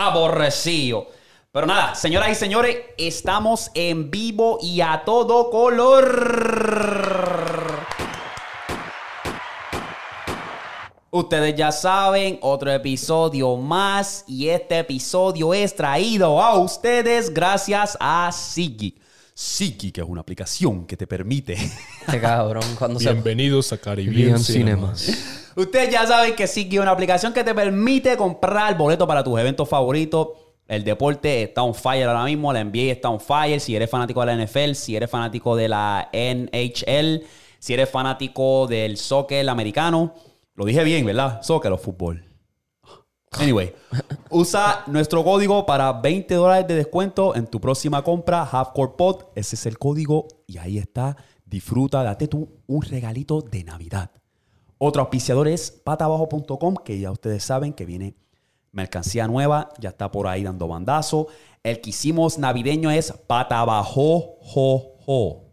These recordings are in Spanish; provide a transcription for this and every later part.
aborrecido. Pero nada, señoras y señores, estamos en vivo y a todo color. Ustedes ya saben, otro episodio más y este episodio es traído a ustedes gracias a Sigi. Sigi, que es una aplicación que te permite. Este cabrón, cuando Bienvenidos a Caribbean se... Cinemas. Ustedes ya saben que Sigi es una aplicación que te permite comprar boleto para tus eventos favoritos. El deporte está on fire ahora mismo, la NBA está on fire. Si eres fanático de la NFL, si eres fanático de la NHL, si eres fanático del soccer americano. Lo dije bien, ¿verdad? Soccer o fútbol. Anyway, usa nuestro código para 20 dólares de descuento en tu próxima compra, Halfcore Pod. Ese es el código y ahí está. Disfruta, date tú un regalito de Navidad. Otro auspiciador es patabajo.com, que ya ustedes saben que viene mercancía nueva, ya está por ahí dando bandazo. El que hicimos navideño es patabajo, jo, jo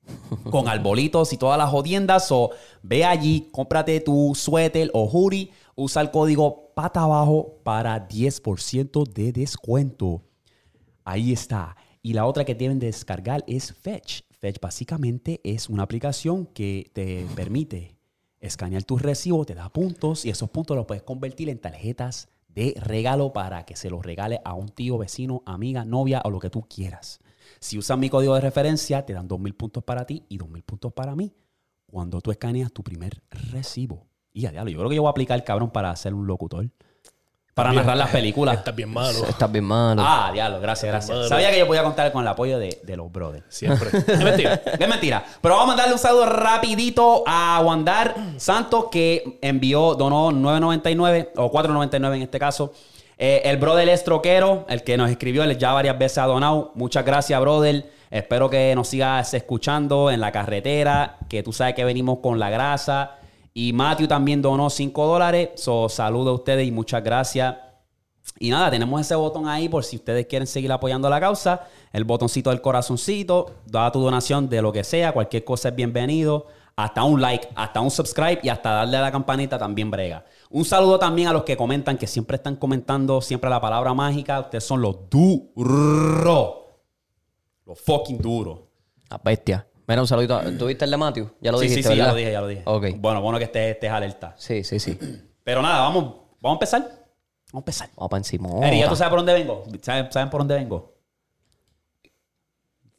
con arbolitos y todas las jodiendas. O ve allí, cómprate tu suéter o hoodie, usa el código pata abajo para 10% de descuento. Ahí está. Y la otra que deben descargar es Fetch. Fetch básicamente es una aplicación que te permite escanear tus recibos, te da puntos y esos puntos los puedes convertir en tarjetas de regalo para que se los regale a un tío, vecino, amiga, novia o lo que tú quieras. Si usas mi código de referencia, te dan 2.000 puntos para ti y 2.000 puntos para mí cuando tú escaneas tu primer recibo. Y ya, diablo, yo creo que yo voy a aplicar, cabrón, para ser un locutor. Para narrar las películas. Estás bien malo. Estás bien malo. Ah, diablo, gracias, gracias. Sabía que yo podía contar con el apoyo de, de los brothers. Siempre. Es mentira. Es mentira. Pero vamos a mandarle un saludo rapidito a Wandar Santos que envió, donó 9.99 o 4.99 en este caso. Eh, el brother es troquero, el que nos escribió, él ya varias veces ha donado. Muchas gracias, brother. Espero que nos sigas escuchando en la carretera, que tú sabes que venimos con la grasa. Y Matthew también donó 5 dólares. So, saludo a ustedes y muchas gracias. Y nada, tenemos ese botón ahí por si ustedes quieren seguir apoyando la causa. El botoncito del corazoncito. Da tu donación de lo que sea. Cualquier cosa es bienvenido. Hasta un like, hasta un subscribe y hasta darle a la campanita también brega. Un saludo también a los que comentan, que siempre están comentando siempre la palabra mágica. Ustedes son los duros. Los fucking duros. La bestia. Mira, un saludito. ¿Tuviste el de Matthew? Ya lo sí, dijiste, sí, sí, ya ¿verdad? lo dije, ya lo dije. Ok. Bueno, bueno que estés, estés alerta. Sí, sí, sí. Pero nada, vamos, vamos a empezar. Vamos a empezar. Vamos para encima. Eri, ¿ya tú sabes por dónde vengo? ¿Saben, saben por dónde vengo?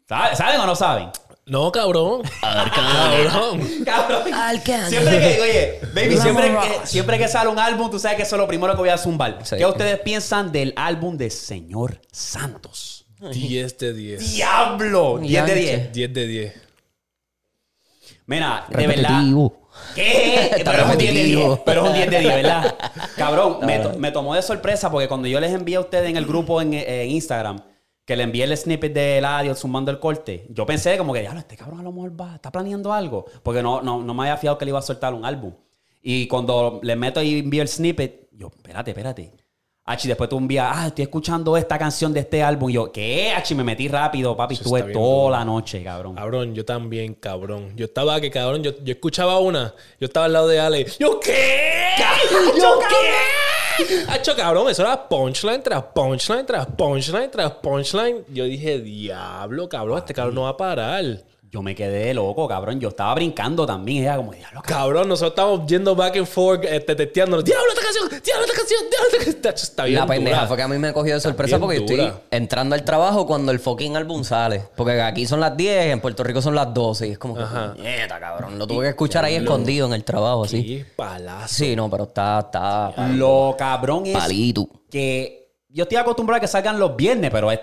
¿Saben, ¿Saben o no saben? No, cabrón. cabrón. Cabrón. Alcance. Siempre que, oye, baby, siempre que, siempre que sale un álbum, tú sabes que eso es lo primero que voy a zumbar. Sí. ¿Qué ustedes piensan del álbum de Señor Santos? 10 de 10. ¡Diablo! 10 de 10. 10 de 10. Mira, de verdad. Repetitivo. ¿Qué? Está Pero es un 10 de 10. repetitivo. Pero es un 10 de 10, ¿verdad? Cabrón, me, to- me tomó de sorpresa porque cuando yo les envié a ustedes en el grupo en, en Instagram que le envié el snippet del audio sumando el corte, yo pensé como que, diablo, este cabrón a lo mejor va, está planeando algo. Porque no, no, no me había fiado que le iba a soltar un álbum. Y cuando le meto y envío el snippet, yo, espérate, espérate. Achi, después tú envías, ah, estoy escuchando esta canción de este álbum. Y yo, ¿qué? Achi, me metí rápido, papi. Eso Estuve toda duro. la noche, cabrón. Cabrón, yo también, cabrón. Yo estaba que, cabrón, yo, yo escuchaba una. Yo estaba al lado de Ale. ¿Yo qué? ¿Yo qué? Hacho, cabrón, eso era punchline tras punchline tras punchline tras punchline. Yo dije, diablo, cabrón, este cabrón no va a parar. Yo me quedé loco, cabrón. Yo estaba brincando también. Era como, diablo, cabrón. Cabrón, nosotros estamos yendo back and forth, este, testeándonos. ¡Diablo esta canción! ¡Diablo esta canción! ¡Diablo esta canción! Está bien La pendeja dura. fue que a mí me cogió de sorpresa porque yo estoy dura. entrando al trabajo cuando el fucking álbum sale. Porque aquí son las 10, en Puerto Rico son las 12. Y es como que, Ajá. nieta, cabrón. Lo tuve que escuchar ahí escondido en el trabajo, así. Qué palazo. Sí, no, pero está, está Lo cabrón es palito. que yo estoy acostumbrado a que salgan los viernes, pero es,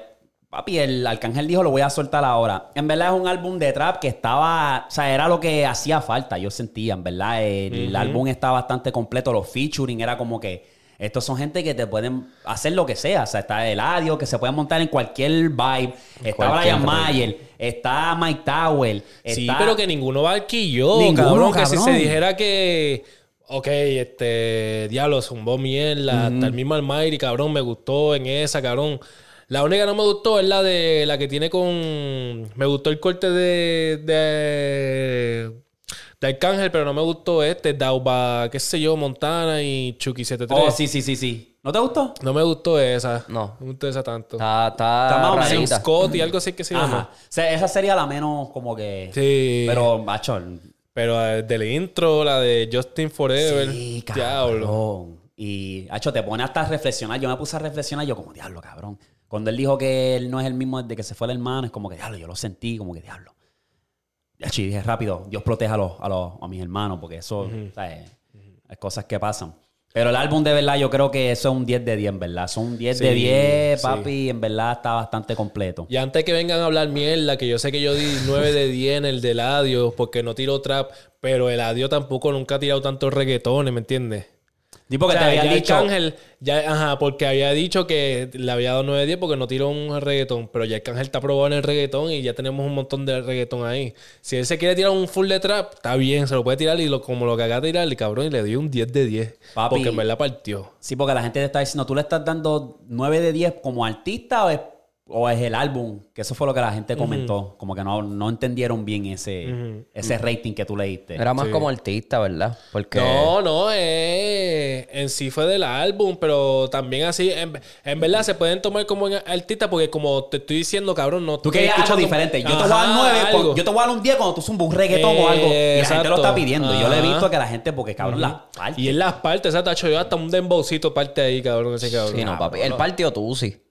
papi, el Arcángel dijo lo voy a soltar ahora. En verdad es un álbum de trap que estaba, o sea, era lo que hacía falta, yo sentía, en verdad. El álbum está bastante completo, los featuring era como que estos son gente que te pueden hacer lo que sea. O sea, está Eladio, que se pueden montar en cualquier vibe. Está cualquier Brian. Mayer, está Mike Tower. Sí, pero que ninguno va al quillo, Ninguno, cabrón. Que si se dijera que, ok, este, diablo, zumbó mierda, hasta el mismo Almighty, cabrón, me gustó en esa, cabrón. La única que no me gustó es la de la que tiene con. Me gustó el corte de. de. de Arcángel, pero no me gustó este, Dauba, qué sé yo, Montana y Chucky 73. Oh, sí, sí, sí, sí. ¿No te gustó? No me gustó esa. No. No me gustó esa tanto. Está, está, Está más o menos. Scott y algo así que se Ajá. llama. O sea, esa sería la menos como que... Sí. Pero, macho, Pero eh, del intro, la de Justin Forever. Sí, Diablo. cabrón. Y, hacho, te pone hasta a reflexionar. Yo me puse a reflexionar yo como, diablo, cabrón. Cuando él dijo que él no es el mismo desde que se fue el hermano, es como que, diablo, yo lo sentí, como que, diablo. Y dije rápido, Dios proteja a, los, a, los, a mis hermanos, porque eso, ¿sabes? Hay cosas que pasan. Pero el álbum, de verdad, yo creo que eso es un 10 de 10, en verdad. Son un 10 de Sí, 10, sí. papi. En verdad está bastante completo. Y antes que vengan a hablar mierda, que yo sé que yo di 9 de 10 en el del Adio, porque no tiro trap, pero el Adio tampoco nunca ha tirado tantos reggaetones, ¿me entiendes? Tipo que O sea, te había dicho... Ya, ajá, porque había dicho que le había dado 9 de 10 porque no tiró un reggaetón, pero ya Arcángel está probado en el reggaetón y ya tenemos un montón de reggaetón ahí. Si él se quiere tirar un full de trap, está bien, se lo puede tirar y lo, como lo que haga tirar, el cabrón, y le dio un 10 de 10. Papi. Porque en verdad partió. Sí, porque la gente te está diciendo, ¿tú le estás dando 9 de 10 como artista o es, o es el álbum? Que eso fue lo que la gente comentó. Como que no, no entendieron bien ese, ese rating que tú le diste. Era más Sí. como artista, ¿verdad? Porque... No, no, eh, en sí fue del álbum, pero también así, en, en verdad se pueden tomar como artista porque como te estoy diciendo, cabrón, no Tú querías algo diferente. Yo te voy a dar Ajá, 9, algo. yo te voy a dar un 10 cuando tú zumbas un reggaetón o algo. Y la gente lo Exacto. está pidiendo. Yo le he visto que la gente, porque cabrón, la parte. Y en las partes, exacto, yo hasta un dembowcito parte ahí, cabrón, ese cabrón. Sí, no, papi. El partió Tusi. Ujú.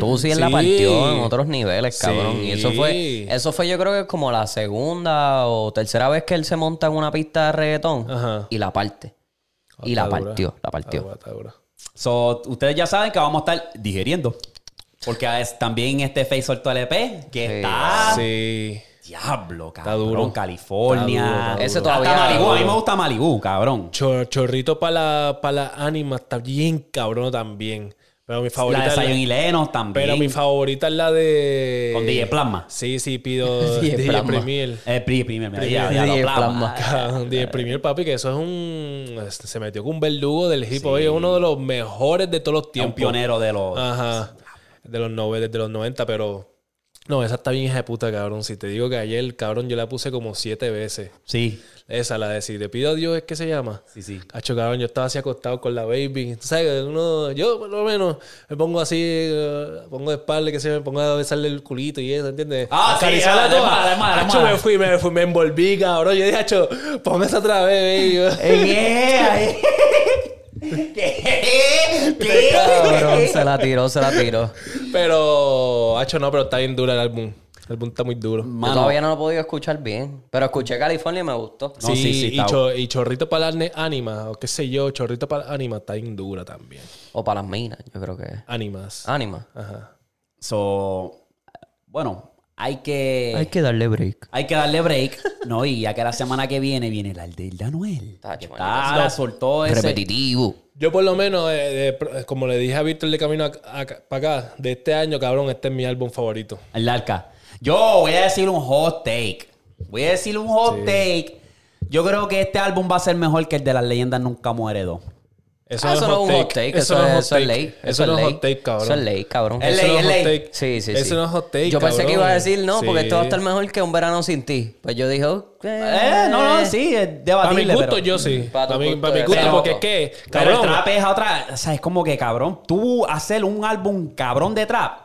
Tusi en la Sí. partió en otros niveles, cabrón. Sí. Y eso fue, eso fue yo creo que como la segunda o tercera vez que él se monta en una pista de reggaetón Ajá. y la parte. Y la dura. partió, la Está partió. dura, está dura. So, ustedes ya saben que vamos a estar digeriendo. Porque es, también este Face soltó el EP, que Sí. está... Sí. Diablo, cabrón. duro. California. Está duro, está Ese Hasta todavía- Malibu. A mí me gusta Malibu, cabrón. Chor- chorrito para la, para la anima está bien cabrón también. Pero mi favorita La de es la- Zion y también. Pero mi favorita es la de... Con DJ Plasma. Sí, sí, pido DJ. Premier. Eh, Premier. ya, ya, DJ plasma. Plasma. DJ Premier, papi, que eso es un... este, Se metió con un verdugo del hip hop. Es uno de los mejores de todos los Es un tiempos. pionero de los... Ajá. De los, nove- desde los 90, pero... No, esa está bien hija de puta, cabrón. Si te digo que ayer, cabrón, yo la puse como siete veces. Sí, Esa, la de si te pido a Dios, es que se llama. sí, sí. Cacho, cabrón, yo estaba así acostado con la baby. Tú sabes, uno, yo por lo menos me pongo así, eh, pongo de espalda, que se me ponga a besarle el culito y eso, ¿entiendes? Ah, sí, Acariciarla ah, toda. de Cacho, me fui, me fui, me envolví, cabrón. Yo dije, Hacho, póngase otra vez, baby. ¿Qué? ¿Qué? Cabrón, se la tiró, se la tiró. pero, Hacho, no, pero está bien duro el álbum. El álbum está muy duro. Yo Mano, todavía no lo he podido escuchar bien. Pero escuché California y me gustó. No, sí, sí, sí, y, está- cho- y Chorrito para la Anima, o qué sé yo, Chorrito para la Anima está bien dura también. O para las minas, yo creo que es. Ánimas. Ánima. Ajá. So, bueno, hay que... Hay que darle break. Hay que darle break, ¿no? Y ya que la semana que viene viene la del de Anuel. Tacho, Que está, la soltó ese... Repetitivo. Yo por lo menos, eh, de- pr- como le dije a Víctor de camino para acá, de este año, cabrón, este es mi álbum favorito. El arca. Yo voy a decir un hot take. Voy a decir un hot take. Yo creo que este álbum va a ser mejor que el de las leyendas Nunca Muere 2. Ah, Eso no es un hot take, eso, no es, hot eso es take. ley. Eso no es hot take, cabrón. Eso es ley, cabrón. Es Eso ley, es hot ley. take. Sí, sí, sí. Eso no es hot take, Yo pensé que cabrón. iba a decir no, porque Sí. esto va a estar mejor que un verano sin ti. Pues yo dije. Eh, no, no, sí, es Para mi debatible. gusto, pero- yo sí. Para tu Para mi, gusto, para mi es gusto, pero- porque es que, Pero el cabrón, trap es otra... O sea, es como que, cabrón, tú hacer un álbum cabrón de trap.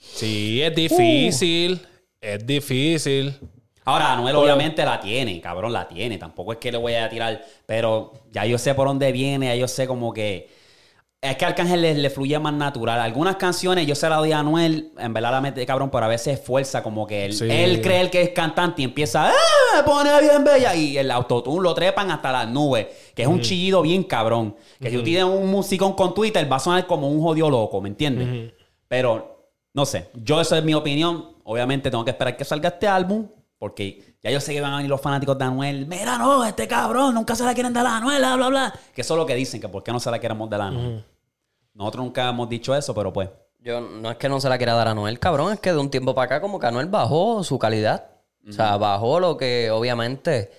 sí, es difícil. Es difícil. Ahora, Anuel obviamente la tiene, cabrón, la tiene. Tampoco es que le voy a tirar, pero ya yo sé por dónde viene, ya yo sé como que... Es que Arcángel le, le fluye más natural. Algunas canciones yo se las doy a Anuel, en verdad la mete cabrón, pero a veces fuerza como que él, Sí. él cree el que es cantante y empieza, ¡ah! Me pone bien bella. Y el autotune lo trepan hasta las nubes, que es un chillido bien cabrón. Que si tú tienes un musicón con Twitter, va a sonar como un jodido loco, ¿me entiendes? Pero, no sé, yo eso es mi opinión. Obviamente tengo que esperar que salga este álbum, porque ya yo sé que van a venir los fanáticos de Anuel. Mira, no, este cabrón, nunca se la quieren dar a Anuel, bla, bla, bla. Que eso es lo que dicen, que por qué no se la queremos dar a Anuel. Nosotros nunca hemos dicho eso, pero pues. Yo no es que no se la quiera dar a Noel, cabrón, es que de un tiempo para acá como que Anuel bajó su calidad. O sea, bajó lo que obviamente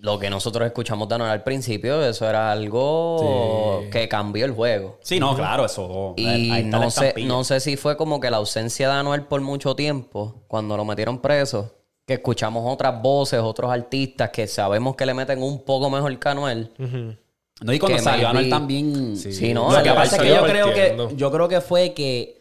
lo que nosotros escuchamos de Anuel al principio, eso era algo que cambió el juego. Sí, no, claro, eso. Y ahí está la no sé, no sé si fue como que la ausencia de Anuel por mucho tiempo, cuando lo metieron preso, que escuchamos otras voces, otros artistas que sabemos que le meten un poco mejor que Anuel. No, y cuando que salió Anuel también. Sí. Sí, no, Lo que pasa es que yo creo que, yo creo que fue que.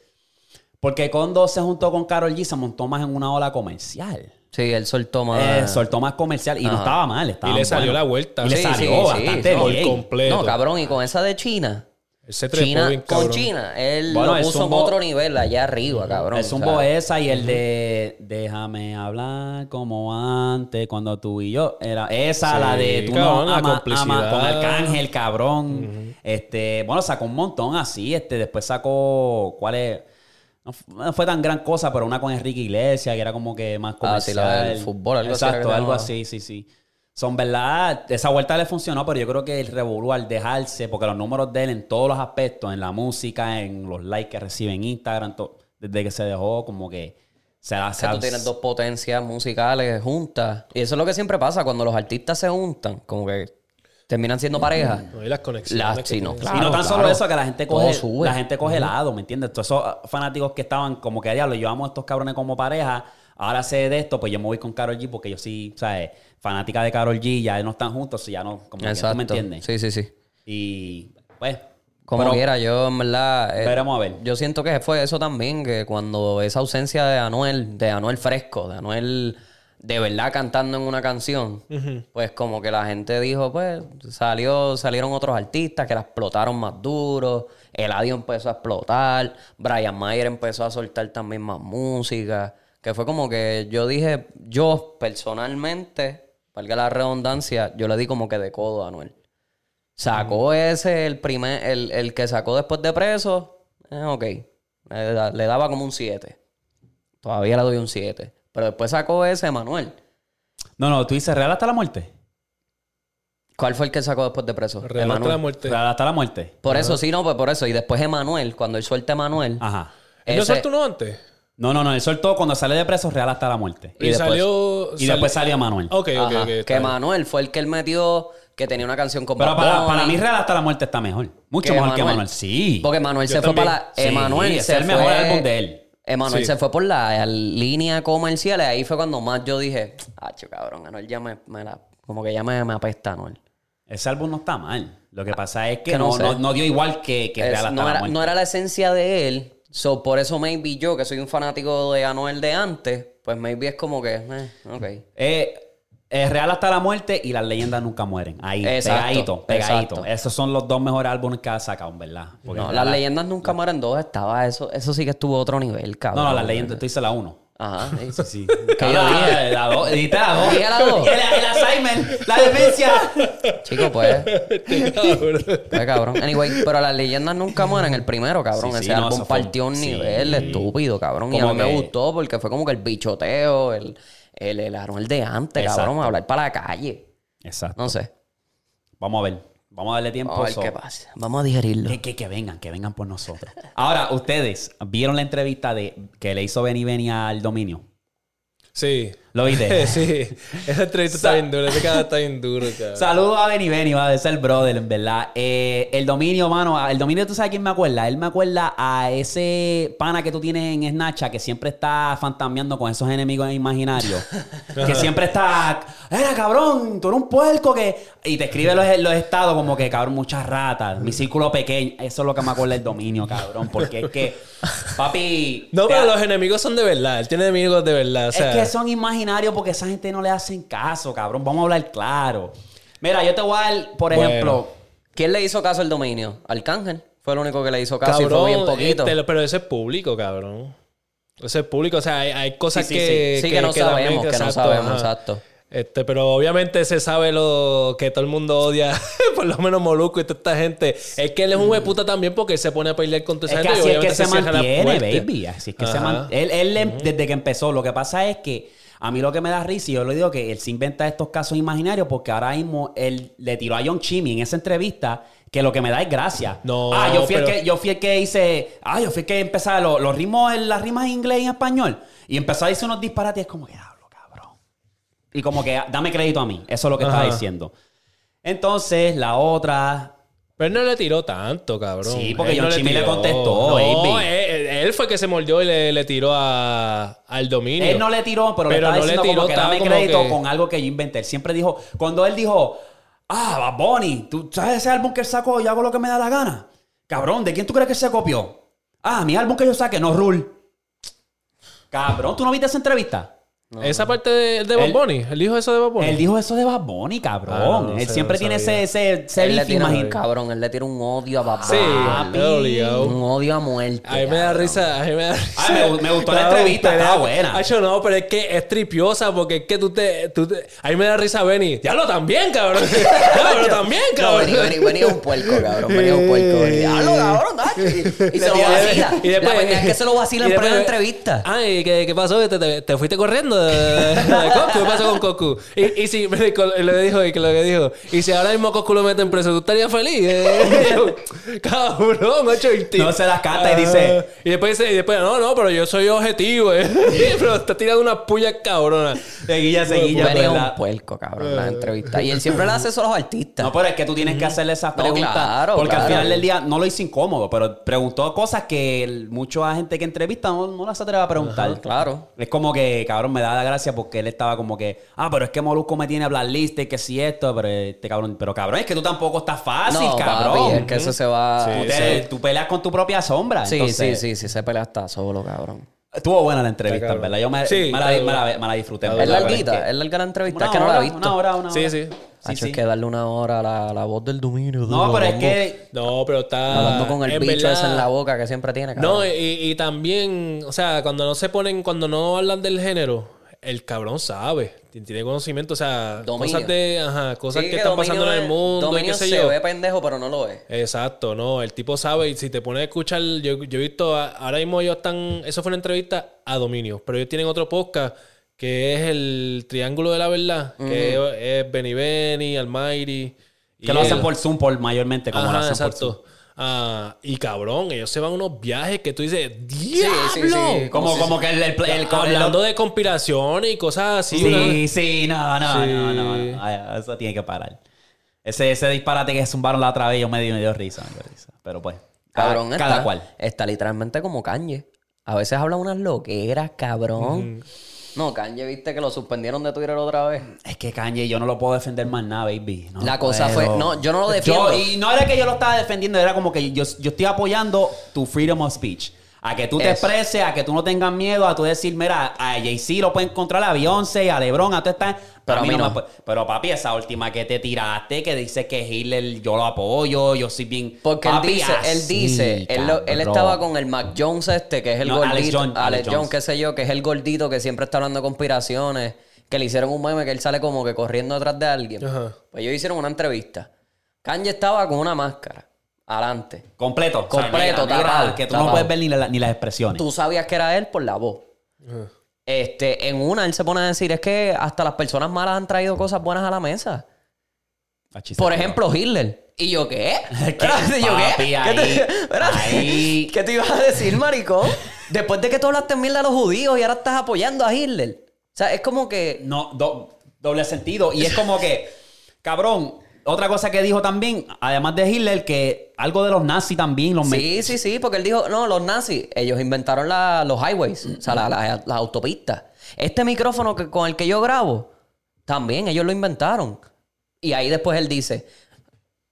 Porque cuando se juntó con Carol G, se montó más en una ola comercial. Sí, él soltó más. Eh, soltó más comercial y no estaba mal. Estaba Y le salió bueno. la vuelta. Y le Sí, salió sí, bastante sí. Por bien. completo. No, cabrón, y con esa de China. Él se trepó China, bien, con. China, él Bueno, lo puso en otro nivel allá arriba, cabrón. El o zumbo sea, esa y el de Déjame hablar como antes cuando tú y yo. Era esa, Sí, la de tú cabrón, no ama, ama con Arcángel, cabrón. Este, bueno, sacó un montón así. Este, después sacó. ¿Cuál es? No fu- no fue tan gran cosa, pero una con Enrique Iglesias, que era como que más Ah, sí, comercial. la del fútbol, algo así Exacto, se algo así, sí, sí. Son verdad, esa vuelta le funcionó, pero yo creo que el revolú al dejarse, porque los números de él en todos los aspectos, en la música, en los likes que recibe en Instagram, desde que se dejó, como que se ha que tú tienes dos potencias musicales juntas. Y eso es lo que siempre pasa cuando los artistas se juntan, como que terminan siendo pareja. No, y las conexiones. Las- sí, no, claro. y no tan solo eso, que la gente coge, sube. la gente coge helado, ¿me entiendes? Todos esos ah, fanáticos que estaban como que diablo, yo amo a estos cabrones como pareja, ahora sé de esto, pues yo me voy con Carol G porque yo sí, ¿sabes? Fanática de Carol G, ya no están juntos, ya no, como que tú Exacto. me entiendes. Sí, sí, sí. Y pues, Como pero quiera, yo en verdad. eh, a ver. Yo siento que fue eso también, que cuando esa ausencia de Anuel, de Anuel fresco, de Anuel de verdad cantando en una canción, pues como que la gente dijo, pues, salió, salieron otros artistas que la explotaron más duro, Eladio empezó a explotar, Brian Mayer empezó a soltar también más música, que fue como que yo dije, yo personalmente, valga la redundancia, yo le di como que de codo a Anuel. Sacó ese, el primer, el, el que sacó después de preso, eh, ok. Le, le daba como un 7. Todavía le doy un 7. Pero después sacó ese, Manuel. No, no, tú dices real hasta la muerte. ¿Cuál fue el que sacó después de preso? Real hasta Emanuel. la muerte. Real hasta la muerte. Por eso, sí, no, pues por eso. Y después Emanuel, cuando él suelta a Emanuel. Ajá. ¿Él no ese- soltó uno antes? No, no, no, él soltó cuando sale de preso real hasta la muerte. Y, después- salió... Y sal- después salió Manuel. Ok, ok, Ajá, ok. que bien. Manuel fue el que él metió, que tenía una canción con Pero para, mí real hasta la muerte está mejor. Mucho que mejor que Emanuel. Manuel. Sí. Porque Manuel Yo se también. fue para la... Sí, Emanuel ese se es el mejor álbum de él. Emanuel Sí. se fue por la línea comercial y ahí fue cuando más yo dije, ah, cabrón, Anuel ya me, me la... Como que ya me, me apesta Anuel. Ese álbum no está mal. Lo que pasa es que, Que no no, sé. no, no dio igual que, que Es- real hasta no, la era, muerte. no era la esencia de él. So, por eso maybe yo, que soy un fanático de Anuel de antes, pues maybe es como que, eh, ok. Eh, es real hasta la muerte y las leyendas nunca mueren. Ahí, Exacto, pegadito, pegadito. exacto. Esos son los dos mejores álbumes que ha sacado, en verdad. Porque No, las leyendas nunca mueren dos, estaba eso, eso sí que estuvo a otro nivel, cabrón. No, no, las leyendas, tú dices la uno. Ajá, sí. Sí. Que yo dije. La dos, dijiste la dos. Dije la dos. El, el Alzheimer, la demencia. Chico, pues, Cabrón. pues cabrón. Anyway, pero las leyendas nunca mueren, el primero, cabrón. Sí, sí, Ese no, álbum partió un sí. nivel estúpido, cabrón. Y a mí me que- gustó porque fue como que el bichoteo, el, el, el Anuel de antes, Exacto. cabrón, hablar para la calle. Exacto. No sé. Vamos a ver. Vamos a darle tiempo. Vamos a ver so- qué pasa. Vamos a digerirlo. Que, que, que vengan, que vengan por nosotros. Ahora, ustedes vieron la entrevista de que le hizo Benny Benny al dominio. Sí. ¿Lo viste? sí. Esa entrevista está bien dura. Ese cara está bien duro, cabrón. Saludos a Benny Benny, va a ser brother, en verdad. Eh, el dominio, mano, el dominio, ¿tú sabes quién me acuerda? Él me acuerda a ese pana que tú tienes en Snapchat que siempre está fantameando con esos enemigos imaginarios. que siempre está, era cabrón, tú eres un puerco que... Y te escribe los, los estados como que, cabrón, muchas ratas, mi círculo pequeño. Eso es lo que me acuerda el dominio, cabrón. Porque es que, papi... No, pero los enemigos son de verdad. Él tiene enemigos de verdad. O sea, es que son imaginarios porque esa gente no le hacen caso, cabrón. Vamos a hablar claro. Mira, yo te voy a dar, por Bueno. ejemplo... ¿Quién le hizo caso al dominio? Arcángel. Fue el único que le hizo caso y cabrón, fue bien poquito. este, pero ese es público, cabrón. Ese es público. O sea, hay, hay cosas Sí, sí, que, sí, que no también- sabemos, que no sabemos, ajá. exacto. Este, pero obviamente se sabe lo que todo el mundo odia, por lo menos Moluco y toda esta gente. Es que él es un hueputa también porque él se pone a pelear con toda Es esa que gente y así es que se mantiene, baby. Así es que se Ajá. man- Él, él le- desde que empezó, lo que pasa es que a mí lo que me da risa, y yo le digo que él se inventa estos casos imaginarios porque ahora mismo él le tiró a John Chimmy en esa entrevista que lo que me da es gracia. No, ah, yo fui, el que, yo fui el que hice, ah, yo fui el que empezaba los, los ritmos, las rimas en inglés y en español. Y empezó a decir unos disparates como que, diablo, cabrón. Y como que, dame crédito a mí. Eso es lo que estaba diciendo. Entonces, la otra, Pero él no le tiró tanto, cabrón. Sí, porque Él John no Chimmy le contestó, No. Él, él fue el que se mordió y le, le tiró a, al dominio. Él no le tiró, pero, le estaba no le diciendo tiró, como que dame como crédito que- con algo que yo inventé. Él siempre dijo, cuando él dijo, Ah, Bunny. ¿Tú sabes ese álbum que él sacó? Yo hago lo que me da la gana. Cabrón, ¿de quién tú crees que se copió? Ah, mi álbum que yo saqué, no Rule. Cabrón, ¿tú no viste esa entrevista? Esa parte de, de Bad Bunny, él dijo eso de Bad Bunny. Él dijo eso de Bad Bunny, cabrón. Ah, no, no él sé, siempre no tiene sabía. ese, ese, ese Él le beef, tiene un imagínate. cabrón, él le tiene un odio a Bad Sí, Bunny. Un odio a muerte. A mí me da cabrón. risa, a mí me da risa. Ay, me- me gustó la Cabrón, entrevista, estaba buena. Hacho, no, pero es que es tripiosa porque es que tú te... Tú te a mí me da risa Benny. Diablo, también, cabrón. Diablo, también, No, cabrón. venía, venía, venía un puerco, cabrón. Venía un puerco. Diablo, cabrón, Nacho. Y, y se lo vacila. Y después- la verdad es que se lo vacila en plena entrevista. Ay, ¿qué, qué pasó? ¿Te, te, te fuiste corriendo Cocu? ¿Qué pasó con Cocu? Y, y si, lo que dijo, y que lo que dijo, y si ahora mismo Cocu lo meten preso, ¿tú estarías feliz? Eh, Cabrón, ocho y No se las canta y dice- Y después dice, y después, no, no, pero yo soy objetivo, eh. pero está tirando una puya cabrona. Seguilla, seguilla, venía ¿verdad? un puerco, cabrón, en la entrevista. Y él siempre le hace eso a los artistas. No, pero es que tú tienes que hacerle esas No, preguntas. claro, porque al final del día no lo hizo incómodo, pero preguntó cosas que mucha gente que entrevista no, no las atreve a preguntar. claro. Es como que, cabrón, me da la gracia porque él estaba como que, ah, pero es que Molusco me tiene a hablar lista y que si esto, pero este cabrón, pero cabrón, es que tú tampoco estás fácil, no, cabrón. papi, es que eso se va... Tú, te- tú peleas con tu propia sombra. Sí, entonces, sí, sí, sí, se pelea hasta solo, cabrón. Estuvo buena la entrevista, verdad. Yo me, Sí, me la, me la- me la disfruté. Es larguita, que- es larga la entrevista, Una es que no hora, la he visto. Una hora, una hora. Sí, sí. Sí, sí. es que darle una hora a la, la voz del dominio. No, pero es que No, pero está... Hablando con el bicho verdad- ese en la boca que siempre tiene, cabrón. No, y, y también, o sea, cuando no se ponen, cuando no hablan del género, el cabrón sabe, tiene conocimiento, o sea, Dominio. cosas de, ajá, cosas Sí, que, están pasando en el mundo y Dominio qué sé se yo. ve pendejo, pero no lo es. Exacto, no, el tipo sabe y si te pones a escuchar, yo, yo he visto, a- ahora mismo ellos están, eso fue una entrevista a Dominio, pero ellos tienen otro podcast que es el Triángulo de la Verdad, que es Benny Benny, Almighty. que lo hacen por Zoom por mayormente, como lo Ajá, por Zoom. Ah, y cabrón, ellos se van a unos viajes que tú dices, sí, ¡Diablo! sí. Como, Sí, como que el, el, el- Hablando de conspiraciones y cosas así. una- Sí, sí, no, no, Sí. no, no, no. Ay, Eso tiene que parar. Ese, ese disparate que zumbaron la otra vez, yo me dio, me dio risa, me dio risa. Pero pues, cada, Cabrón, cada está, cual. Está literalmente como Kanye. A veces habla unas loqueras, cabrón. No, Kanye, viste que lo suspendieron de Twitter otra vez. Es que Kanye, yo no lo puedo defender más nada, baby. No La cosa puedo. fue- no, yo no lo defiendo. Yo- y no era que yo lo estaba defendiendo, era como que yo, yo estoy apoyando tu freedom of speech. A que tú te Eso. expreses, a que tú no tengas miedo, a tú decir, mira, a Jay-Z lo pueden encontrar, a Beyoncé, a LeBron, a tú estás. Pero a mí no. me puede- Pero papi, esa última que te tiraste, que dice que Hitler yo lo apoyo, yo soy bien. Porque Papi, él dice, él dice, él, lo- él cabrón. estaba con el Mac Jones este, que es el No, Alex gordito, Alex, Alex Jones, Jones. qué sé yo, que es el gordito que siempre está hablando de conspiraciones, que le hicieron un meme que él sale como que corriendo detrás de alguien. Ajá. Pues ellos hicieron una entrevista. Kanye estaba con una máscara, adelante. Completo. o sea, Completo, tapado, Que tú tapado. no puedes ver ni, la- ni las expresiones. Tú sabías que era él por la voz. Este, en una él se pone a decir, es que hasta las personas malas han traído cosas buenas a la mesa. Achis, Por ejemplo, Hitler. ¿Y yo qué? ¿Qué? Espérate, ¿yo Papi, qué? ahí, ¿Qué te, espérate. ahí. ¿Qué te ibas a decir, maricón? Después de que tú hablaste mierda a los judíos y ahora estás apoyando a Hitler. O sea, es como que... No, do- doble sentido. Y es como que, cabrón, otra cosa que dijo también, además de Hitler, que algo de los nazis también los Sí, sí, sí, porque él dijo, no, los nazis, ellos inventaron la- los highways, o sea, la- la- las autopistas. Este micrófono que, con el que yo grabo, también ellos lo inventaron. Y ahí después él dice,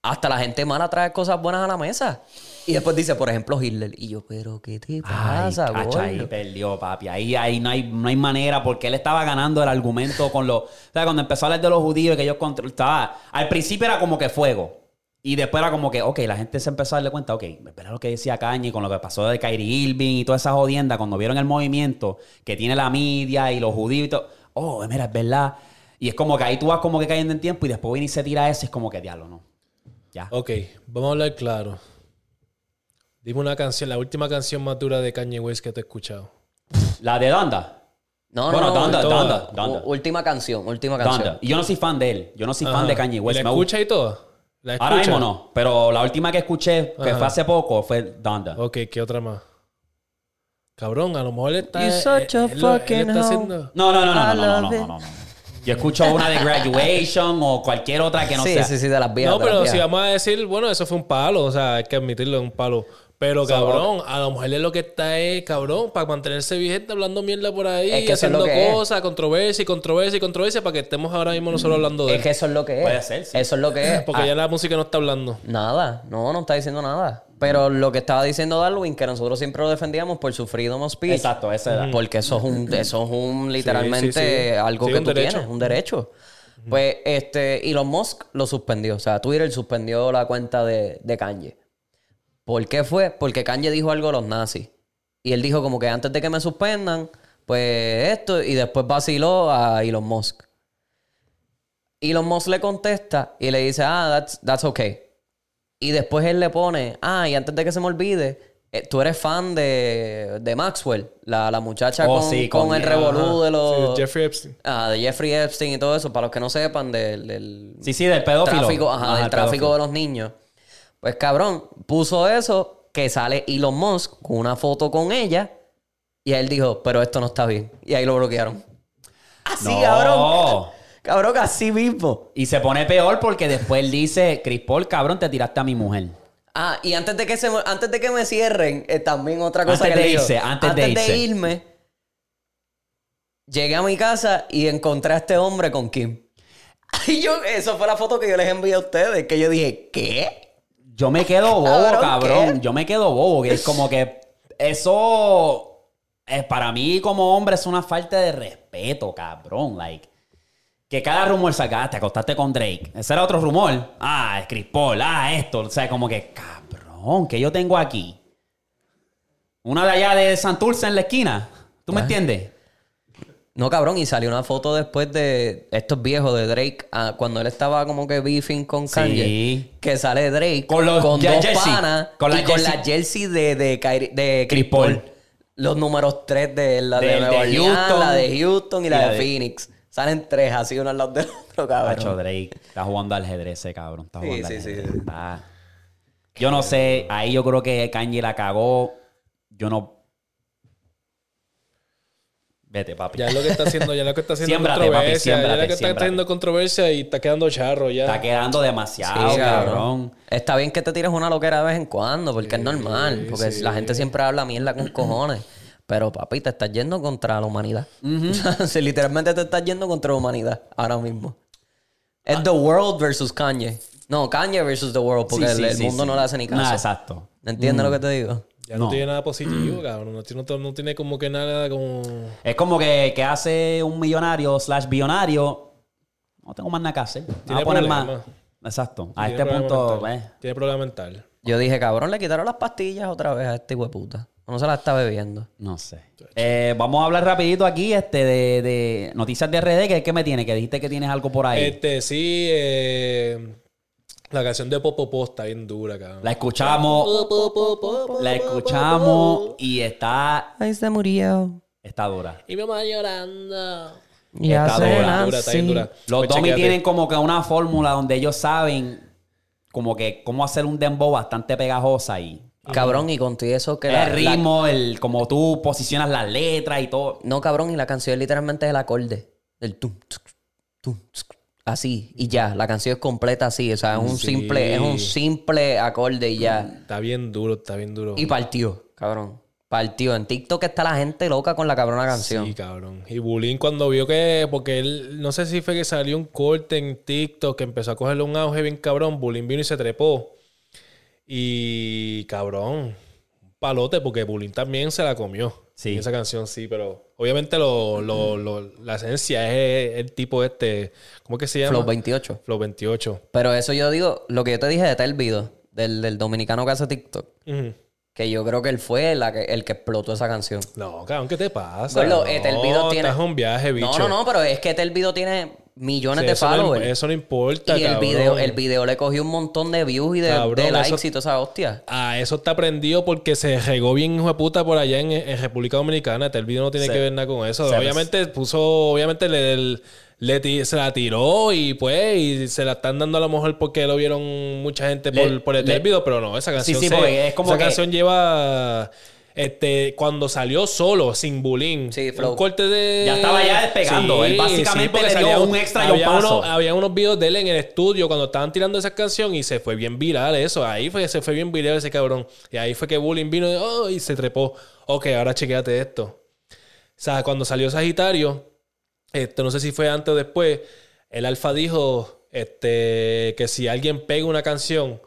hasta la gente mala trae cosas buenas a la mesa. Y después dice, por ejemplo, Hitler. Y yo, pero ¿qué te Ay, pasa, cacho, ahí gordo? perdió, papi. Ahí, ahí no, hay, no hay manera porque él estaba ganando el argumento con los... O sea, cuando empezó a hablar de los judíos y que ellos control... Estaba... Al principio era como que fuego. Y después era como que, ok, la gente se empezó a darle cuenta, ok, espera lo que decía Kanye con lo que pasó de Kyrie Irving y toda esa jodienda, cuando vieron el movimiento que tiene la media y los judíos y todo, oh, mira, es verdad. Y es como que ahí tú vas como que cayendo en tiempo y después viene y se tira eso y es como que diablo, ¿no? Ya. Ok, vamos a hablar claro. Dime una canción, la última canción más dura de Kanye West que te he escuchado. La de Donda. No, bueno, no, no. Donda, toda. Donda, Donda. U- Última canción, última canción. Y yo no soy fan de él. Yo no soy fan de Kanye ¿Y West. ¿La Me gusta- escucha y todo? ¿La Ahora mismo no, pero la última que escuché, que Ajá. fue hace poco, fue Donda. Ok, ¿qué otra más? Cabrón, a lo mejor él está... You're such a él- él lo- él fucking está haciendo... No, no, no, no, no, no, no, no, no, no. Yo escucho una de Graduation o cualquier otra que no sí, sea. sí, sí, de las viejas. No, las pero si vamos a decir, bueno, eso fue un palo, o sea, hay que admitirlo, un palo. Pero cabrón, a la mujer es lo que está es, cabrón, para mantenerse vigente hablando mierda por ahí, Es que haciendo es. cosas, controversia y controversia y controversia para que estemos ahora mismo nosotros hablando de Es él. que eso es lo que es. Puede ser, sí. Eso es lo que es. Porque Ah, ya la música no está hablando. Nada, no, no está diciendo nada. Pero lo que estaba diciendo Darwin, que nosotros siempre lo defendíamos por su freedom of speech. Exacto, esa era. Porque eso es un, eso es un literalmente sí, sí. algo Sí, que tú derecho. tienes, un derecho. Pues este, Elon Musk lo suspendió. O sea, Twitter suspendió la cuenta de, de Kanye. ¿Por qué fue? Porque Kanye dijo algo a los nazis. Y él dijo como que antes de que me suspendan, pues esto, y después vaciló a Elon Musk. Elon Musk le contesta y le dice, ah, that's, that's okay. Y después él le pone, ah, y antes de que se me olvide, eh, tú eres fan de, de Maxwell, la, la muchacha Oh, con, sí, con con- el revolú de los... Sí, Jeffrey Epstein. ah, de Jeffrey Epstein y todo eso, para los que no sepan del, del Sí, sí, del pedófilo. tráfico, ajá, Ajá, del el tráfico pedófilo. de los niños. Pues cabrón, puso eso, que sale Elon Musk con una foto con ella, y él dijo, pero esto no está bien. Y ahí lo bloquearon. Así, No. cabrón. Cabrón, así mismo. Y se pone peor porque después él dice, Chris Paul, cabrón, te tiraste a mi mujer. Ah, y antes de que se me- antes de que me cierren, eh, también otra cosa Antes que de le digo. antes de irse. irme, llegué a mi casa y encontré a este hombre con Kim. Y yo, eso fue la foto que yo les envié a ustedes, que yo dije, ¿qué? Yo me quedo bobo, Cabrón. Yo me quedo bobo. Que es como que eso, eh, para mí como hombre, es una falta de respeto, cabrón. Like, que cada rumor sacaste, acostaste con Drake. Ese era otro rumor. Ah, es Chris Paul. Ah, esto. O sea, como que, cabrón, que yo tengo aquí. Una de allá de Santurce en la esquina. ¿Tú Ah. me entiendes? No, cabrón, y salió una foto después de estos viejos de Drake, ah, cuando él estaba como que beefing con Kanye. Sí. Que sale Drake Con los dos ya- jersey. panas Con la y con jersey. la jersey de, de, Kyrie- de Chris Paul. Los números tres de la de, Del Nueva de Orleans, Houston. la de Houston y la, Y de, de- Phoenix. Salen tres así uno al lado del otro, cabrón. Pacho Drake está jugando al ajedrez cabrón. Está Sí, jugando al sí, sí, ajedrez. Está- Yo no sé, ahí yo creo que Kanye la cagó. Yo no. Vete, papi. Ya es lo que está haciendo, ya es lo que está haciendo Siémbrate, papi, controversia. ya es lo que está siémbrate. haciendo controversia y está quedando charro ya. Está quedando demasiado, Sí, cabrón. Está bien que te tires una loquera de vez en cuando, porque es normal. Porque la gente siempre habla mierda con cojones. Pero, papi, te estás yendo contra la humanidad. Literalmente te estás yendo contra la humanidad ahora mismo. Es Ah. The World versus Kanye. No, Kanye versus The World, porque Sí, el, sí, el sí, mundo sí. no le hace ni caso. Nah, exacto. ¿Entiendes lo que te digo? Ya no, No. tiene nada positivo, cabrón. No, tiene- no, no tiene como que nada como... Es como que, que hace un millonario slash billonario. No tengo más nada que hacer. Tiene a poner problema. más. Exacto. A tiene este punto, eh, Tiene problema mental. Yo dije, cabrón, le quitaron las pastillas otra vez a este hueputa. No se las está bebiendo. no sé. Eh, vamos a hablar rapidito aquí este de, de noticias de RD. que ¿Qué me tiene? Que dijiste que tienes algo por ahí. Este, sí, eh, la canción de Popopo está bien dura, cabrón. La escuchamos. La escuchamos y está, Ahí se murió. está dura. Y mi mamá llorando. Está dura, Está dura, está bien nací. dura. Los Pues chequéate. tienen como que una fórmula donde ellos saben como que cómo hacer un dembow bastante pegajosa y Cabrón, y con todo eso que el la- la- ritmo, el como tú posicionas las letras y todo. No, cabrón, y la canción literalmente es el acorde. El tum, tsk, tum, tsk, así, y ya. La canción es completa así. O sea, es un Sí. simple, es un simple acorde y ya. Está bien duro, está bien duro. Y partió, cabrón. Partió. En TikTok está la gente loca con la cabrona canción. Sí, cabrón. Y Bulín cuando vio que, porque él, no sé si fue que salió un corte en TikTok que empezó a cogerle un auge bien cabrón, Bulín vino y se trepó. Y cabrón, un palote porque Bulín también se la comió. Sí. En esa canción sí, pero obviamente lo, lo- lo- la esencia es el tipo este, ¿cómo es que se llama? Flow 28. Flow 28. Pero eso yo digo, lo que yo te dije de Telvido, del, del dominicano que hace TikTok, que yo creo que él fue la que- el que explotó esa canción. No, cabrón, ¿qué te pasa? Gordo, no, Etelvido tiene- Estás un viaje, bicho. No, no, no, pero es que Telvido tiene millones Sí, de no, followers. eso no importa, y el video, el video le cogió un montón de views y de, Cabrón, de likes eso- y toda esa hostia. Ah, eso está prendido porque se regó bien hijo de puta por allá en, en República Dominicana. Este, el video no tiene que ver nada con eso. obviamente puso, obviamente le, le ti- se la tiró y pues y se la están dando a lo mejor porque lo vieron mucha gente por, Le- por el le- video, pero no, esa canción sí, se- porque es como esa que- canción lleva este, cuando salió solo, sin bullying. Sí, Flow. Un corte de. Ya estaba ya despegando. Él básicamente le dio un extra y un había paso. había unos videos de él en el estudio cuando estaban tirando esa canción y se fue bien viral eso. Ahí fue se fue bien viral ese cabrón. Y ahí fue que bullying vino y, oh, y se trepó. Ok, ahora chequéate esto. O sea, cuando salió Sagitario, este, no sé si fue antes o después, el Alfa dijo este, que si alguien pega una canción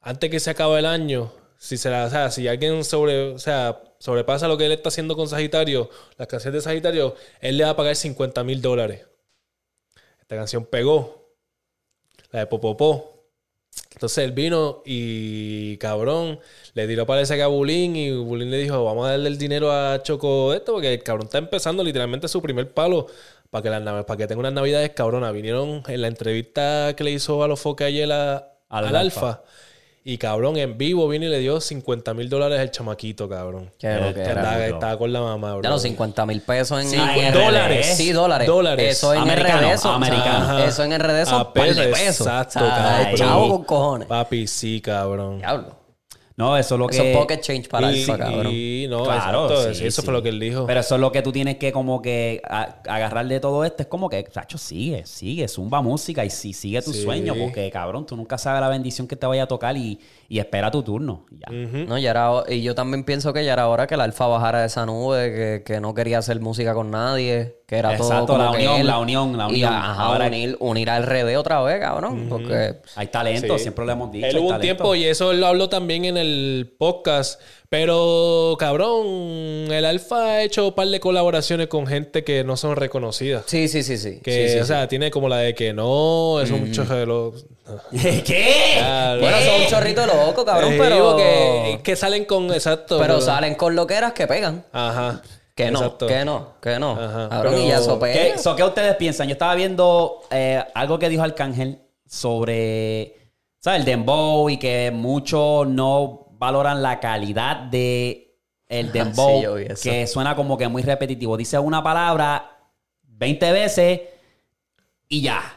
antes que se acabe el año, si se la, o sea, si alguien sobre, o sea, sobrepasa lo que él está haciendo con Sagitario, las canciones de Sagitario, él le va a pagar 50 mil dólares. Esta canción pegó. La de Popopó. Entonces él vino y cabrón, le tiró parece que a Bulín y Bulín le dijo, vamos a darle el dinero a Choco esto, porque el cabrón está empezando literalmente su primer palo para que, las para que tenga unas navidades cabrona. Vinieron en la entrevista que le hizo a los foques ayer a- Al al, Alfa. Alfa. Y cabrón, en vivo vino y le dio 50 mil dólares al chamaquito, cabrón. Qué Que lo que era, estaba, con la mamá, bro. Ya los 50 mil pesos en, Sí, en dólares. Sí, dólares. Dólares. Eso en Americano, RD. Eso, americano. eso en RD son A par de pesos, exacto, cabrón. Chavo con cojones. Papi, sí, cabrón. Diablo. No, eso es lo Eso que... es pocket change para y, Alfa, cabrón. y no, Claro, exacto, sí, sí, eso sí. fue lo que él dijo. Pero eso es lo que tú tienes que como que a- agarrar de todo esto. Es como que, Sacho, sigue, sigue, zumba música y si sigue tu Sí. sueño. Porque, cabrón, tú nunca sabes la bendición que te vaya a tocar y, y espera tu turno. y Ya. No, ya era, y yo también pienso que ya era hora que el Alfa bajara de esa nube, que, que no quería hacer música con nadie, que era todo Exacto, como la que unión, él. la unión, la Y, unión. ajá, Ahora- unir, unir al RD otra vez, cabrón, porque... Hay talento, Sí. siempre lo hemos dicho. Él hubo un talento. tiempo y eso lo habló también en el podcast. Pero, cabrón, el Alfa ha hecho un par de colaboraciones con gente que no son reconocidas. Sí, sí, sí, sí. Que, Sí, sí, o sí. sea, tiene como la de que no, es un choque de los... ¿Qué? Ya, Bueno, son un chorrito loco, cabrón, Eh, pero... que, que salen con... Exacto. Pero salen con loqueras que pegan. Ajá. Que no, exacto. que no, que no. Ajá. Cabrón, y Pero- ya eso pega. ¿Qué, so, ¿qué ustedes piensan? Yo estaba viendo eh, algo que dijo Arcángel sobre, ¿sabes? El dembow y que muchos no valoran la calidad de el dembow, Sí, que suena como que muy repetitivo. Dice una palabra 20 veces y ya.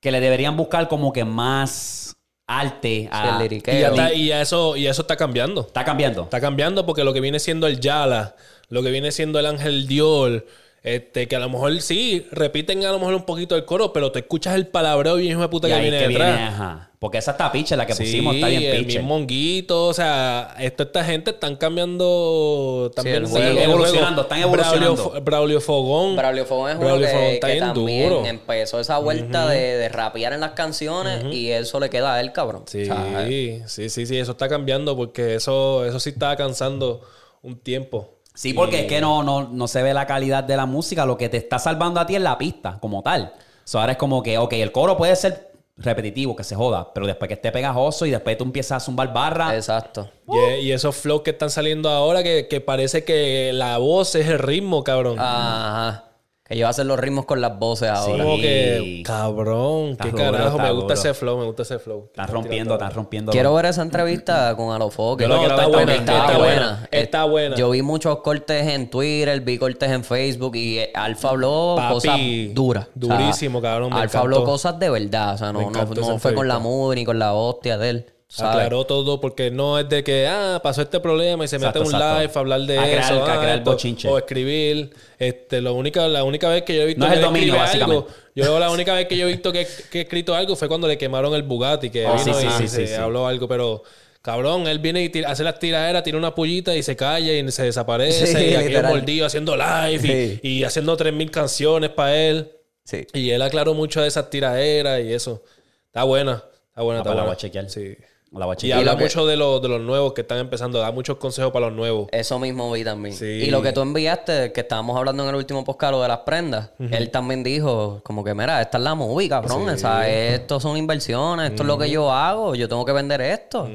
Que le deberían buscar como que más arte a... Sí, el Y ya, está- y ya eso, y eso está cambiando. Está cambiando. Está cambiando porque lo que viene siendo el Yala, lo que viene siendo el Ángel Dior, este, que a lo mejor sí, repiten a lo mejor un poquito el coro, pero te escuchas el palabreo bien hijo de puta Y que viene que detrás. viene, ajá. Porque esa está piche, la que Sí, pusimos está bien el piche. mismo honguito, o sea, esto, esta gente están cambiando también el sí, juego. Evolucionando, están evolucionando. Braulio, Braulio Fogón. Braulio Fogón es uno Braulio que, Fogón está que bien también duro. empezó esa vuelta de, de rapear en las canciones y eso le queda a él, cabrón. Sí, O sea, sí, sí, sí, eso está cambiando porque eso, eso sí estaba cansando un tiempo. Sí, porque es que no, no, no se ve la calidad de la música. Lo que te está salvando a ti es la pista, como tal. So, ahora es como que, ok, el coro puede ser repetitivo, que se joda, pero después que esté pegajoso y después tú empiezas a zumbar barra. Exacto. Y, y esos flows que están saliendo ahora que, que parece que la voz es el ritmo, cabrón. Ajá. Que yo voy a hacer los ritmos con las voces ahora. Como Sí. que, cabrón, Está qué duro, carajo, me gusta duro. ese flow, me gusta ese flow. Están rompiendo, están rompiendo. Quiero ver esa entrevista con Alofoque. Yo lo No, quiero está buena, está está buena, está buena. Yo vi muchos cortes en Twitter, vi cortes en Facebook y eh, Alfa habló Papi, cosas duras. O sea, durísimo, cabrón, Alfa habló cosas de verdad. O sea, no, no, no fue con la mood ni con la hostia de él. ¿Sabes? Aclaró todo porque no es de que, ah, pasó este problema y se Exacto, mete en un exacto. live a hablar de A crear- eso. a crear ah, bochinche. O escribir. Este, lo única, la única vez que yo he visto No es que el él dominio, escribe algo, yo la única vez que yo he visto que, que he escrito algo fue cuando le quemaron el Bugatti, que Oh, vino sí, sí, y sí, se habló algo, pero cabrón, él viene y tira- hace las tiraderas, tira una pullita y se calla y se desaparece. Sí, y literal. mordido haciendo live y, y haciendo 3000 canciones para él. Sí. Y él aclaró mucho de esas tiraderas y eso. Está buena, está buena, Ah, está pues la buena. voy a chequear. Sí. La Y habla lo que- mucho de, los de los nuevos que están empezando, da muchos consejos para los nuevos. Eso mismo vi también. Sí. Y lo que tú enviaste, que estábamos hablando en el último podcast, lo de las prendas, él también dijo, como que, mira, esta es la movie, cabrón. O sea, esto son inversiones, esto es lo que yo hago, yo tengo que vender esto.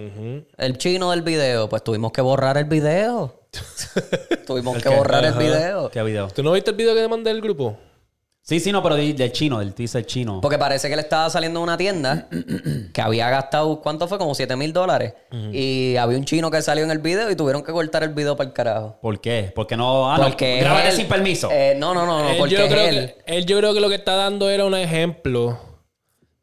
El chino del video, pues tuvimos que borrar el video. tuvimos que borrar el video. ¿Qué video? ¿Tú no viste el video que te mandé del grupo? Sí, sí, no, pero del chino, del teaser chino. Porque parece que le estaba saliendo de una tienda que había gastado, ¿cuánto fue? Como 7 mil dólares. Y había un chino que salió en el video y tuvieron que cortar el video para el carajo. ¿Por qué? Porque no. Ah, no. Porque él- sin permiso. Eh, no, no, no, no, él, porque yo creo es él. que, él yo creo que lo que está dando era un ejemplo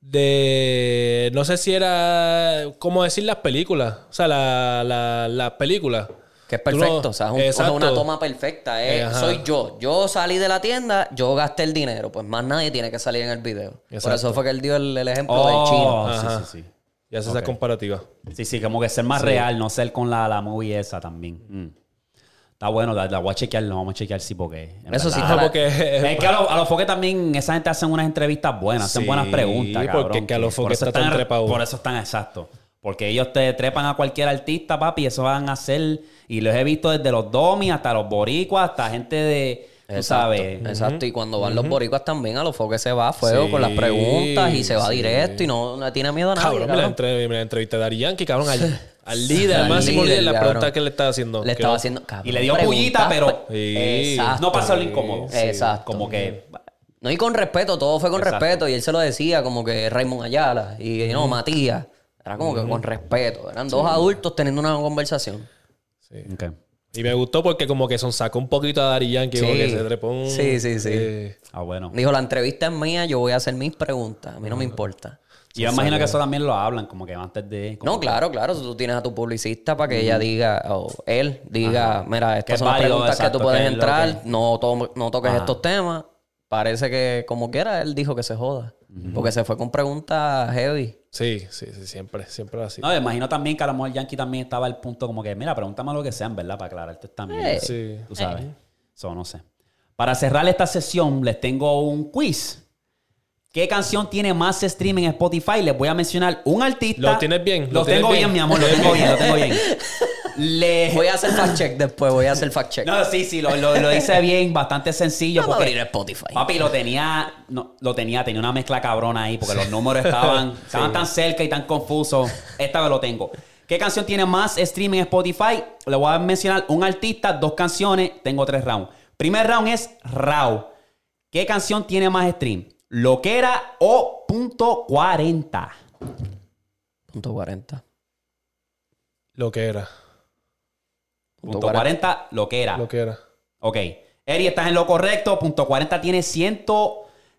de... No sé si era... ¿Cómo decir las películas? O sea, la, la, las películas. Que es no- perfecto. o sea, es, un- es Exacto. una toma perfecta. es- Eh, ajá. soy yo. Yo salí de la tienda, yo gasté el dinero. Pues más nadie tiene que salir en el video. Por eso fue que él dio el, el ejemplo Oh, del chino. Ajá. sí, sí, sí. Y hace esa comparativa. Sí, sí, como que ser más real, no ser con la, la movie esa también. Mm. Está bueno, la, la voy a chequear, la vamos a chequear sí, porque. Eso sí está la- porque Es que a los, a los foques también, esa gente hacen unas entrevistas buenas, hacen Sí, buenas preguntas, cabrón. porque es que a los por foques eso está tan están- trepado. Por eso están exactos. Porque ellos te trepan a cualquier artista, papi, y eso van a hacer. Y los he visto desde los domi hasta los boricuas, hasta gente de. Tú Exacto, sabes. exacto. Y cuando van los boricuas también, a los foques se va a fuego Sí, con las preguntas y se va sí. directo y no, no tiene miedo a nadie. Cabrón, me la, me la entrevisté a Dari Yankee, cabrón, al, al líder, al máximo líder, la cabrón. pregunta que le estaba haciendo. Le estaba haciendo. cabrón, Y le dio pullita, pero. pues, Sí. No pasó lo incómodo. Sí. Exacto. Como que. No, y con respeto, todo fue con Exacto. respeto. Y él se lo decía como que Raymond Ayala y no, Matías. Era como que con respeto. Eran dos adultos teniendo una conversación. Y me gustó porque como que son sacó un poquito a Dari Yankee, Sí. como que se trepó un- Sí, sí, sí. eh, Ah, bueno. Dijo, la entrevista es mía, yo voy a hacer mis preguntas. A mí no me importa. Y yo imagino que eso también lo hablan, como que antes de. No, claro, claro. Tú tienes a tu publicista para que ella diga, o él diga, mira, estas es son las preguntas exacto, que tú puedes entrar, que- no, to- no toques Ajá. estos temas. Parece que, como quiera, él dijo que se joda. Porque se fue con preguntas heavy. Sí, sí, sí, siempre, siempre así. No, me imagino también que a lo mejor Yankee también estaba al punto como que, mira, pregúntame lo que sean, ¿verdad? Para aclararte también. Eh. Sí. Tú sabes. Eso no sé. Para cerrar esta sesión, les tengo un quiz. ¿Qué canción tiene más streaming en Spotify? Les voy a mencionar un artista. ¿Lo tienes bien? Lo, ¿Lo tienes tengo bien, bien? mi amor. Lo tengo bien, lo tengo bien. Le- Voy a hacer fact check después, voy a hacer fact check. No, sí, sí, lo, lo, lo hice bien, bastante sencillo. Vamos a abrir Spotify. Papi, lo tenía, no, lo tenía, tenía una mezcla cabrona ahí, porque los números estaban, estaban tan cerca y tan confusos. Esta vez lo tengo. ¿Qué canción tiene más streaming en Spotify? Le voy a mencionar un artista, dos canciones, tengo tres rounds. Primer round es Rao. ¿Qué canción tiene más stream? Loquera o punto 40. Punto 40. Lo que era. Punto 40. 40, Loquera. Lo que era. Ok. Eri, estás en lo correcto. Punto 40 tiene 100,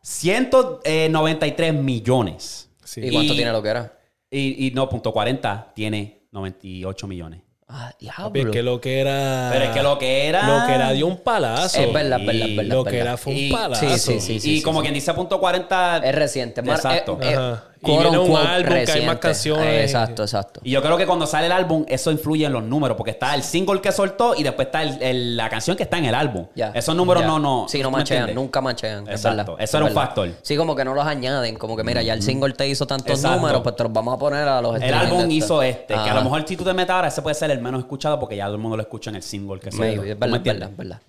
193 millones. Sí. ¿Y cuánto Y- tiene lo que era? Y, y no, punto 40 tiene 98 millones. Ah, Papi, diablo. es que lo que era. Pero es que lo que era. Lo que era dio un palazo. Es verdad, es verdad, es verdad. Lo es que verdad. era fue un Y- palazo. sí, sí, sí, sí. y como quien dice punto 40. Es reciente. Exacto. eh, eh, Ajá. Y viene un álbum que hay más canciones. Eh, Exacto, exacto. Y yo creo que cuando sale el álbum, eso influye en los números, porque está el single que soltó y después está el- el- la canción que está en el álbum. Ya. Esos números Ya. no, no. Sí, no ¿me machean, entiendes? nunca machean. es Exacto. Eso es era un factor. Sí, como que no los añaden. Como que mira, ya el single te hizo tantos Exacto. números, pues te los vamos a poner a los El álbum de hizo este, que a lo mejor si tú te metes ahora, ese puede ser el menos escuchado porque ya todo el mundo lo escucha en el single que soltó. es ¿Tú verdad, verdad, verdad.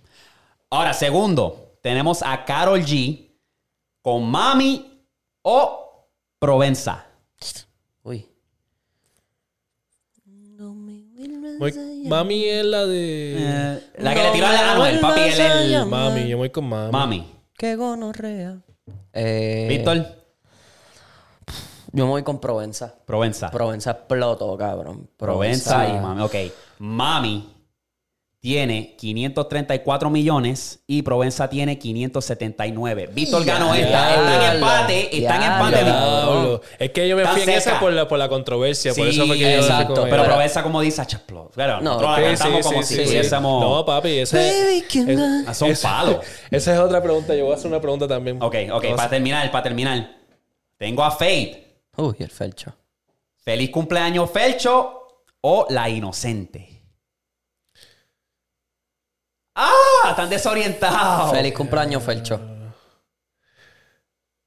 Ahora, segundo, tenemos a Carol G con Mami o Provenza. Uy. Voy- Mami es la de. Eh, la que No le tiró a me Anuel, papi, él a el. Mami, yo voy con mami. Mami. Qué gonorrea. Eh, Víctor, Yo me voy con Provenza. Provenza. Provenza explotó, cabrón. Provenza y Mami. Ok. Mami tiene 534 millones y Provenza tiene 579. Víctor ganó esta. Está en empate. Está en empate. Es que yo me fui en esa por la, por la controversia. por Sí, eso fue que yo exacto, Pero Provenza, como dice, "Achaplo". Claro, No, nosotros la Sí, cantamos sí, como sí, si. No, papi, ese. es- son palos. Esa es otra pregunta. Yo voy a hacer una pregunta también. Ok, ok, para terminar, para terminar. Tengo a Fate. Uy, el felcho. Feliz cumpleaños, Felcho. O La Inocente. ¡Ah! Están desorientados. Feliz cumpleaños, Felcho.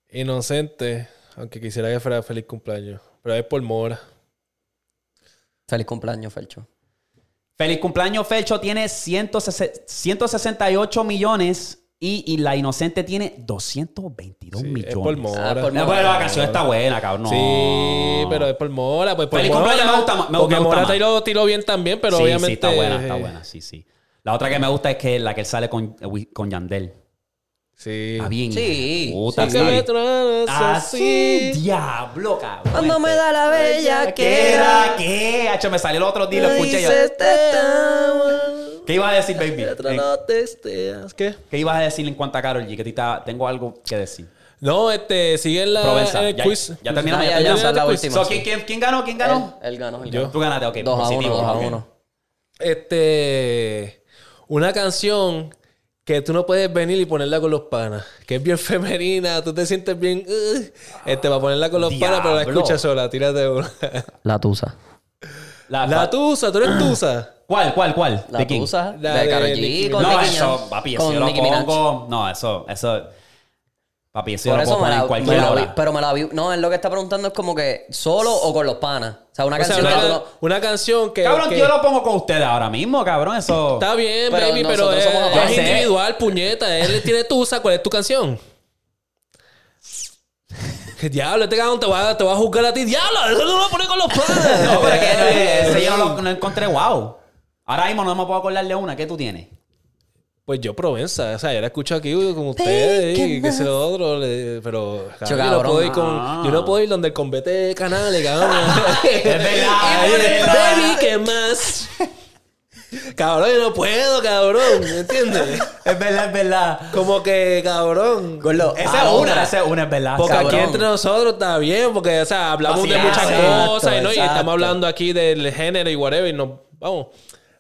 Inocente. Aunque quisiera que fuera feliz cumpleaños. Pero es por mora. Feliz cumpleaños, Felcho. Feliz cumpleaños, Felcho tiene 160 168 millones y, y La Inocente tiene 222 Sí, millones. es por mora. Ah, por No, pero la canción está buena, cabrón. No. Sí, pero es por mora. Pues por Feliz mora. cumpleaños me gusta más- me- porque me gusta mora más. tiró, tiró bien también, pero sí, obviamente. sí, está buena, está eh, buena, sí, sí. La otra que me gusta es que la que él sale con, con Yandel. Sí. Está bien. Sí. Puta, Sí, Así, diablo, cabrón. Cuando me da la bella ¿Qué era? ¿Qué? Hacho, me salió el otro día y lo escuché yo. ¿Qué ibas a decir, baby? ¿Qué? ¿Qué ibas a decir en cuanto a Carol G? Que te está- tengo algo que decir. No, este, sigue en la Provenza. en el ya, quiz. ya terminamos. Ya, ya ya, terminamos. la última. So, ¿quién, quién- quién ganó? ¿Quién ganó? Él, él ganó. él Yo. ganó. Tú ganaste, ok. 2 a 1, positivo, 2 a ok. 1. Este. Una canción que tú no puedes venir y ponerla con los panas. Que es bien femenina, tú te sientes bien. uh, este, para ponerla con los panas, pero la escuchas sola, tírate una. La tusa. La, La tusa, tú eres tusa. ¿Cuál, cuál, cuál? La ¿De quién? tusa. La de de Karol G con No, eso, papi, eso yo lo pongo... No, eso, eso... Papi, eso yo Por lo eso puedo me poner la, en cualquier me la vi, hora. pero me la vi. No, él lo que está preguntando es como que solo o con los panas. O sea, una O sea, canción una, que tú no- una canción que. Cabrón, que- yo lo pongo con ustedes ahora mismo, cabrón. Eso... Está bien, Pero baby, pero nosotros es, somos es aparte. individual, puñeta. Él tiene tusa. ¿Cuál es tu canción? ¿Qué diablo? Este cabrón te va, a- te va a juzgar a ti. ¡Diablo! Eso no lo pone con los panas. No, pero es que ese yo no lo no encontré wow. Ahora mismo no me puedo acordar de una. ¿Qué tú tienes? Pues yo, Provenza. O sea, yo la escucho aquí con ustedes y que se lo otro. le- pero, cabrón, yo, no puedo ir con, Ah. yo no puedo ir donde el combate de canales, cabrón. Es verdad, Y es poner, verdad. Baby, ¿qué más? cabrón, yo no puedo, cabrón. ¿Me entiendes? Es verdad, es verdad. Como que, cabrón. Gordo, Esa es una, esa es una, es verdad. Porque aquí entre nosotros está bien, porque, o sea, hablamos de muchas exacto, cosas y, ¿no? y estamos hablando aquí del género y whatever, y nos vamos.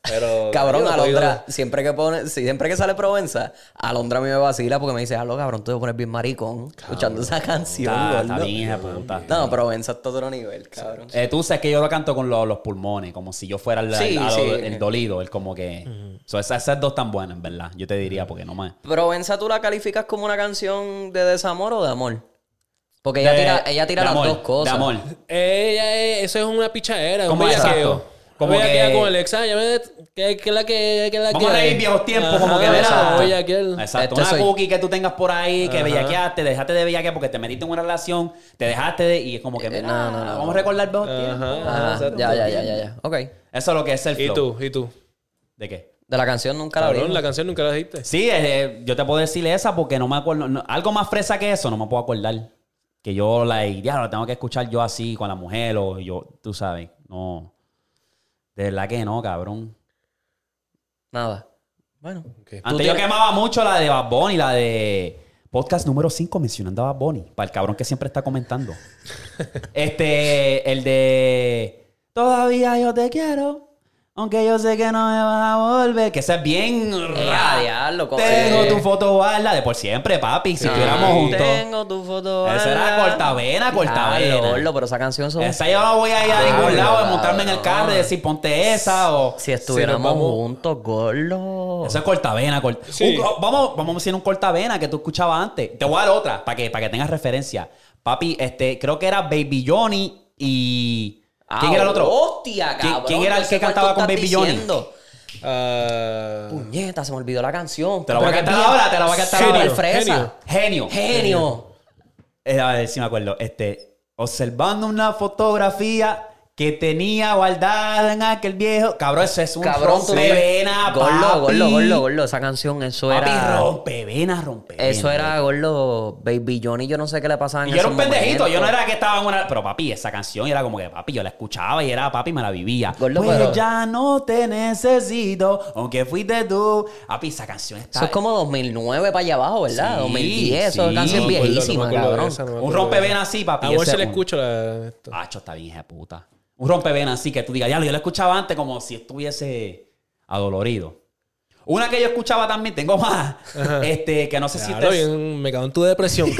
Pero. Cabrón, Alondra, siempre que pone, siempre que sale Provenza, Alondra a mí me vacila porque me dice, aló, cabrón, tú te pones bien maricón escuchando esa canción, Está, gordo". está bien, hija de puta. No, Provenza está a otro nivel, cabrón. Eh, tú sabes que yo lo canto con lo- los pulmones, como si yo fuera el, Sí, el- sí. el dolido. El como que. So, esas, esas dos tan buenas, en verdad. Yo te diría, porque no más. Provenza, ¿tú la calificas como una canción de desamor o de amor? Porque ella De- tira, ella tira de las amor, dos cosas. De amor. Ella es, eso es una pichadera, un Como bellaqueo. exacto. Como Como que- con el ex, ya me... Que, que la que, que la Vamos a reír viejos tiempos, Ajá, como que verás. esa. Exacto. Este una soy- cookie que tú tengas por ahí, que bellaqueaste, dejaste de bellaquear porque te metiste en una relación, te dejaste de. Y es como que. Eh, no, no, no, vamos a recordar viejos tiempos. ajá, ya, ya, ya, ya, ya. Ok. Eso es lo que es el ¿Y flow. tú? ¿Y tú? ¿De qué? De la canción nunca la Cabrón, vi. la canción nunca la dijiste. Sí, eh, yo te puedo decirle esa porque no me acuerdo. no- algo más fresa que eso, no me puedo acordar. Que yo la ya lo tengo que escuchar yo así con la mujer o yo, tú sabes. No. De verdad que no, cabrón. Nada. Bueno. Ok. Antes yo quemaba mucho la de Bad Bunny, la de podcast número 5 mencionando a Bad Bunny. Para el cabrón que siempre está comentando. este, el de Todavía yo te quiero. Aunque yo sé que no me vas a volver. Que es bien. Eh, ra- a diablo, co- Tengo tu foto guarda de por siempre, papi. Si estuviéramos juntos. Tengo tu foto. Esa era cortavena, cortavena. Pero esa canción son... Esa yo no voy a ir a ningún lado de montarme en el carro y decir ponte esa o. Si estuviéramos juntos, gordo. Eso es cortavena. vamos, vamos a decir un cortavena que tú escuchabas antes. Te voy a dar otra para que, para que tengas referencia. Papi, este, creo que era Baby Johnny y. ¿Quién Ah, era el otro? Hostia, ¿Quién- cabrón. quién era el que cantaba con Baby Johnny? Ah, Puñeta, se me olvidó la canción. Te la voy a cantar ahora, te la voy a cantar ahora. fresa. Genio. Genio. Eh, a ver si me acuerdo. Este, observando una fotografía que tenía guardada en aquel viejo. Cabrón, eso es un Cabrón, rompevena, Gordo, papi. gordo, gordo, gordo. Esa canción, eso Papi, era... rompevena, rompevena. Eso era, gordo, Baby Johnny. Yo no sé qué le pasaba en Y yo era un pendejito, yo no era que estaba en una. Pero papi, esa canción era como que papi, yo la escuchaba y era papi, me la vivía. Gordo, pues pero- ya no te necesito, aunque fuiste tú. Papi, esa canción está. Eso es como 2009 para allá abajo, ¿verdad? Sí, 2010. Eso sí. es canción No viejísima, no cabrón. esa, Un rompevena esa. así, papi. A ver ese si le escucho la... esto. Acho, está bien, hija de puta. Un rompevena así que tú digas, ya, yo la escuchaba antes como si estuviese adolorido. Una que yo escuchaba también, tengo más. Este, que no sé si Claro, ustedes. bien, me cago en tu depresión,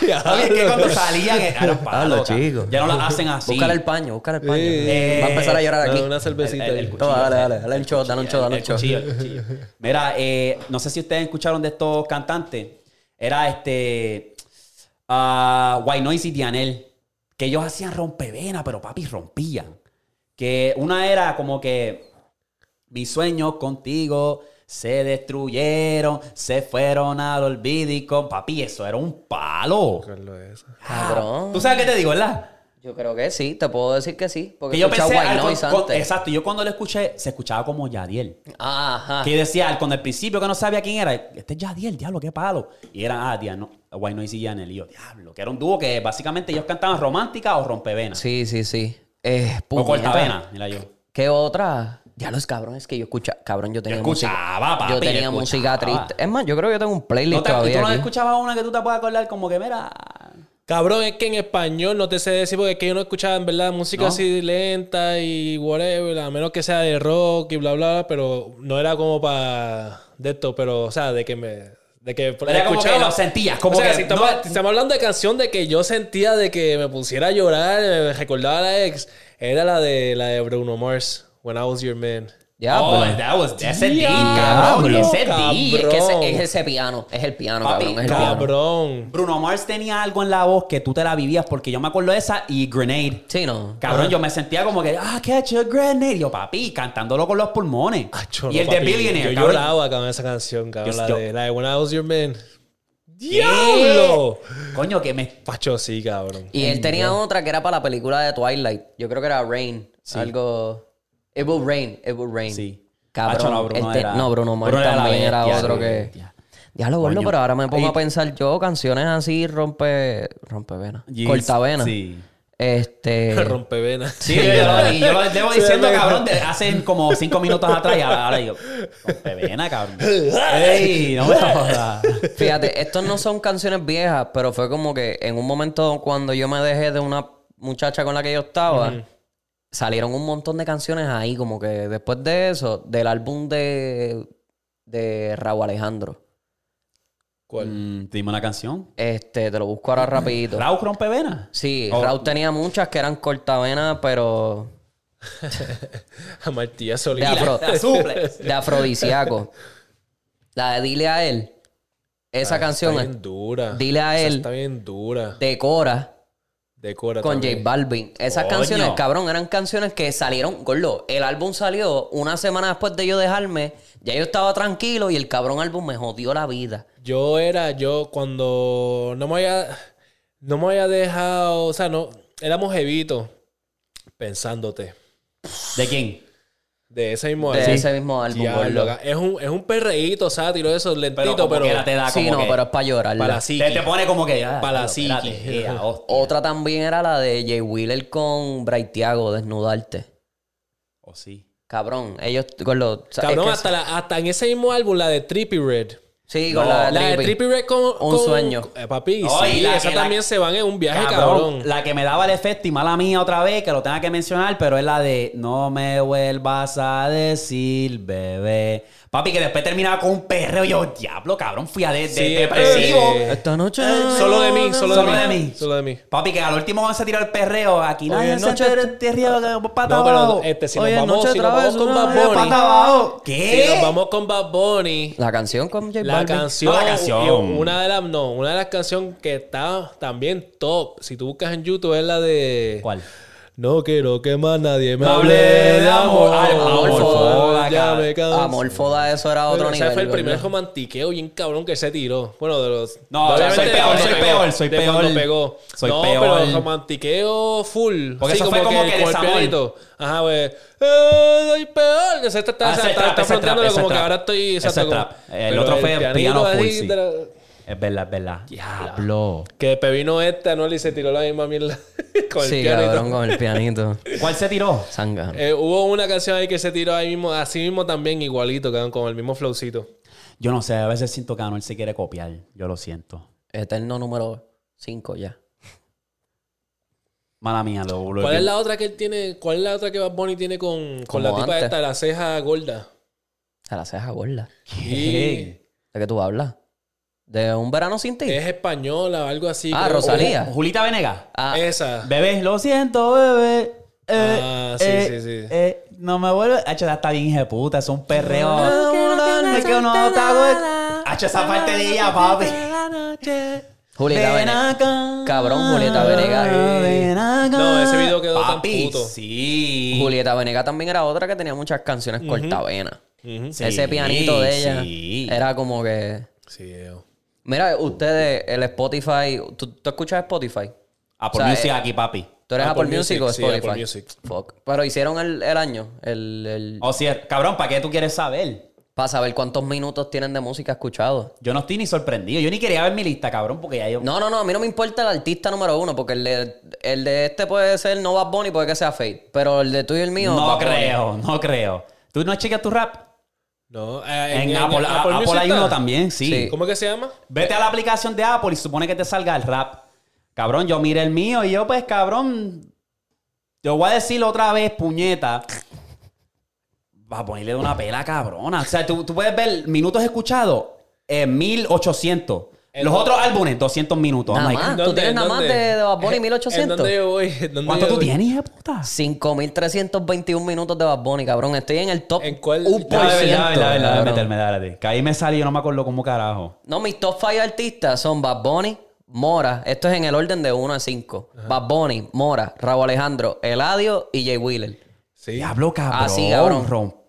es que cuando salían eran palos. Ya no la hacen así. Búscale el paño, búscale el paño. Eh, Va a empezar a llorar aquí. Una cervecita. El- el- el cuchillo, Toma, dale, eh. dale, dale un shot, dale un shot, dale un shot. cuchillo, el cuchillo. Mira, eh, no sé si ustedes escucharon de estos cantantes. Era este. ah, White Noise y Dianel. Que ellos hacían rompevena, pero papi, rompían. Que una era como que. Mis sueños contigo se destruyeron, se fueron al olvido y con. Papi, eso era un palo. Carlos, eso. Cabrón. ¿Tú sabes qué te digo, verdad? Yo creo que sí, te puedo decir que sí. Porque Que yo pensé. White con- con- exacto, yo cuando lo escuché, se escuchaba como Yadiel. Ajá. Que yo decía, cuando al principio que no sabía quién era, este es Yadiel, diablo, qué palo. Y era, ah, Diano, White Noise y Yanel. Y yo, diablo, que era un dúo que básicamente ellos cantaban romántica o rompevena. Sí, sí, sí. Eh, o cortavena, mira yo. ¿Qué otra? Ya los cabrones que yo escuchaba. Cabrón, yo tenía escuchaba, música. papi, yo yo tenía escuchaba. música triste. Es más, yo creo que yo tengo un playlist ¿No te, ¿Y todavía. tú no aquí. escuchabas una que tú te puedas acordar como que, mira, Cabrón, es que en español no te sé decir porque es que yo no escuchaba en verdad música ¿No? así lenta y whatever, a menos que sea de rock y bla, bla, bla, pero no era como para de esto, pero, o sea, de que me. De que Era como que lo sentías, como o sea, que si estamos, no- si estamos hablando de canción de que yo sentía de que me pusiera a llorar, me recordaba a la ex, era la de la de Bruno Mars, When I Was Your Man. Ya, oh, that was, ese deep, cabrón. Ese cabrón. deep. Es que ese, Cabrón. es ese piano. Es el piano, Papi, cabrón. Es el piano. Cabrón. Bruno Mars tenía algo en la voz que tú te la vivías porque yo me acuerdo de esa y Grenade. Sí, no. Cabrón, yo me sentía como que, ah, catch a grenade. Yo, papi, cantándolo con los pulmones. Acho, y no, el de Billionaire, Yo cabrón. lloraba con esa canción, cabrón. Yo- la, yo- de, la de When I Was Your Man. ¡Diablo! Coño, que me. Pacho, sí, cabrón. Y él tenía otra que era para la película de Twilight. Yo creo que era Rain. Algo. It will rain. It will rain. Sí. Cabrón. Hacho, no, Bruno él te- era- no, Bruno Mars también era bestia, otro sí, que. bestia. Ya lo gordo, Coño. pero ahora me pongo Y- a pensar yo, canciones así, rompe. Rompevena. Yes, Cortavena. Sí. Este. Rompevenas. Sí, yo lo, y yo lo llevo Sí, diciendo, cabrón, de hace como cinco minutos atrás y ahora, yo, pena, cabrón. ¡Ey! No me jodas. Fíjate, estos no son canciones viejas, pero fue como que en un momento cuando yo me dejé de una muchacha con la que yo estaba, salieron un montón de canciones ahí, como que después de eso, del álbum de, de Raúl Alejandro. ¿Cuál? Mm, Dime una canción. Este, te lo busco ahora rapidito. ¿Raúl Rompevena? Sí, Oh. Raúl tenía muchas que eran cortavenas, pero A Martilla de, Solís. afro- La suple. de afrodisíaco. La de Dile a él. Esa canción Está es bien dura. Dile a Esa él. Está bien dura. decora. Decora con también. J Balvin. Esas Coño. canciones, cabrón, eran canciones que salieron, gordo. El álbum salió una semana después de yo dejarme. Ya yo estaba tranquilo y el cabrón álbum me jodió la vida. Yo era, yo cuando no me había, no me había dejado, o sea, no, éramos jevitos pensándote. ¿De quién? De ese mismo De álbum. ese mismo álbum, Diablo, es un, es un perreíto sátiro, eso, lentito, como pero, que la te da Sí, como no, que- pero es para llorar. para la te, psiqui. te pone como que ya. Pa' la espérate, psiqui. ya, hostia. Otra también era la de Jay Wheeler con Braithiago, Desnudarte. Oh, sí. Cabrón, ellos con los... Cabrón, es que- hasta, la- hasta en ese mismo álbum, la de Trippy Red. Sí, con No, la, La de Trippy. Red con... Un con- sueño. Eh, papi, sí, la esa la- también se van en un viaje, Cabrón, cabrón. La que me daba el efecto y mala mía otra vez, que lo tenga que mencionar, pero es la de No me vuelvas a decir, bebé. Papi, que después terminaba con un perreo. y Yo, diablo, cabrón, fui a de, de- Sí, depresivo. eh, Esta noche... Solo de mí, solo, Solo de, de mí. mí. Solo de mí. Papi, que al último vamos a tirar el perreo. Aquí nadie Oye, se noche- entera del perreo, que pata No, abajo. pero este, si Oye, nos vamos, noche si nos otra vamos vez, con una Bad Bunny, abajo. ¿Qué? si nos vamos con Bad Bunny, La canción con J la Balvin. canción, No, la canción. y una de las, no, una de las canciones que está también top, si tú buscas en YouTube es la de ¿Cuál? No quiero que más nadie me hable de amor. Ay, Amor, foda, ya me cansé. Amor Foda, eso era otro Pero nivel. ese fue el ¿verdad? primer romantiqueo bien cabrón que se tiró. Bueno, de los. No, soy peor, soy peor, soy de peor. cuando pegó. Soy no, peor. pero romantiqueo full. Porque Sí, eso fue como que el desamor. Ajá, güey. Eh, soy peor. Que se está, está, Ah, está, está como que ahora estoy. Exacto, El otro fue piano full, Es verdad, es verdad. Diablo. Que después vino este, ¿no? Y se tiró la misma mierda con el Sí, pianito. cabrón, con el pianito. ¿Cuál se tiró? Sanga. Eh, hubo una canción ahí que se tiró ahí mismo, así mismo también, igualito, cabrón, con el mismo flowcito. Yo no sé, a veces siento que Anuel se quiere copiar. Yo lo siento. Eterno número 5 ya. Mala mía, lo, lo- ¿Cuál es la otra que él tiene? ¿Cuál es la otra que Bad Bunny tiene con, con la Como tipa antes. esta, la ceja gorda? A la ceja gorda. Y ¿De qué tú hablas? ¿De un verano sin ti? es española o algo así. Ah, creo. Rosalía. Julita Venegas. Ah, Esa. Bebé, lo siento, bebé. Eh, Ah, sí, eh, sí, sí. eh, no me vuelve. Hacho, está bien hija de puta. Es un perreo. no, que uno está güey. Hacho, esa parte de ella, papi. Julieta Ven Venegas. Cabrón, Julieta Venegas. No, ese video quedó tan Papi, puto. Sí. Julieta Venegas también era otra que tenía muchas canciones cortavenas. Sí, Ese pianito de ella sí. era como que... Sí, yo. Mira, ustedes, el Spotify... ¿Tú, tú escuchas Spotify? Apple O sea, Music eh, aquí, papi. ¿Tú eres Apple, Apple Music, Music, o sí, Spotify? Apple Music. Fuck. Pero hicieron el, el año, el, el- O sea, cabrón, ¿para qué tú quieres saber? para saber cuántos minutos tienen de música escuchado. Yo no estoy ni sorprendido. Yo ni quería ver mi lista, cabrón, porque ya yo. No, no, no, a mí no me importa el artista número uno, porque el de, el de este puede ser no Bad Bunny, puede que sea Fate, pero el de tú y el mío... no creo, no creo. ¿Tú no chequeas tu rap? No, eh, En, Apple, Apple, Music hay uno también, sí. Sí. ¿Cómo es que se llama? Vete a la aplicación de Apple y supone que te salga el rap. Cabrón, yo miré el mío y yo, pues, cabrón. Yo voy a decirlo otra vez, puñeta. Va a ponerle de una pela cabrona. O sea, tú, tú puedes ver minutos escuchados en 1800. Los El- otros álbumes, 200 minutos. Nada más. ¿Tú ¿Dónde- tienes nada más de, de Bad Bunny ¿En 1800? dónde yo voy? ¿En dónde ¿Cuánto yo tú voy? tienes, hija de puta? 5.321 minutos de Bad Bunny, cabrón. Estoy en el top ¿En cuál? 1%. Ya, ya, ya, ya, ya, cabrón. meterme, dale. Que ahí me salió, yo no me acuerdo cómo carajo. No, mis top 5 artistas son Bad Bunny, Mora. Esto es en el orden de 1 a 5. Bad Bunny, Mora, Raúl Alejandro, Eladio y Jay Wheeler. Sí. Diablo, cabrón. Así, cabrón.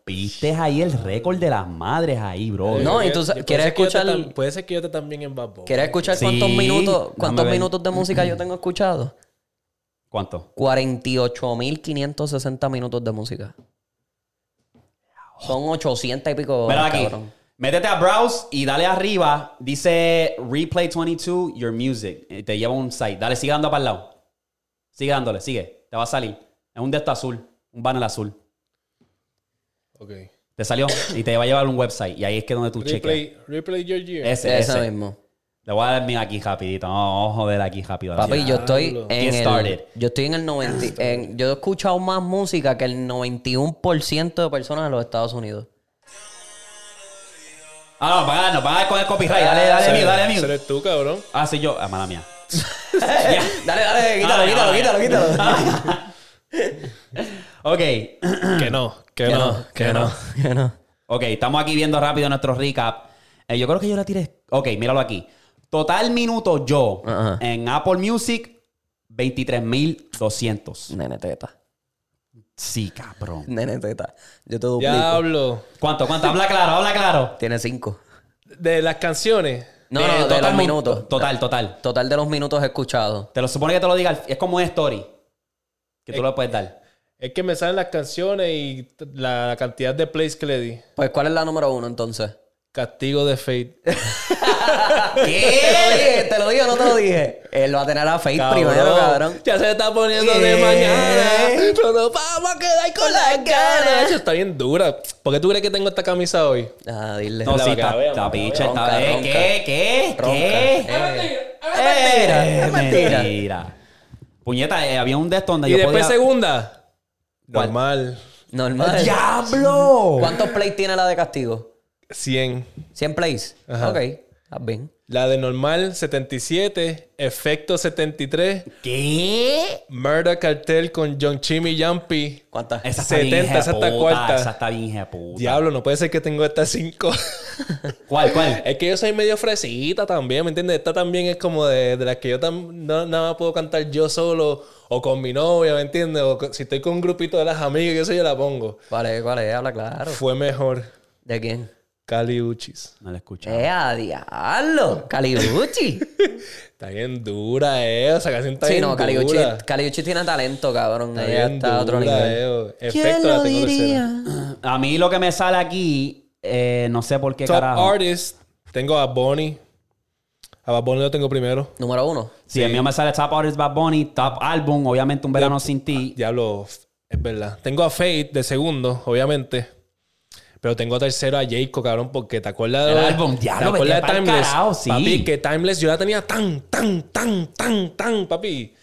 Rompiste ahí el récord de las madres ahí, bro. No, y tú Puede quieres te escuchar- Puede ser que yo te también en Bad Bunny. ¿Quieres escuchar Sí, cuántos minutos, cuántos minutos de música yo tengo escuchado? ¿Cuánto? 48.560 minutos de música. Son 800 y pico Mira horas, aquí. cabrón. Métete a browse y dale arriba. Dice Replay 22, Your Music. Y te lleva a un site. Dale, sigue dando para el lado. Sigue dándole, sigue. Te va a salir. Es un de azul. Un banner azul. Ok. Te salió y te va a llevar a un website. Y ahí es que donde tú cheques. Replay, replay your year. Ese, Ese ese. mismo. Le voy a dar mi aquí rapidito. No, vamos a joder aquí rápido. Papi, yo estoy en Get el, started. yo estoy en el 90, en- yo he escuchado más música que el 91% de personas en los Estados Unidos. Ah, no, van a nos van a dar con el copyright. Dale, dale, Ese- mute, dale, mute. eres tú, cabrón. Ah, sí, yo. Ah, mala mía. dale, dale, quítalo, Ah, quítalo, quítalo, quítalo. Ok. Que no, que no, que no. que no. Ok, estamos aquí viendo rápido nuestro recap. Eh, yo creo que yo la tiré. Ok, míralo aquí. Total minutos yo Ajá. en Apple Music, 23.200. Nene teta. Sí, cabrón. Nene teta. Yo te duplico. Diablo. ¿Cuánto? ¿Cuánto? Habla claro, habla claro. Tiene 5. De las canciones. No, Eh, no, de total los mu- minutos. Total, total. Total de los minutos escuchados. Te lo supone que te lo diga. Es como un story. Que tú lo puedes dar. Es que me salen las canciones y la cantidad de plays que le di. Pues, ¿cuál es la número uno entonces? Castigo de Fate. ¿Qué? ¿Te lo dije? ¿Te lo dije o no te lo dije? Él va a tener a Faith primero, cabrón. Ya se está poniendo de ¿Qué? mañana. Pero nos vamos a quedar con las ganas. Eso está bien dura. ¿Por qué tú crees que tengo esta camisa hoy? Ah, dile. No, la sí, está, está picha. Está, eh, Ronca, ¿Qué? ¿Qué? Ronca. ¿Qué? Eh. Eh, Es mentira. mentira. Puñeta, eh, había un de donde Y yo después podía... segunda. ¿Cuál? Normal. Normal. ¡Diablo! ¿Cuántos plays tiene la de castigo? 100. ¿100 plays? Ajá. Ok, está bien. La de normal 77. Efecto 73. ¿Qué? Murder Cartel con John Chimmy Jumpy. ¿Cuántas? Esa está bien 70, esa está cuarta. Esa está bien hijeputa. Diablo, no puede ser que tengo estas 5. ¿Cuál, cuál? es que yo soy medio fresita también, ¿me entiendes? Esta también es como de, de las que yo tam- no, nada más puedo cantar yo solo o con mi novia, ¿me entiendes? O con- si estoy con un grupito de las amigas, que eso yo la pongo. ¿Cuál es? ¿Cuál es? Habla claro. Fue mejor. ¿De quién? Cali Uchis. No la escuché. ¡Eh, a diablo! Caliucci. Está bien dura, eh. Esa canción está sí, bien no, dura. Caliucci, Caliucci tiene talento, cabrón. Está Ella bien está a otro dura, nivel. eh. Efecto la tengo tercera. A mí lo que me sale aquí, eh, no sé por qué Top carajo. Artist. Tengo a Bonnie. A Bad Bunny lo tengo primero. Número uno. Sí, el mío me sale Top Artist Bad Bunny, Top Album, obviamente Un Verano Sin Ti. Diablo, es verdad. Tengo a Fate de segundo, obviamente. Pero tengo a tercero a Jayco, cabrón, porque te acuerdas El de. álbum, diablo, ¿Te acuerdas de Timeless? carajo, sí. Papi, que Timeless yo la tenía tan, tan, tan, tan, tan, papi.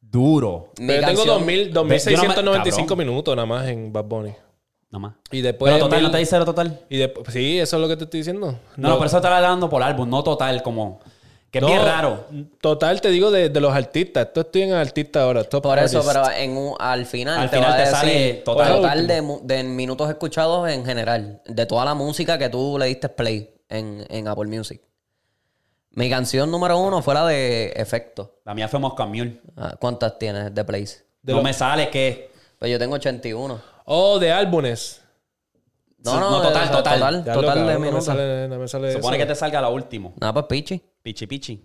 Duro. Mi Pero yo tengo canción- 2000, Yo no me- 2695 minutos nada más en Bad Bunny. Nada más. Y después. Pero total, mil- ¿no te dice cero total? Y después, sí, eso es lo que te estoy diciendo. No, no, por eso te la dando por álbum, no total, como... Que es No, bien raro. Total, te digo de, de los artistas. Esto estoy en artista ahora. Top Por eso, pero en un- al final Al te final va a te decir sale total. total, de, minutos escuchados en general. De toda la música que tú le diste play en, en Apple Music. Mi canción número uno fue la de Efecto. La mía fue Moscow Mule. Ah, ¿Cuántas tienes de plays? De no los- me sale que... Pues yo tengo 81. Oh, de álbumes. No, no, no, total, de- total. Total, total de cabrón, no me minutos. sale, no me sale Supone eso. que te salga lo último. Nada, pues pichi. Pichi pichi.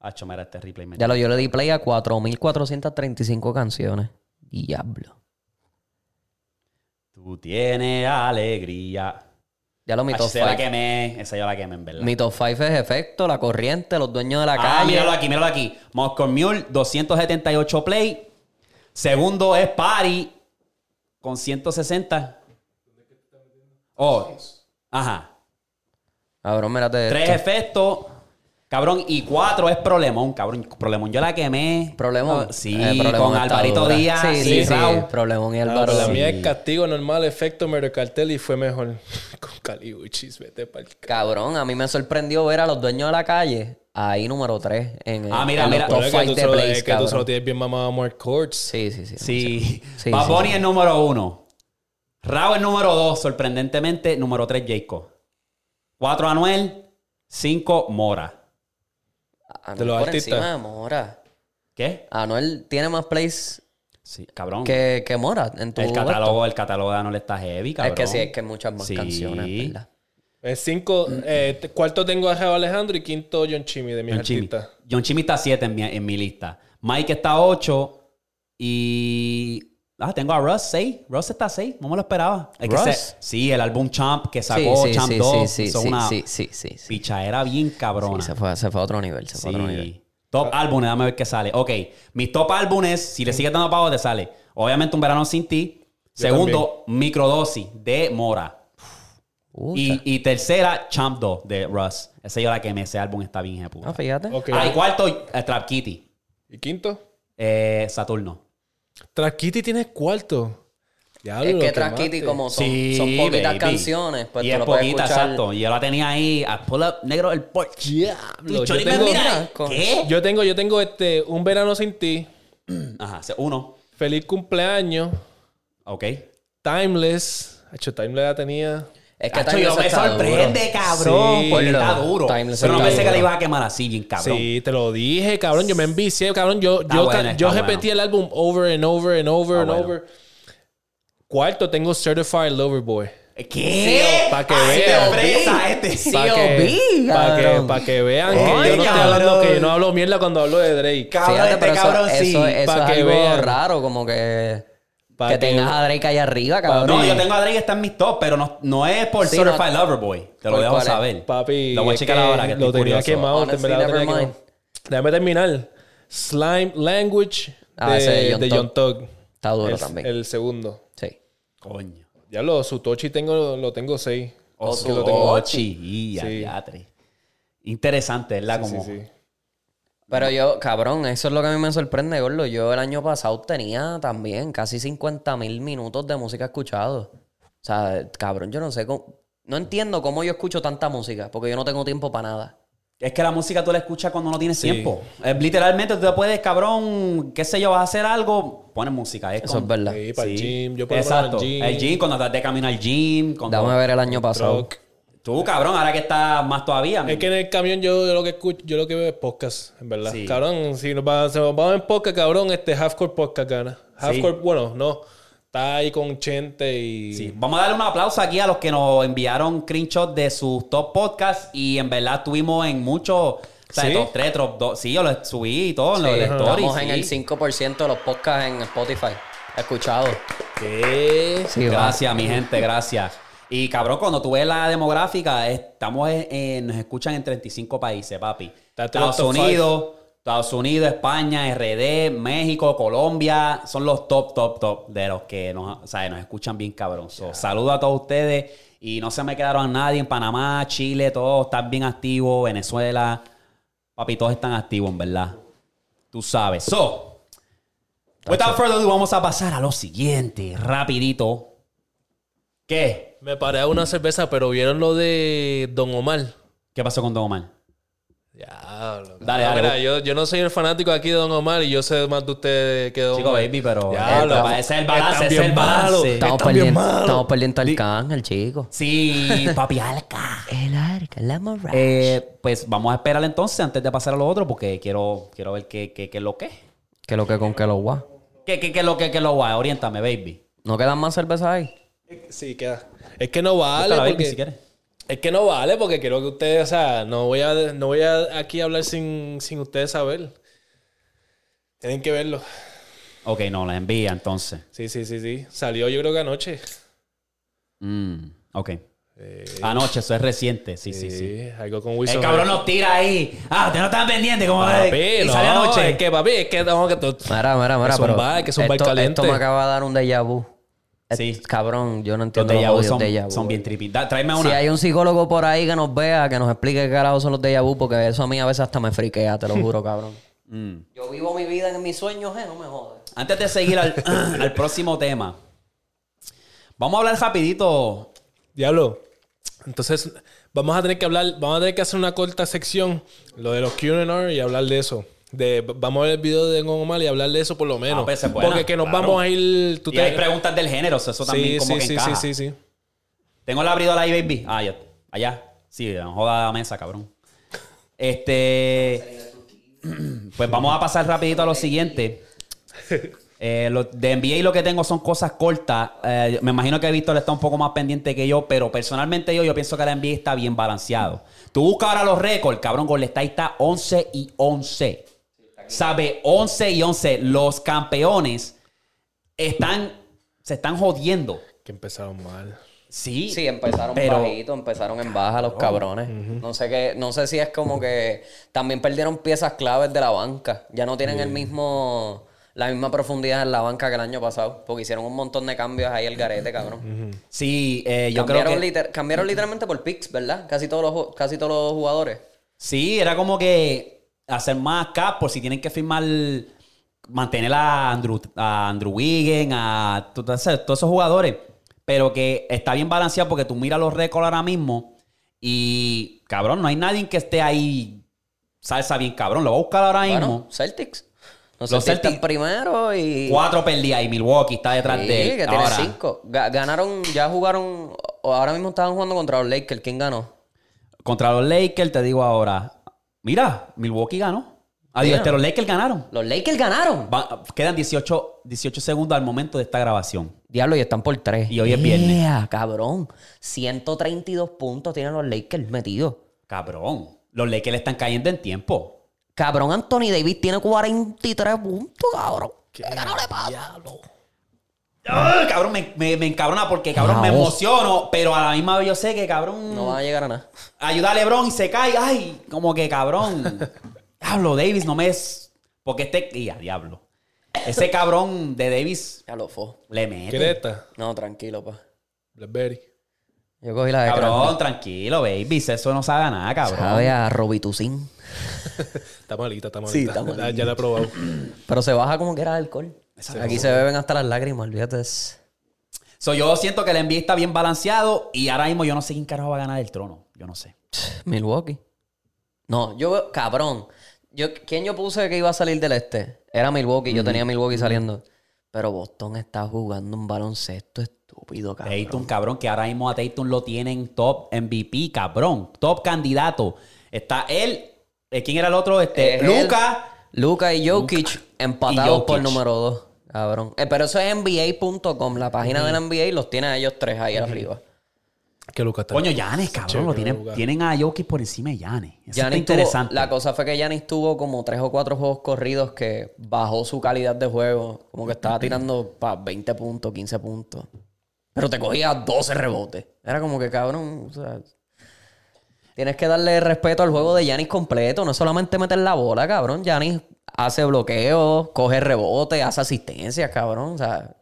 Hacho, mira este replay. me- Ya lo, yo le di play a 4.435 canciones. Diablo. Tú tienes alegría. Ya lo mi top Hacho, esa yo la 5. quemé. Esa yo la quemé, en verdad. Mi top 5 es Efecto, La Corriente, Los Dueños de la Ah, Calle. míralo aquí, míralo aquí. Moscow Mule, 278 play. Segundo es Party, con 160. Oh, ajá. Cabrón, mírate Tres efectos. Cabrón, y cuatro es Problemón, cabrón. Problemón yo la quemé. Problemón. Sí, Eh, Problemón con Alvarito dura. Díaz Sí, y sí, sí. Problemón y Ah, Álvaro. pero la sí. mía es castigo normal, efecto mero cartel y fue mejor. Con Caliuchis, vete pa'l c- Cabrón, a mí me sorprendió ver a los dueños de la calle ahí número 3 en, Ah, mira, en mira. top Pero es que 5 tú de solo- es que tú solo tienes bien mamado a Mark Courts. Sí, sí, sí. Sí. Sí, sí. es número uno. Raúl es número dos, sorprendentemente. Número tres, Jacob. Cuatro, Anuel. Cinco, Mora. Anuel De los por artistas. encima de Mora. ¿Qué? Anuel tiene más plays Sí, cabrón. que, que Mora en tu el catálogo, el catálogo de Anuel está heavy, cabrón. Es que sí, es que hay muchas más Sí. canciones, ¿verdad? Es cinco, eh, cuarto tengo a Raúl Alejandro y quinto John Chimmy de mis John Chimmy. artistas. John Chimmy está 7 en mi, en mi lista. Mike está 8. Y. Ah, tengo a Russ 6. Russ está 6. No me lo esperaba. Es que ¿Russ? se- sí, el álbum Champ que sacó, sí, Champ sí, 2. sí, sí, hizo sí, una sí, sí, sí, sí. pichadera bien Sí, cabrona. se, fue, se fue a otro nivel, se fue a otro nivel. Sí. Top álbumes, déjame ver qué sale. Ok, mis top álbumes, si le sigues dando pavo, te sale. Obviamente, Un Verano Sin Ti. Segundo, Microdosis de Mora. Puta. Y, y tercera, Champ 2 de Russ. Ese yo la quemé, ese álbum está bien puta. Ah, fíjate. Ok. Ah, y cuarto, eh, Trap Kitty. ¿Y quinto? Eh, Saturno. Traskitty tienes cuarto. Diablo, Es que. Kitty, como son, Sí, son poquitas baby. canciones, pues y tú es lo puedes poquita, escuchar. exacto. Y yo la tenía ahí, a pull up, negro, el porch. Diablo, yo tengo, mira, con- ¿Qué? yo tengo, yo tengo este, Un Verano Sin Ti, Ajá, uno. Feliz Cumpleaños, Ok. Timeless. Hecho, Timeless la tenía... Es que Cacho, yo me sorprende, duro. cabrón. Sí. porque está Duro. Pero no pensé que duro. la iba a quemar así, bien cabrón. Sí, te lo dije, cabrón. Yo me envicié, cabrón. Yo, Está yo, repetí bueno. el álbum over and over and over Está and bueno. over. Cuarto, tengo Certified Lover Boy. ¿Qué? Pa' que Ay, vean. Sí, Para que, pa' que, pa' que vean que yo no estoy hablando, que yo no hablo mierda cuando hablo de Drake. Cabrón, Fíjate, este eso, cabrón sí. eso, Pa' es que algo vean. raro, como que... Pa' que que- tengas a Drake ahí arriba, cabrón. No, yo tengo a Drake, está en mis top, pero no, no es por Sí, Certified no- Lover Boy. Te lo ¿Por dejo saber. Papi, Lo voy a checar que ahora, que lo estoy tenía quemado. Honestly, lo tenía quemado. Déjame terminar. Slime Language Ah, de, de. Young Thug. Está duro el, también. el segundo. Sí. Coño. Ya lo, su Tochi tengo, lo tengo seis. Oh, Que lo tengo. Ochi. Y Sí. Interesante, ¿verdad? Sí, Como... sí, sí. Pero yo, cabrón, eso es lo que a mí me sorprende, Gordo. Yo el año pasado tenía también casi 50 mil minutos de música escuchado. O sea, cabrón, yo no sé cómo... No entiendo cómo yo escucho tanta música, porque yo no tengo tiempo para nada. Es que la música tú la escuchas cuando no tienes Sí. tiempo. Es, literalmente tú te puedes, cabrón, qué sé yo, vas a hacer algo, pones música. Es Eso es verdad. Sí, para el gym. Yo puedo Exacto. El gym, cuando estás de camino al gym. Cuando... Dame ver el año pasado. Truck. Tú, cabrón, ahora que estás más todavía. Es que en el camión yo, yo lo que escucho, yo lo que veo es podcast, en verdad. Sí. Cabrón, si nos va- se nos vamos en podcast, cabrón, este Halfcore Podcast gana. Halfcore, bueno, no. Está ahí con Chente y. Sí. Vamos a darle un aplauso aquí a los que nos enviaron screenshots de sus top podcasts y en verdad estuvimos en muchos, o sea, ¿Sí? top 3, top 2. Sí, yo lo subí y todo en los Sí, de stories. estamos en sí. el 5% de los podcasts en Spotify. Escuchado. Sí, va. Gracias, mi gente, gracias. Y cabrón, cuando tú ves la demográfica, estamos en, en- nos escuchan en 35 países, papi. Estados Unidos, Estados Unidos, España, RD, México, Colombia, son los top, top, top de los que nos, o sea, nos escuchan bien cabrón. So, Saludo a todos ustedes y no se me quedaron nadie en Panamá, Chile, todos están bien activos, Venezuela, papi, todos están activos, en verdad. Tú sabes. So, without further ado, vamos a pasar a lo siguiente, rapidito. ¿Qué? Me paré a una cerveza, pero vieron lo de Don Omar. ¿Qué pasó con Don Omar? Diablo. Dale, No, dale. mira, yo, yo no soy el fanático aquí de Don Omar y yo sé más de ustedes que Don Chico, Omar. baby, pero Diablo, eh, ese es el balance, ese es el balance. Estamos perdiendo, estamos perdiendo al Arcángel, chico. Sí, papi Alca. El arca, la morra. Eh, pues vamos a esperar entonces antes de pasar a lo otro porque quiero, quiero ver qué, qué, qué es lo que es. ¿Qué lo que con que lo guá? ¿Qué, qué, qué es lo que, qué es lo guay? Oriéntame, baby. ¿No quedan más cervezas ahí? Sí, queda. Es que no vale. Porque-. Es que no vale porque quiero que ustedes, o sea, no voy a, no voy a aquí hablar sin, sin ustedes saber. Tienen que verlo. Ok, no, la envía entonces. Sí, sí, sí, sí. Salió yo creo que anoche. Mm, ok. Anoche, eso es reciente. Sí, sí, sí. Sí, algo con El Wilson. cabrón nos tira ahí. Ah, usted no está pendiente. como Papi, y no, sale anoche. es que papi, es que tengo que... Mira, mira, mira. Es un pero bar, que es un bar esto, caliente. esto me acaba de dar un déjà vu. Es- Sí. Cabrón, yo no Los entiendo los, déjà vu odios son, déjà vu. son bien trippy. Da- Tráeme Si una. hay un psicólogo por ahí que nos vea, que nos explique qué carajo son los déjà vu, porque eso a mí a veces hasta me friquea, te lo juro, cabrón. Mm. Yo vivo mi vida en mis sueños, eh, no me jodas. Antes de seguir al, al próximo tema, vamos a hablar rapidito. Diablo. Entonces, vamos a tener que hablar, vamos a tener que hacer una corta sección, lo de los QR y hablar de eso. De, vamos a ver el video de Don Omar y hablar de eso por lo menos. Ah, pues, se puede, Porque que nos claro. vamos a ir. Tú Y hay preguntas del género, eso también sí, como sí, que sí, encaja. sí, sí, sí. Tengo el abridor ahí, baby. Ah, ya. Allá. Sí, no joda la mesa, cabrón. Este. Pues vamos a pasar rapidito a lo siguiente. Eh, lo- de NBA lo que tengo son cosas cortas. Eh, me imagino que Víctor está un poco más pendiente que yo, pero personalmente yo, yo pienso que la NBA está bien balanceado. Tú buscas ahora los récords, cabrón, Golden State está 11 y 11. Sabe, 11 y 11. Los campeones están, se están jodiendo. Que empezaron mal. Sí, Sí, empezaron pero- bajito, empezaron en baja los cabrones. No sé qué, no sé si es como que también perdieron piezas claves de la banca. Ya no tienen el mismo, la misma profundidad en la banca que el año pasado. Porque hicieron un montón de cambios ahí el garete, cabrón. Sí, eh, yo creo cambiaron, que... liter- cambiaron literalmente por picks, ¿verdad? Casi todos los, casi todos los jugadores. Sí, era como que hacer más cap por si tienen que firmar, mantener a Andrew, a Andrew Wiggins, a to- todos esos jugadores. Pero que está bien balanceado porque tú miras los récords ahora mismo y, cabrón, no hay nadie que esté ahí salsa bien cabrón. Lo voy a buscar ahora mismo. Celtics. Los, Los Celtics, primero y... Cuatro perdidas y Milwaukee está detrás Sí, de él. que tiene cinco. Ga- Ganaron, ya jugaron, o ahora mismo estaban jugando contra los Lakers. ¿Quién ganó? contra los Lakers, te digo ahora. Mira, Milwaukee ganó. Adiós, este, los Lakers ganaron. Los Lakers ganaron. Va- quedan 18, 18 segundos al momento de esta grabación. Diablo, y están por tres. Y hoy es viernes. Yeah, cabrón. 132 puntos tienen los Lakers metidos. Cabrón. Los Lakers le están cayendo en tiempo. Cabrón, Anthony Davis tiene 43 puntos, cabrón. ¿Qué diablo? ¡Ah, cabrón, me, me, me encabrona porque, cabrón, me emociono. Pero a la misma vez yo sé que, cabrón, No van a llegar a nada. ayuda a LeBron y se cae. Ay, como que, cabrón. Diablo, Davis no me es... Porque este... Ya, diablo. Ese cabrón de Davis Ya lo fue. le mete. ¿Quieres esta? No, tranquilo, pa. Blackberry. Yo cogí la de Cabrón, tranquilo, baby. Eso no sabe a nada, cabrón. Sabe a Robitussin. Está malita, está malita. Sí, está malita. Ya, ya la he probado. Pero se baja como que era alcohol. Aquí se beben hasta las lágrimas, olvídate. So, yo siento que el NBA está bien balanceado y ahora mismo yo no sé quién carajo va a ganar el trono. Yo no sé. Milwaukee. No, yo, cabrón. Yo, ¿Quién yo puse que iba a salir del este? Era Milwaukee. Yo tenía Milwaukee saliendo. Pero Boston está jugando un baloncesto estúpido, cabrón. Tatum, cabrón, que ahora mismo a Tatum lo tienen top MVP, cabrón. Top candidato. Está él. eh, ¿Quién era el otro? Este, Es Luca. Luca y Jokic empatados Jokic. por número 2. Cabrón. Eh, pero eso es NBA.com. La página de la NBA los tiene a ellos tres ahí arriba. Que Lucas está. Coño, Yanes, cabrón. chévere, Lo tienen, tienen a Jokic por encima de Yanes. Eso está Giannis tuvo- interesante. la cosa fue que Yanis tuvo como tres o cuatro juegos corridos que bajó su calidad de juego. Como que estaba tirando para 20 puntos, 15 puntos. Pero te cogía 12 rebotes. Era como que cabrón. o sea, tienes que darle respeto al juego de Yanis completo. No solamente meter la bola, cabrón. Yanis hace bloqueos, coge rebote, hace asistencias, cabrón. O sea,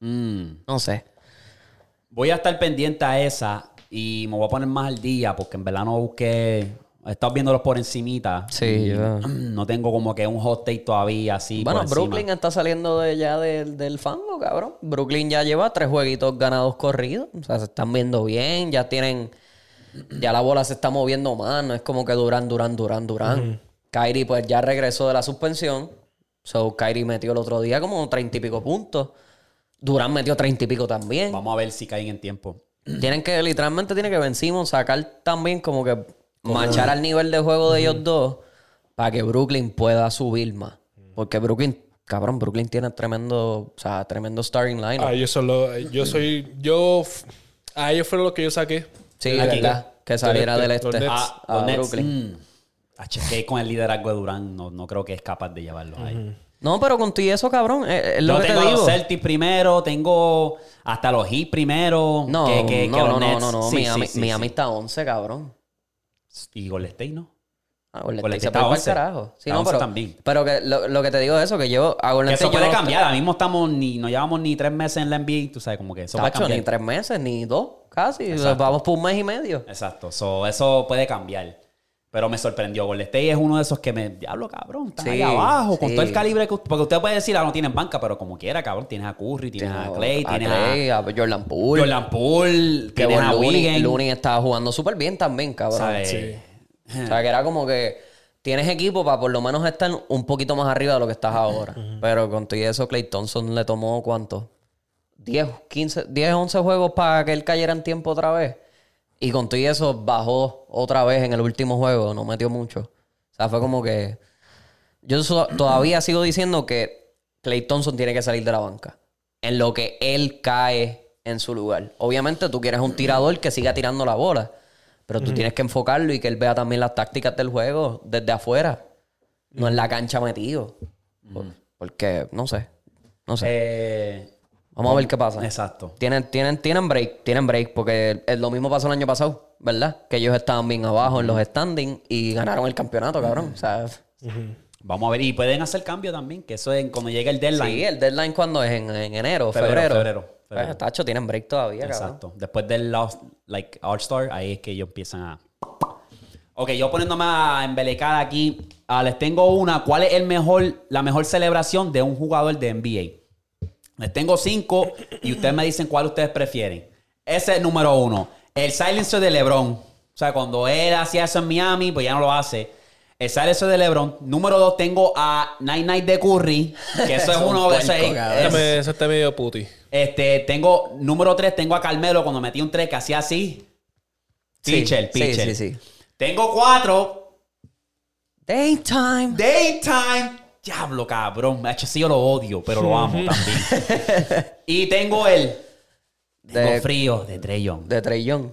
Mm. no sé. Voy a estar pendiente a esa y me voy a poner más al día porque en verdad no busqué. Estado viéndolos por encimita. Sí, y yo- No tengo como que un hot take todavía así. Bueno, por. Brooklyn está saliendo de ya del, del fango, cabrón. Brooklyn ya lleva tres jueguitos ganados corridos. O sea, se están viendo bien, ya tienen. Ya la bola se está moviendo más, no es como que Durán, Durán, Durán, Durán. Kyrie, pues ya regresó de la suspensión. So, Kyrie metió el otro día como treinta y pico puntos. Durán metió treinta y pico también. Vamos a ver si caen en tiempo. Tienen que, literalmente, tienen que vencimos sacar también como que machar al nivel de juego de ellos dos para que Brooklyn pueda subir más. Porque Brooklyn, cabrón, Brooklyn tiene tremendo, o sea, tremendo starting line. Ah, yo solo. Yo soy. Yo. A ellos fueron los que yo saqué. Sí, aquí. verdad. Que saliera del Los este. Ah, a los Nets, Brooklyn. mm. Con el liderazgo de Durán no, no creo que es capaz de llevarlo ahí. No, pero con ti eso, cabrón, es, es lo Yo que te tengo los digo. Celtics primero, tengo hasta los Heat primero. No, que, que- que no, los no, no, no, no. Sí, Miami, sí, sí, Miami sí. está 11, cabrón. Y Golden State, ¿no? Ah, Golden Golden State se State el 11. carajo. Sí, no, 11 pero, también. pero que lo, lo que te digo es eso, que yo a Golden Que eso State yo puede cambiar. Ahora mismo estamos ni, no llevamos ni tres meses en la NBA, tú sabes, como que eso puede Tacho, cambiar. ni tres meses, ni dos, casi. Exacto. Vamos por un mes y medio. Exacto. So, eso puede cambiar. Pero me sorprendió. Golden State es uno de esos que me. Diablo, cabrón. Están Sí, ahí abajo. Con todo el calibre que. Porque usted puede decir, ah, no tienen banca, pero como quiera, cabrón. Tienes a Curry, tienes a Clay, a tienes Clay, a a Jordan Poole. Jordan Poole, que tienes a Looney, Wiggins. Looney estaba jugando súper bien también, cabrón. ¿sabes? Sí. O sea, que era como que tienes equipo para por lo menos estar un poquito más arriba de lo que estás ahora. Pero con todo y eso, Clay Thompson le tomó ¿cuánto? 10, 15, 10, 11 juegos para que él cayera en tiempo otra vez. Y con todo eso bajó otra vez en el último juego, no metió mucho. O sea, fue como que... Yo so- todavía sigo diciendo que Clay Thompson tiene que salir de la banca. En lo que él cae en su lugar. Obviamente tú quieres un tirador que siga tirando la bola. Pero tú tienes que enfocarlo y que él vea también las tácticas del juego desde afuera. No en la cancha metido. Por- Porque, no sé. No sé. Eh, Vamos a ver qué pasa. exacto. Tienen, tienen, tienen break, tienen break, porque es lo mismo pasó el año pasado, ¿verdad? Que ellos estaban bien abajo en los standings y ganaron el campeonato, cabrón. O sea, Vamos a ver. Y pueden hacer cambio también, que eso es cuando llegue el deadline. sí, el deadline cuando es en, en enero, Febrero, febrero. febrero, febrero. Pues, tacho, tienen break todavía, cabrón. Exacto. Después del Lost, like, All-Star, ahí es que ellos empiezan a. Ok, yo poniéndome a embelecar aquí, ah, les tengo una. ¿Cuál es el mejor, la mejor celebración de un jugador de NBA? Les tengo cinco y ustedes me dicen cuál ustedes prefieren. Ese es el número uno. El silencer de LeBron. O sea, cuando él hacía eso en Miami, pues ya no lo hace. El silencer de LeBron. Número dos, tengo a Night Night de Curry. Que eso es Es un uno de Dame- Eso está medio puti. este, tengo, número 3, tengo a Carmelo cuando metí un 3 que hacía así. Sí, Pitcher, sí, pitcher. sí, sí. Tengo 4, Daytime. Daytime. Diablo, cabrón. Hecho, sí, yo lo odio, pero lo amo también. y tengo el. Tengo De- frío de Trey Young. De Trey Young.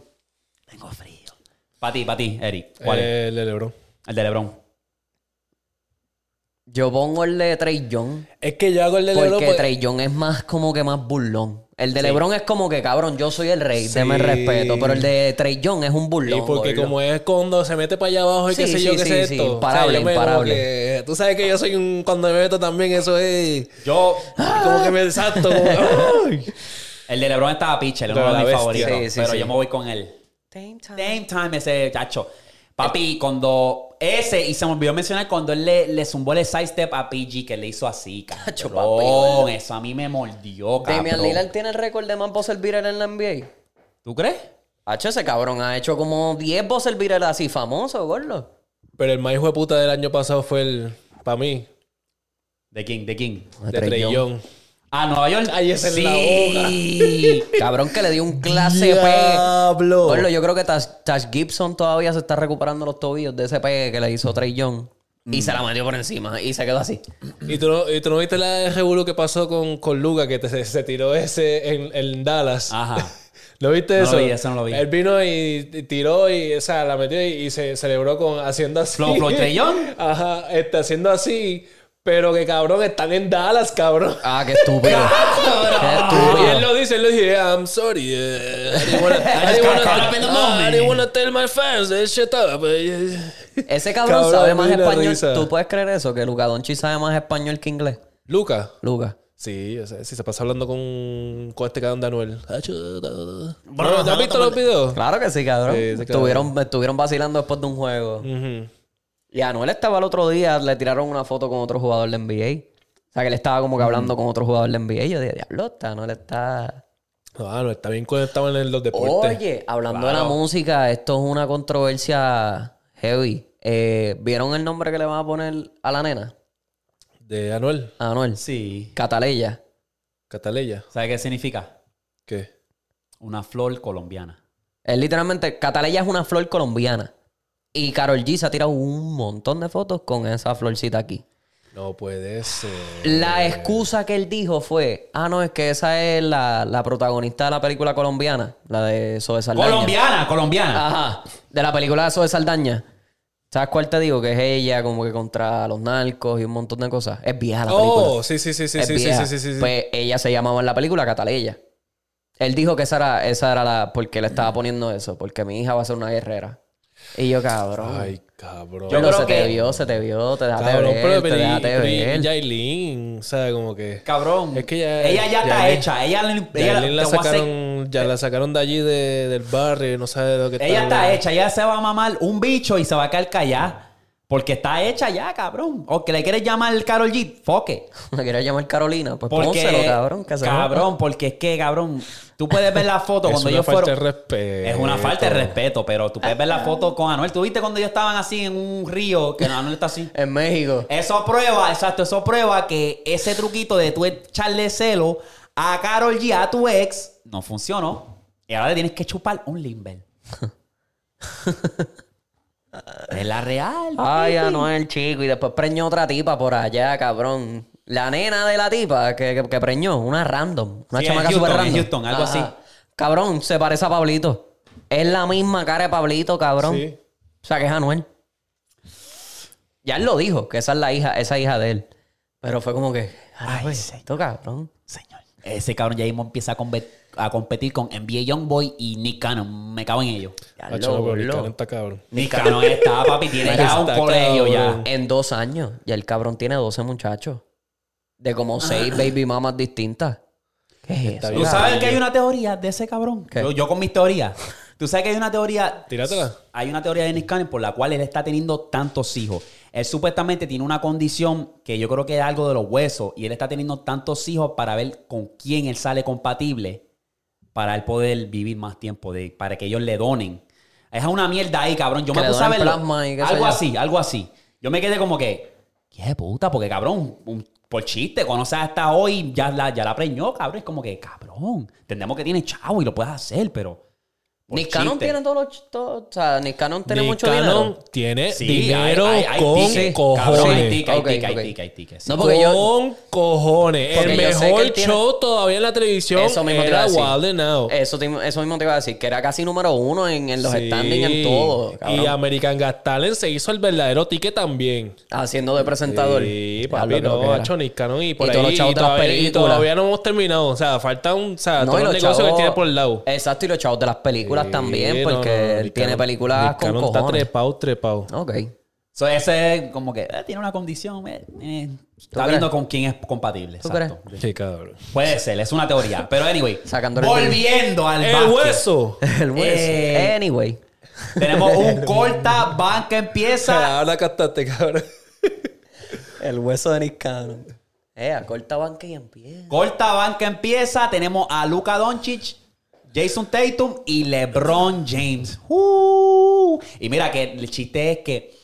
Tengo frío. Para ti, para ti, Eric. ¿Cuál es? El de LeBron. El de LeBron. Yo pongo el de Trey Young. Es que yo hago el de LeBron. Porque pues- Trey Young es más como que más burlón. El de LeBron es como que, cabrón, yo soy el rey, deme el Sí. respeto. Pero el de Trey Young es un Y burlón. porque gordo. como es cuando se mete para allá abajo y qué Sí, sé yo sí, qué sí, sé sí. esto. Imparable, yo me- como imparable. que- tú sabes que yo soy un... Cuando me meto también eso es... Yo. Como que me ¡ay! El de LeBron estaba es Pero uno de mis favoritos. Sí, sí, pero sí. yo me voy con él. Dame time. Dame time, ese chacho. Papi, cuando ese, y se me olvidó mencionar cuando él le, le zumbó el sidestep a PG, que le hizo así, Chacho, cabrón. Eso a mí me mordió, cabrón. Damian Lillard tiene el récord de más buzzer beater en la NBA. ¿Tú crees? H, ese cabrón ha hecho como 10 buzzer beater así famosos, gordo. Pero el más hijo de puta del año pasado fue el... Para mí. ¿De quién? ¿De quién? De Trey Young. Ah, Nueva York. Esa es la sí. Cabrón que le dio un clase P. Diablo. Gordo, yo creo que Tash, Gibson todavía se está recuperando los tobillos de ese pegue que le hizo Trey Young. Y se la metió por encima y se quedó así. ¿Y tú, no, y tú no viste la Revolú que pasó con, con Luca, que te- se, tiró ese en, en Dallas? Ajá. ¿Lo viste No lo eso? vi, eso no lo vi. Él vino y, y tiró y, o sea, la metió y, y se celebró con haciendo así. Flow, Flow, Trey Young. Ajá, está haciendo así. Pero que cabrón, están en Dallas, cabrón. Ah, qué estúpido. qué Y estúpido. él lo dice, él lo dice, "Yeah, I'm sorry. eh, I didn't wanna, I just didn't got wanna- caught up in the I moment." didn't wanna tell my fans that shit up. eh, Ese cabrón, Cabrón, sabe más español. risa. ¿Tú puedes creer eso? Que Luca Doncic sabe más español que inglés. Luca. Luca. Sí, o sea, si se pasa hablando con, con este cabrón de Anuel. ¿No, ¿no has visto los videos? Claro que sí, cabrón. Sí, ese cabrón. estuvieron, estuvieron vacilando después de un juego. Ujú. Y a Anuel estaba el otro día, le tiraron una foto con otro jugador de NBA. O sea, que él estaba como que hablando con otro jugador de NBA. Yo dije, diablo, está, Anuel está... No, Anuel está bien conectado en los deportes. Oye, hablando de Claro. la música, esto es una controversia heavy. Eh, ¿Vieron el nombre que le van a poner a la nena? De Anuel. A Anuel. Sí. Cataleya. Cataleya. ¿Sabes qué significa? ¿Qué? Una flor colombiana. Es literalmente, Cataleya es una flor colombiana. Y Carol G se ha tirado un montón de fotos con esa florcita aquí. No puede ser. La excusa que él dijo fue, ah, no, es que esa es la, la protagonista de la película colombiana, la de Zoe Saldaña. Colombiana, colombiana. Ajá, de la película de Zoe Saldaña. ¿Sabes cuál te digo? Que es ella como que contra los narcos y un montón de cosas. Es vieja la película. Oh, sí, sí, sí, sí, es sí, sí, sí, sí. Pues ella se llamaba en la película Cataleya. Él dijo que esa era, esa era la... Porque le estaba poniendo eso. Porque mi hija va a ser una guerrera. Y yo, cabrón. Ay, cabrón. Yo pero creo se te vio, se te vio, te dejaste Cabrón, ver, pero, te dejaste ver. Yailin, o sea, como que... Cabrón. Es que ya- ella ya está hecha. Ella, ella, la te voy a hacer- sacaron, ya la sacaron de allí de- del barrio, no sabe de lo que ella está hecha. Ella se va a mamar un bicho y se va a caer callada. Porque está hecha ya, cabrón. O que le quieres llamar Carol G, foque. Me quería llamar Carolina, pues Porque, pónselo, cabrón. Que se cabrón, porque es que, cabrón, tú puedes ver la foto Es cuando una ellos falta fueron. de respeto. Es una falta de respeto, pero tú puedes ver la foto con Anuel. ¿Tú viste cuando ellos estaban así en un río que Anuel está así? En México. Eso prueba, exacto, eso prueba que ese truquito de tú echarle celo a Carol G, a tu ex, no funcionó. Y ahora le tienes que chupar un limber. es la real. Ay, papi. Anuel, chico. Y después preñó otra tipa por allá, cabrón. La nena de la tipa que, que, que preñó, una random. Una Sí, chamaca Houston, super en random. Houston, algo así. Cabrón, se parece a Pablito. Es la misma cara de Pablito, cabrón. Sí. O sea, que es Anuel. Ya él lo dijo, que esa es la hija, esa hija de él. Pero fue como que, Ay, esto cabrón. Señor. Ese cabrón ya mismo empieza a, compe- a competir con NBA Youngboy y Nick Cannon. Me cago en ellos. Lo. cabrón está cabrón. Nick Cannon está, papi, tiene ya un colegio ya. En dos años. Ya el cabrón tiene 12 muchachos. De como seis baby mamas distintas. ¿Qué es Está eso? ¿Tú sabes que hay una teoría de ese cabrón? Yo, yo con mis teorías. ¿Tú sabes que hay una teoría? Tíratela. Hay una teoría de Nick Cannon por la cual él está teniendo tantos hijos. Él supuestamente tiene una condición que yo creo que es algo de los huesos y él está teniendo tantos hijos para ver con quién él sale compatible para él poder vivir más tiempo, de, para que ellos le donen. Es una mierda ahí, cabrón. Yo Que me puse a verlo. Algo así, algo así. Yo me quedé como que, qué puta, porque cabrón, un- por chiste, conoces hasta hoy, ya la, ya la preñó, cabrón. Es como que, cabrón, entendemos que tiene chavo y lo puedes hacer, pero. Por Nick Cannon chiste. tiene todos los... todo- o sea, Nick Cannon tiene Nick mucho Cannon dinero. tiene Sí, dinero hay- hay- hay con tickets, cojones. hay tickets. No, porque yo- con cojones. El mejor tiene- show todavía en la televisión Eso mismo te iba a era decir. Wild and Out. Eso, te- eso mismo te iba a decir, que era casi número uno en, en los Sí. standings, en todo. cabrón. Y American Got Talent se hizo el verdadero ticket también. Haciendo de presentador. Sí, papi, no, Nick Cannon y por Y ahí. todos los chavos y de las todavía, y películas. todavía no hemos terminado. O sea, falta un. O sea, No, los los negocios que chavos- tiene por el lado. Exacto, y los chavos de las películas También, no, porque no, él tiene películas con Cannon está cojones. trepado, trepado. Ok. So, ese es como que eh, tiene una condición. eh, eh, está crees? viendo con quién es compatible. ¿Tú exacto. Sí, cabrón. Puede ser, es una teoría. Pero anyway, Sacándole volviendo al El básquet. hueso. El hueso. Eh, Anyway. Tenemos un corta banca empieza. Ahora cantaste, cabrón. El hueso de Nick Cannon. Eh, a corta banca y empieza. Corta banca empieza. Tenemos a Luka Doncic, Jason Tatum y LeBron James. Uh. Y mira que el chiste es que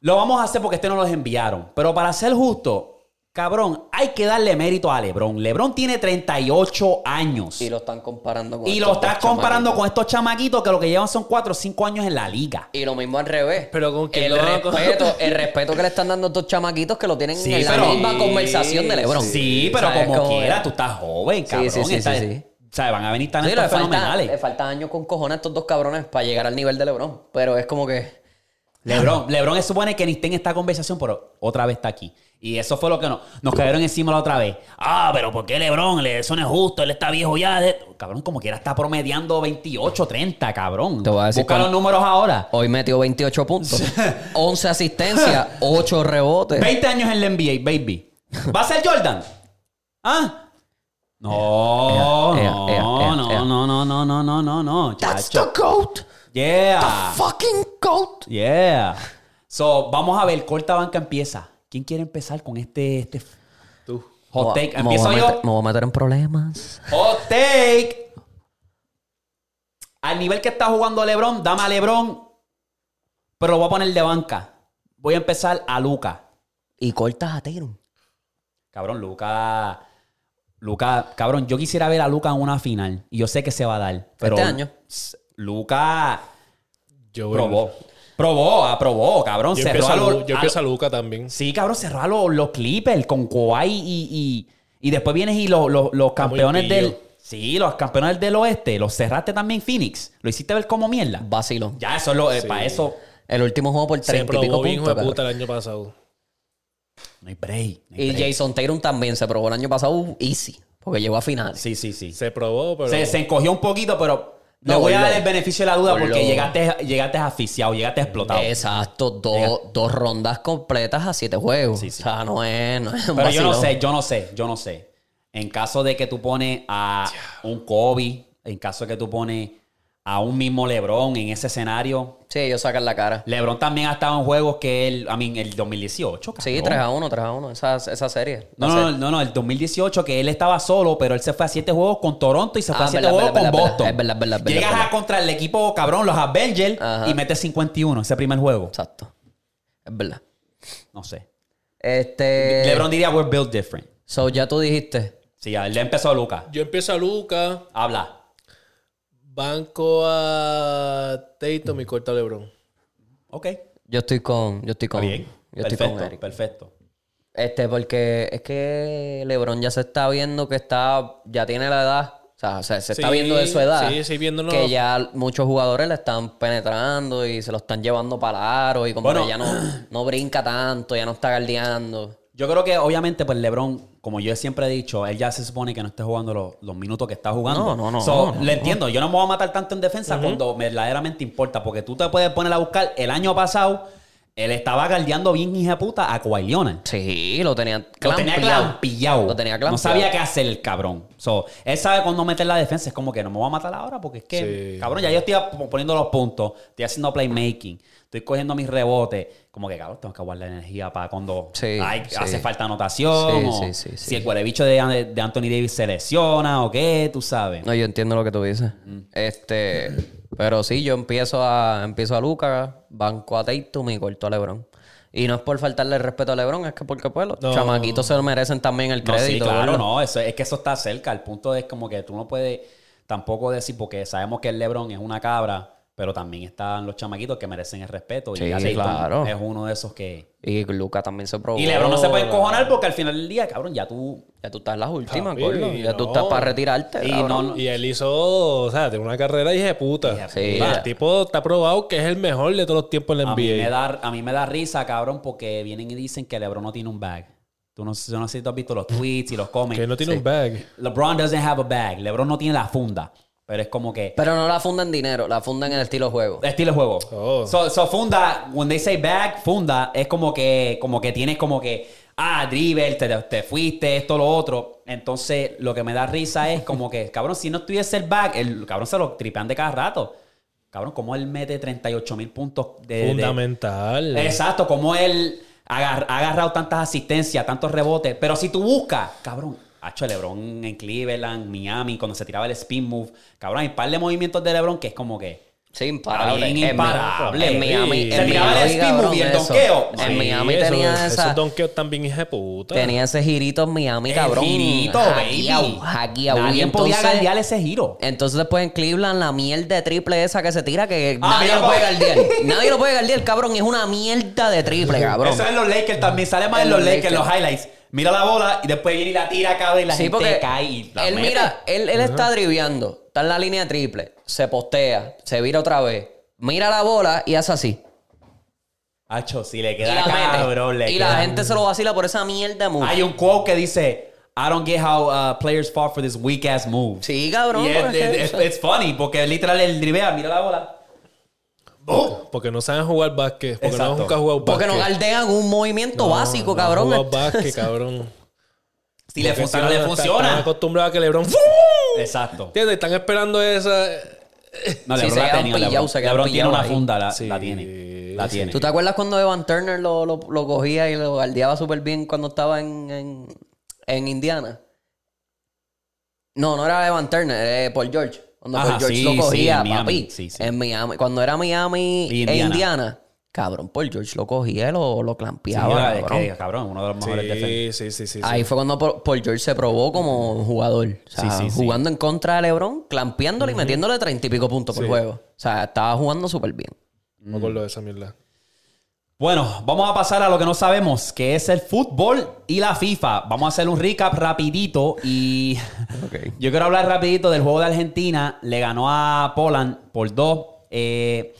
lo vamos a hacer porque este no los enviaron. Pero para ser justo, cabrón, hay que darle mérito a LeBron. LeBron tiene 38 años. Y lo están comparando con Y estos lo estás comparando chamaquitos. con estos chamaquitos que lo que llevan son 4 o 5 años en la liga. Y lo mismo al revés. Pero con quién el lo respeto, el respeto que le están dando a estos chamaquitos que lo tienen Sí, en la pero- misma conversación de LeBron. Sí, pero ¿Sabes como quiera, tú estás joven, cabrón. sí, sí, Estás- sí, sí. O sea, van a venir Sí, talentos le, falta, fenomenales. le falta años con cojones a estos dos cabrones para llegar al nivel de LeBron. Pero es como que. LeBron, LeBron se supone que ni esté en esta conversación, pero otra vez está aquí. Y eso fue lo que nos, nos cayeron encima la otra vez. Ah, pero ¿por qué LeBron? Le- Eso no es justo, él está viejo ya. Cabrón, como quiera está promediando 28, 30, cabrón. Te voy a decir Busca los números ahora. Hoy metió 28 puntos, 11 asistencias, 8 rebotes. 20 años en la NBA, baby. ¿Va a ser Jordan? ¿Ah? No, no, no, no, no, no, no, no, no, no, That's the GOAT. Yeah. Fucking GOAT. Yeah. So, vamos a ver, corta banca empieza. ¿Quién quiere empezar con este, este Tú. hot Me take? voy a Empiezo meter- yo. Me voy a meter en problemas. Hot take. Al nivel que está jugando LeBron, dame a LeBron, pero lo voy a poner de banca. Voy a empezar a Luca. Y cortas a Tatum. Cabrón, Luca. Luca, cabrón, yo quisiera ver a Luca en una final. Y yo sé que se va a dar. Pero Este año. Luca Yo probó. Probó, aprobó, cabrón. Yo cerró empiezo, a los- yo a- empiezo a Luca también. Sí, cabrón, cerró a los, los Clippers con Kawhi y, y, y después vienes y los, los, los campeones del. Sí, los campeones del oeste. Los cerraste también Phoenix. Lo hiciste ver como mierda. Vacilón. Ya, eso es lo. eh, Sí. Para eso. El último juego por Se 30 y pico puntos. de puta, cabrón. el año pasado. No hay break. no hay Y break. Jason Tatum también se probó el año pasado easy. Porque llegó a finales. Sí, sí, sí. Se probó, pero. Se, se encogió un poquito, pero Le No, voy a dar el beneficio de la duda porque llegaste, llegaste asfixiado, llegaste explotado. Exacto, dos, dos rondas completas a siete juegos. Sí, sí. O sea, no es, no es un Pero yo no sé, yo no sé, yo no sé. En caso de que tú pones a un Kobe, en caso de que tú pones a un mismo LeBron en ese escenario, Sí, ellos sacan la cara. LeBron también ha estado en juegos que él, a mí, el 2018. Sí, cabrón. 3 a 1, 3 a 1, esa, esa serie. No, no, serie. no, no, el 2018 que él estaba solo, pero él se fue a siete juegos con Toronto y se fue Ah, a siete verdad, juegos verdad, con verdad, Boston. es verdad, es verdad, Llegas a contra el equipo cabrón, los Avengers, Ajá. y metes 51 ese primer juego. Exacto. Es verdad. No sé. Este. LeBron diría, we're built different. So, ya tú dijiste. Sí, ya, él empezó Lucas. Yo empiezo a Luca, Habla. Banco a Tatum y corta a LeBron. Ok. Yo estoy con. Yo estoy con. Está bien. Yo estoy perfecto, con Eric. perfecto. Este, porque es que LeBron ya se está viendo que está. Ya tiene la edad. O sea, se, se está viendo de su edad. sí, sí, viéndolo. Que ya muchos jugadores le están penetrando y se lo están llevando para el aro y como Bueno. que ya no, no brinca tanto, ya no está guardeando. Yo creo que obviamente pues LeBron, como yo siempre he dicho, él ya se supone que no esté jugando los, los minutos que está jugando. No, no, no, So, no, le entiendo, yo no me voy a matar tanto en defensa cuando verdaderamente importa, porque tú te puedes poner a buscar el año pasado, él estaba galdeando bien hija puta a Kawhi. Sí, lo tenía Lo tenía clampillado. Lo tenía No clampeado. sabía qué hacer el cabrón. So, él sabe cuándo meter la defensa. Es como que no me voy a matar ahora porque es que, Sí. cabrón, ya yo estoy poniendo los puntos. Estoy haciendo playmaking. Estoy cogiendo mis rebotes. Como que, cabrón, tengo que guardar la energía para cuando Sí, hay- sí. hace falta anotación. Sí, o sí, sí, sí. si el cuerebicho de, de Anthony Davis se lesiona o qué, tú sabes. No, yo entiendo lo que tú dices. Mm. Este, pero sí, yo empiezo a empiezo a Lucas, banco a Tatum y corto a LeBron. Y no es por faltarle el respeto a LeBron, es que porque pues los No. chamaquitos se lo merecen también el No, sí, crédito. claro, ¿verdad? no. Eso, es que eso está cerca. El punto es como que tú no puedes tampoco decir, porque sabemos que el LeBron es una cabra, pero también están los chamaquitos que merecen el respeto. y Sí, Tatum claro. es uno de esos que. Y Lucas también se probó. Y LeBron no se puede encojonar porque al final del día, cabrón, ya tú. Ya tú estás en las últimas, Papi, gordo. Ya tú estás para retirarte. Y cabrón. no- no- Y él hizo, o sea, tiene una carrera hija de puta. Sí. Y el tipo está probado que es el mejor de todos los tiempos en la A mí, me NBA. da, a mí me da risa, cabrón, porque vienen y dicen que LeBron no tiene un bag. Tú no sé si tú has visto los tweets y los comments. Que no tiene un bag. LeBron doesn't have a bag. LeBron no tiene la funda. Pero es como que. Pero no la fundan en dinero, la fundan en el estilo juego. Estilo de juego. Oh. So, so funda, when they say bag, funda, es como que, como que tienes como que, ah, dribble, te, te fuiste, esto, lo otro. Entonces, lo que me da risa es como que, cabrón, si no tuviese el bag, el cabrón se lo tripean de cada rato. Cabrón, como él mete 38 mil puntos de, de- Fundamental. Exacto, como él agar- ha agarrado tantas asistencias, tantos rebotes. Pero si tú buscas, cabrón, Hacho, LeBron en Cleveland, Miami, cuando se tiraba el spin move. Cabrón, hay un par de movimientos de LeBron que es como que. Sí, imparable. Bien imparable. En Miami. Se tiraba el spin move y el eso. donqueo. En Sí, Miami eso- tenía esa. Esos donkeos también hija de puta. Tenía ese girito en Miami, El cabrón. girito, baby. Nadie podía guardiar ese giro. Entonces después en Cleveland la mierda de triple esa que se tira que Ah, nadie lo puede pa- guardiar. nadie lo puede guardiar, cabrón. Es una mierda de triple, cabrón. Eso es en los Lakers también. Sale más En los Lakers. los highlights. Mira la bola y después viene y la tira, cabrón, y la Sí, gente cae y la él mete. mira, él, él está driviando, está en la línea triple, se postea, se vira otra vez, mira la bola y hace así. Hacho, si le Y queda la cabrón, le Y la gente se lo vacila por esa mierda move. Hay un quote que dice, I don't get how uh, players fall for this weak ass move. Sí, cabrón. Y es, porque- es- es- it's funny, porque literal el drivea, mira la bola. Porque no saben jugar básquet. Porque Exacto. no nunca han jugado básquet. porque no galdean un movimiento básico, No cabrón. jugado básquet, cabrón. Si le funciona, si le no, Están funciona. acostumbrados a que LeBron... Exacto. ¿Entiendes? Están esperando esa... No, Sí, LeBron se la ha quedan tenido, pillados, LeBron. LeBron tiene una funda, la, Sí, la tiene. La sí. tiene. ¿Tú te acuerdas cuando Evan Turner lo, lo, lo cogía y lo guardiaba súper bien cuando estaba en, en, en Indiana? No, no era Evan Turner, era Paul George. Cuando Ajá, Paul George sí, lo sí, cogía, en Miami. papi. Sí, sí. En Miami. Cuando era Miami Y e Indiana. Cabrón, Paul George lo cogía y lo, lo Sí, clampeaba. es cabrón. que, cabrón, uno de los mejores defensores. Sí, sí, sí, sí. Ahí fue cuando Paul George se probó como jugador. O sea, Sí, sí, sí. jugando en contra de LeBron, clampeándole y metiéndole treinta y pico puntos por juego. O sea, estaba jugando súper bien. No me acuerdo de esa mierda. Bueno, vamos a pasar a lo que no sabemos, que es el fútbol y la FIFA. Vamos a hacer un recap rapidito y yo quiero hablar rapidito del juego de Argentina. Le ganó a Poland por dos. Eh,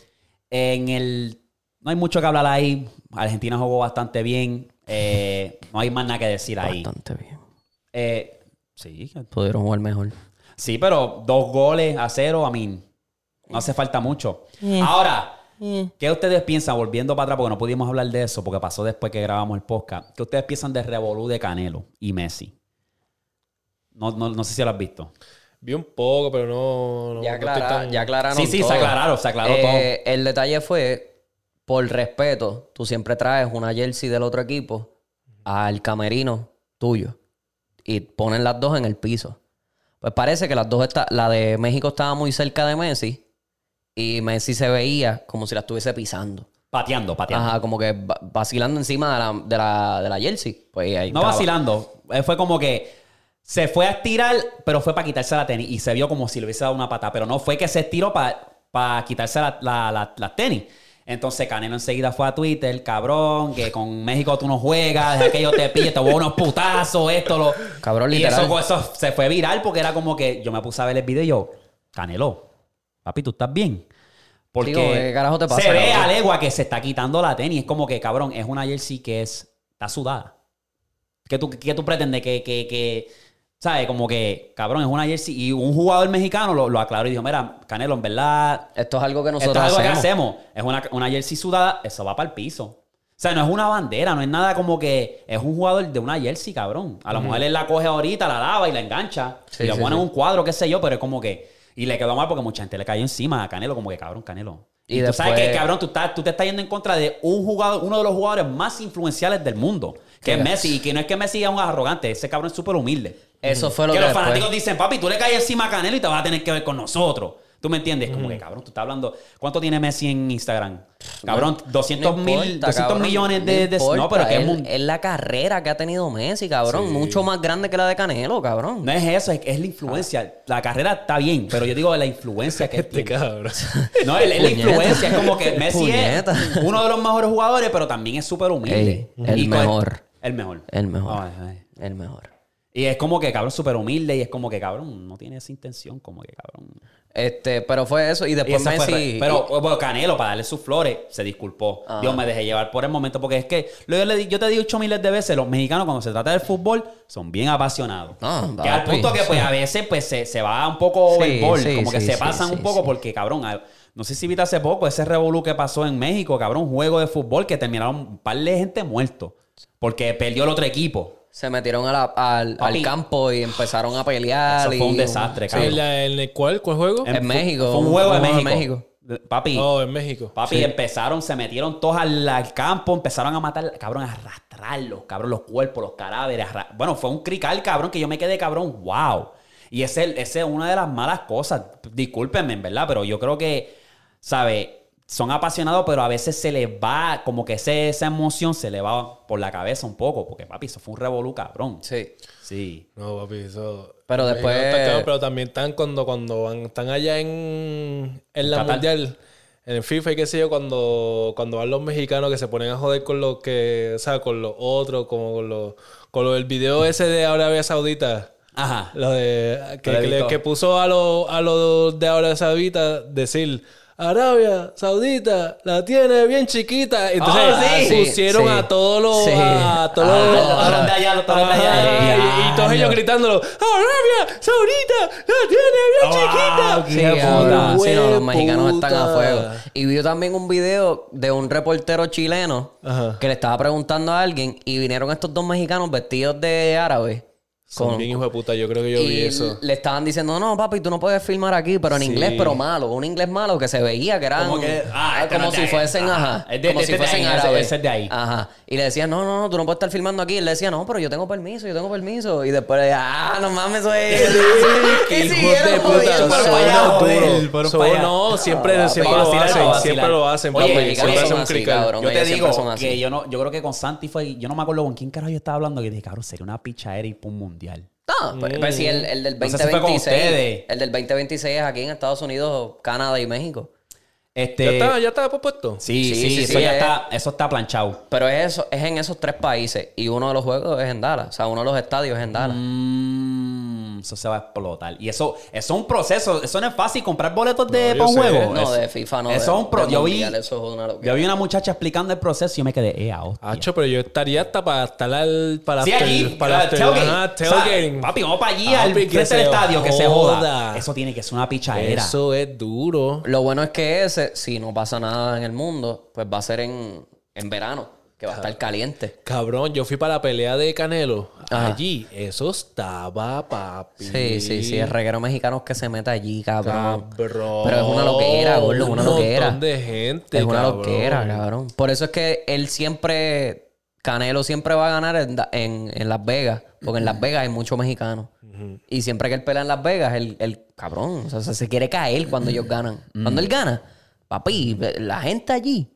en el... No hay mucho que hablar ahí. Argentina jugó bastante bien. Eh, no hay más nada que decir ahí. Bastante bien. Eh, sí, Pudieron jugar mejor. sí, pero dos goles a cero, a mí. No hace falta mucho. Ahora, ¿qué ustedes piensan, volviendo para atrás, porque no pudimos hablar de eso, porque pasó después que grabamos el podcast, ¿qué ustedes piensan de Revolú de Canelo y Messi? No, no, no sé si lo has visto. Vi un poco, pero no. no Ya, no estoy aclara- tan- ya aclararon Sí, sí, se todo. aclararon, se aclaró Eh, El detalle fue, por respeto, tú siempre traes una jersey del otro equipo al camerino tuyo y ponen las dos en el piso. Pues parece que las dos está, la de México estaba muy cerca de Messi y Messi se veía como si la estuviese pisando. Pateando, pateando. Ajá, como que va- vacilando encima de la, de la, de la jersey. Pues ahí No estaba. vacilando. Eh, Fue como que se fue a estirar, pero fue para quitarse la tenis. Y se vio como si le hubiese dado una pata. Pero no fue que se estiró para quitarse la, la- la- las tenis. Entonces Canelo enseguida fue a Twitter, cabrón, que con México tú no juegas, deja que yo te pille, te voy a unos putazos, esto, lo... Cabrón, y literal. eso, eso se fue viral porque era como que yo me puse a ver el video y yo, Canelo, papi, ¿tú estás bien? Porque Digo, ¿qué carajo te pasa, se ve cabrón? a legua que se está quitando la tenis. Es como que, cabrón, es una jersey que es, está sudada. ¿Qué tú, qué tú pretendes? Que, que, que, ¿sabes? Como que, cabrón, es una jersey. Y un jugador mexicano lo, lo aclaró y dijo, mira, Canelo, en verdad, Esto es algo que esto nosotros es algo que hacemos. Es una, una jersey sudada, eso va para el piso. O sea, no es una bandera, no es nada como que es un jugador de una jersey, cabrón. A lo mejor él la coge ahorita, la lava y la engancha. Sí, y le sí, pone en sí. un cuadro, qué sé yo, pero es como que. Y le quedó mal porque mucha gente le cayó encima a Canelo, como que cabrón, Canelo. Y Y, tú sabes después- que, cabrón, tú, estás, tú te estás yendo en contra de un jugador, uno de los jugadores más influenciales del mundo, que es. Messi. Y que no es que Messi es un arrogante, ese cabrón es súper humilde. Eso fue lo que que, los después- fanáticos dicen, papi, tú le caes encima a Canelo y te vas a tener que ver con nosotros. ¿Tú me entiendes? Como que, cabrón, tú estás hablando. ¿Cuánto tiene Messi en Instagram? Cabrón, 200, No mil, importa, 200 cabrón, millones de. no de- no, pero que es, es, la carrera que ha tenido Messi, cabrón. Mucho más grande que la de Canelo, cabrón. No es eso, es, es la influencia. La carrera está bien, pero yo digo la influencia que Este tiene. cabrón. No, es, la influencia. Es como que Messi Puñeta. es uno de los mejores jugadores, pero también es súper humilde. Ey, el mejor. El mejor. El mejor. Ay, ay. El mejor. Y es como que, cabrón, súper humilde y es como que, cabrón, no tiene esa intención. Como que, cabrón. Este, pero fue eso. Y Y después fue Messi. pero bueno, Canelo, para darle sus flores, se disculpó. Ajá. Yo me dejé llevar por el momento, porque es que yo, le yo te he dicho miles de veces, los mexicanos cuando se trata del fútbol son bien apasionados. Ah, que al punto que pues sí. a veces pues se, se va un poco Sí, sí, como que se pasan un poco porque cabrón, no sé si viste hace poco ese revolú que pasó en México, cabrón, un juego de fútbol que terminaron un par de gente muerto porque perdió el otro equipo. Se metieron a la- al, al campo y empezaron a pelear. Eso fue un desastre, Sí, cabrón. ¿En, la- en el cuál? ¿Cuál juego? En México, Fue un juego de México. Papi, Oh, en México. Papi, empezaron, se metieron todos al, al campo, empezaron a matar, cabrón, a arrastrarlos, cabrón, los cuerpos, los cadáveres. Bueno, fue un crical, cabrón, que yo me quedé, cabrón, wow. Y ese, ese es una de las malas cosas. Discúlpenme, en verdad, pero yo creo que, ¿sabe? Son apasionados, pero a veces se les va, como que ese- esa emoción se le va por la cabeza un poco, porque, papi, eso fue un revolú, cabrón. Sí. Sí. No, papi, eso. Pero después- pero también están cuando, cuando van- están allá en, en la Qatar. mundial, en el FIFA y qué sé yo, cuando, cuando van los mexicanos que se ponen a joder con los que, o sea, con los otros, como con los, con lo del video ese de Arabia Saudita. Ajá. Lo de que, que puso a los a los de Arabia Saudita decir Arabia Saudita la tiene bien chiquita. Entonces Oh, sí. pusieron Sí, a todos los sí. a todos Ah, los y, y todos ellos gritándolo Arabia Saudita la tiene bien chiquita. Cabrón. puta. Sí, no, los mexicanos están a fuego. Y vio también un video de un reportero chileno Ajá. que le estaba preguntando a alguien y vinieron estos dos mexicanos vestidos de árabe. Son con- bien hijos de puta, yo creo que yo vi eso. le estaban diciendo, no, papi, tú no puedes filmar aquí, pero en Sí. inglés, pero malo. Un inglés malo que se veía que eran Como que, ah, este como no si ahí. fuesen, Ajá. ajá. Es de- como este si de fuesen árabes. ese es de ahí. Ajá. Y le decían, no, no, no, tú no puedes estar filmando aquí. Y él le decía, no, pero yo tengo permiso, yo tengo permiso. Y después le decía, ah, no mames, es. Qué Y siguieron puta. Son. No, siempre, Ah, siempre lo hacen. Siempre lo hacen, Oye, papi. Siempre hacen un crical. Yo te digo son así. que yo no, yo creo que con Santi fue, yo no me acuerdo con quién carajo yo estaba hablando, que dije, cabrón, sería una pichadera y para un mundial. No, pues, pues sí, el, el del No sé si fue con 2026. ustedes. el del 2026 es aquí en Estados Unidos, Canadá y México. Este, ¿Ya está, ya está puesto? Sí, Sí, sí, sí, eso sí, ya es- está, eso está planchado. Pero es, eso, es en esos tres países. Y uno de los juegos es en Dallas. O sea, uno de los estadios es en Dallas. Mm. Eso se va a explotar. Y eso, eso es un proceso. Eso no es fácil comprar boletos de No, para un juego. No, Eso- de FIFA no. Eso de- es un pro. Yo vi, mundial, yo vi una muchacha explicando el proceso y yo me quedé, eh, ah, hostia. Hacho, pero yo estaría hasta para estar al, para Sí, allí, para ah, after- tailgate. ajá, O sea, tailgating. papi, vamos para allí, Papi, al frente del estadio, que se joda. Eso tiene que ser una pichadera. Eso es duro. Lo bueno es que ese, si no pasa nada en el mundo, pues va a ser en, en verano, que va a estar caliente. Cabrón, yo fui para la pelea de Canelo. Ajá. Allí, eso estaba, papi. Sí, sí, sí, el reguero mexicano que se mete allí, cabrón. Cabrón. Pero es una loquera, gordo, es una Un loquera. montón de gente, Es una cabrón. loquera, cabrón. Por eso es que él siempre, Canelo siempre va a ganar en, en- en Las Vegas, porque en Las Vegas hay muchos mexicanos. Y siempre que él pelea en Las Vegas, el, el cabrón, o sea, se quiere caer cuando ellos ganan. Cuando él gana, papi, la gente allí.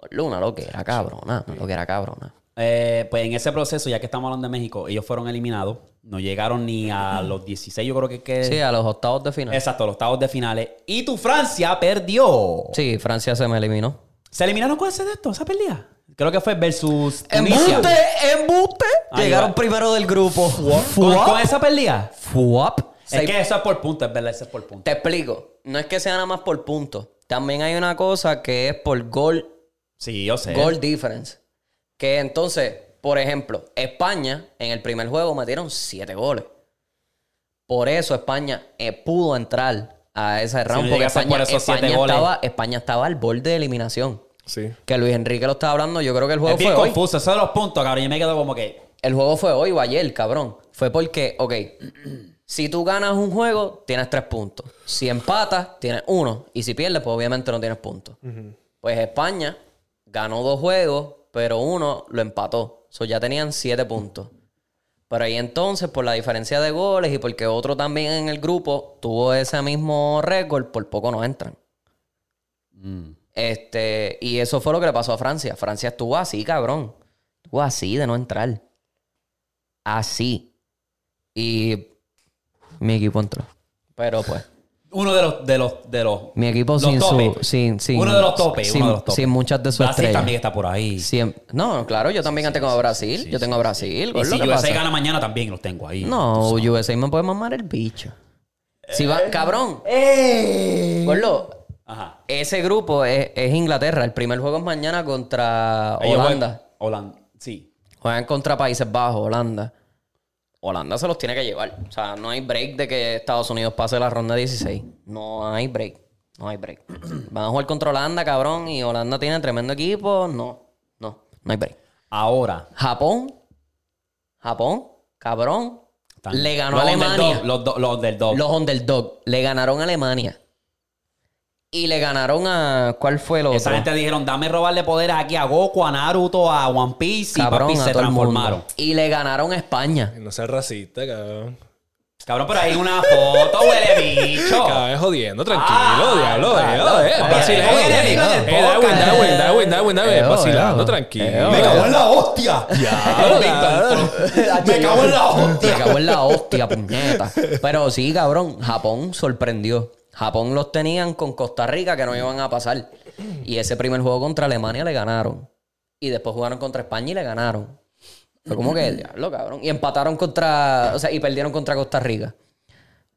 Gordo, Una loquera, cabrona, una loquera, cabrona. Eh, pues en ese proceso, ya que estamos hablando de México, ellos fueron eliminados. No llegaron ni a los 16, yo creo que... que... Sí, a los octavos de final. Exacto, los octavos de finales. Y tu Francia perdió. Sí, Francia se me eliminó. ¿Se eliminaron con ese de esto, esa pelea? Creo que fue versus Tunisia. ¡Embuste! ¡Embuste! Ahí Llegaron va. primero del grupo. ¿Con, Fuap. con esa pelea? Fuap. Es Seis- que eso es por punto, es verdad, eso es por punto. Te explico. No es que sea nada más por puntos. También hay una cosa que es por gol, Sí, yo sé. goal difference. Que entonces, por ejemplo, España en el primer juego metieron siete goles. Por eso España eh, pudo entrar a ese round. porque España, por esos siete España goles. estaba, España estaba al borde de eliminación. Sí. Que Luis Enrique lo estaba hablando, yo creo que el juego Es bien fue hoy. confuso, eso de los puntos, cabrón. Yo me quedo como que... El juego fue hoy o ayer, cabrón. Fue porque, ok, si tú ganas un juego, tienes tres puntos. Si empatas, tienes uno. Y si pierdes, pues obviamente no tienes puntos. Pues España ganó dos juegos, pero uno lo empató. So ya tenían siete puntos. Pero ahí entonces, por la diferencia de goles y porque otro también en el grupo tuvo ese mismo récord, por poco no entran. Este, y eso fue lo que le pasó a Francia. Francia estuvo así, cabrón. Estuvo así de no entrar. Así. Y mi equipo entró. Pero pues, Uno de los... De los, de los mi equipo los sin su. Sin, sin, Uno de los topes, sin, uno de los topes. sin muchas de sus Brasil estrellas. también está por ahí. Siem- no, claro, yo también tengo a Brasil. yo tengo a Brasil. Y si ¿qué USA pasa? gana mañana también los tengo ahí. No, USA me puede mamar el bicho. Si va, Eh. cabrón. Gordo, Ajá. ese grupo es, es Inglaterra. El primer juego es mañana contra Ellos Holanda. juegan- Holanda, sí. Juegan contra Países Bajos, Holanda. Holanda se los tiene que llevar. O sea, no hay break de que Estados Unidos pase la ronda 16. No hay break. No hay break. Van a jugar contra Holanda, cabrón, y Holanda tiene tremendo equipo. No, no, no hay break. Ahora. Japón, Japón, cabrón, le ganó a Alemania. underdog, Los, do- los del dog. Los underdog le ganaron a Alemania. Y le ganaron a. ¿Cuál fue el otro? Esa gente dijeron, dame robarle poderes aquí a Goku, a Naruto, a One Piece. Cabrón, y papi a se todo el mundo. transformaron. Y le ganaron a España. No seas racista, cabrón. Cabrón, pero hay una foto, huele bicho. Cada vez jodiendo, tranquilo, Ah, diablo, claro. diablo, eh. Oye, Vacilando. oye, Eh, oye, Darwin, oye, Darwin, oye, Darwin, Darwin, Darwin, Eo, vacilando, eo. tranquilo. Eo. Me cago en la hostia. Diablo, cabrón. Me cago en la hostia. Me cago en la hostia, puñeta. Pero sí, cabrón, Japón sorprendió. Japón los tenían con Costa Rica que no iban a pasar. Y ese primer juego contra Alemania le ganaron. Y después jugaron contra España y le ganaron. Fue como que, diablo, cabrón. Y empataron contra, o sea, y perdieron contra Costa Rica.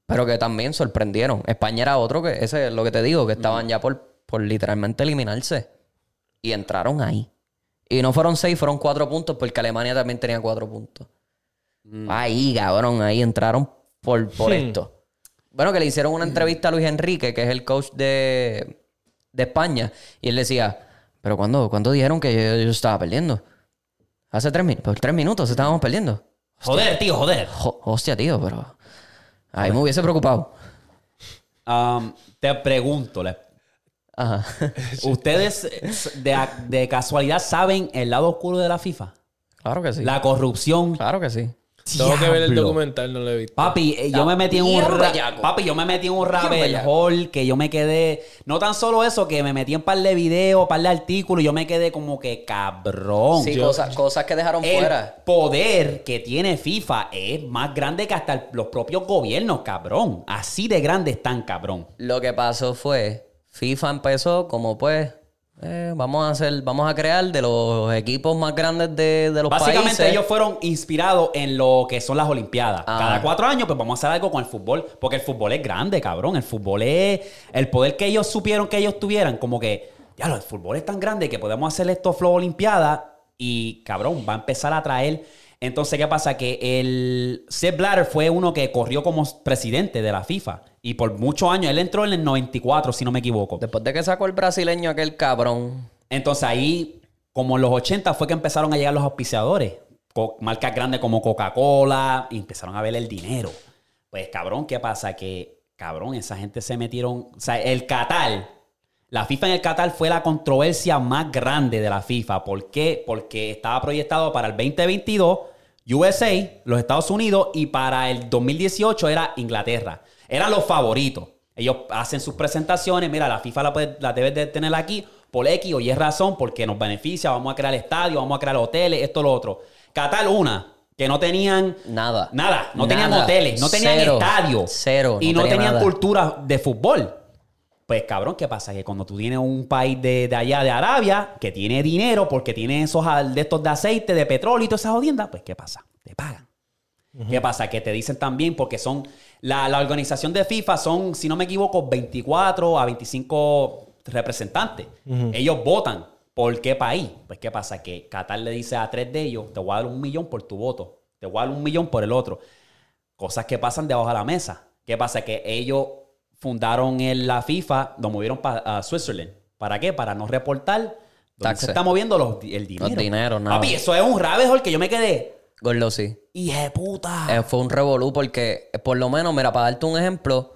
Pero que también sorprendieron. España era otro que, ese es lo que te digo, que estaban ya por, por literalmente eliminarse. Y entraron ahí. Y no fueron seis, fueron cuatro puntos porque Alemania también tenía cuatro puntos. Ahí, cabrón, ahí entraron por, por esto. Bueno, que le hicieron una entrevista a Luis Enrique, que es el coach de, de España, y él decía, pero ¿cuándo, ¿cuándo dijeron que yo, yo estaba perdiendo? Hace tres minutos, tres minutos estábamos perdiendo. Joder, tío, joder. Jo- hostia, tío, pero ahí me hubiese preocupado. Um, te pregunto, le- Ajá. ¿ustedes de, de casualidad saben el lado oscuro de la FIFA? claro que sí. La corrupción. Claro que sí. Tengo que ver el documental, no lo he visto. Papi, eh, yo me metí en un bien ra- bellaco. papi, yo me metí en un bellaco. hole que yo me quedé, no tan solo eso, que me metí en par de videos, par de artículos, yo me quedé como que cabrón. Sí, Yo- cosas, cosas que dejaron El fuera. poder que tiene FIFA es más grande que hasta el- los propios gobiernos, cabrón. Así de grande están, cabrón. Lo que pasó fue, FIFA empezó como pues Eh, vamos a hacer, vamos a crear de los equipos más grandes de, de los Básicamente países. ellos fueron inspirados en lo que son las Olimpiadas. Ah. Cada cuatro años, pues vamos a hacer algo con el fútbol. Porque el fútbol es grande, cabrón. El fútbol es... El poder que ellos supieron que ellos tuvieran, como que... Ya, el fútbol es tan grande que podemos hacer esto flow Olimpiada y, cabrón, va a empezar a traer... Entonces, ¿qué pasa? Que el Sepp Blatter fue uno que corrió como presidente de la FIFA. Y por muchos años, él entró en el 94, si no me equivoco. Después de que sacó el brasileño aquel cabrón. Entonces ahí, como en los 80, fue que empezaron a llegar los auspiciadores. Co- marcas grandes como Coca-Cola y empezaron a ver el dinero. Pues cabrón, ¿qué pasa? Que, cabrón, esa gente se metieron... O sea, el Qatar, la FIFA en el Qatar fue la controversia más grande de la FIFA. ¿Por qué? Porque estaba proyectado para el 2022 USA, los Estados Unidos, y para el 2018 era Inglaterra. Eran los favoritos. Ellos hacen sus presentaciones, mira, la FIFA la, puede- la debes de tener aquí por X o Y razón, porque nos beneficia, vamos a crear estadios, vamos a crear hoteles, esto, lo otro. Qatar, una, que no tenían Nada. Nada, no tenían hoteles, no tenían Cero. estadios. Cero, Y no no, tenía tenían nada. cultura de fútbol. Pues cabrón, ¿qué pasa? Que cuando tú tienes un país de, de allá de Arabia que tiene dinero porque tiene esos de estos de aceite, de petróleo y todas esas jodiendas, pues ¿qué pasa? Te pagan. ¿Qué pasa? Que te dicen también porque son la, la organización de FIFA son, si no me equivoco, 24 a 25 representantes. Ellos votan por qué país. Pues ¿qué pasa? Que Qatar le dice a tres de ellos, te voy a dar un millón por tu voto, te voy a dar un millón por el otro. Cosas que pasan debajo de la mesa. ¿Qué pasa? Que ellos fundaron en la FIFA, lo movieron para Switzerland. ¿Para qué? Para no reportar dónde se está moviendo los- el dinero. dineros, nada. Papi, eso es un rabbit hole que yo me quedé. Gordo, sí. De puta. Eh, fue un revolú porque, eh, por lo menos, mira, para darte un ejemplo,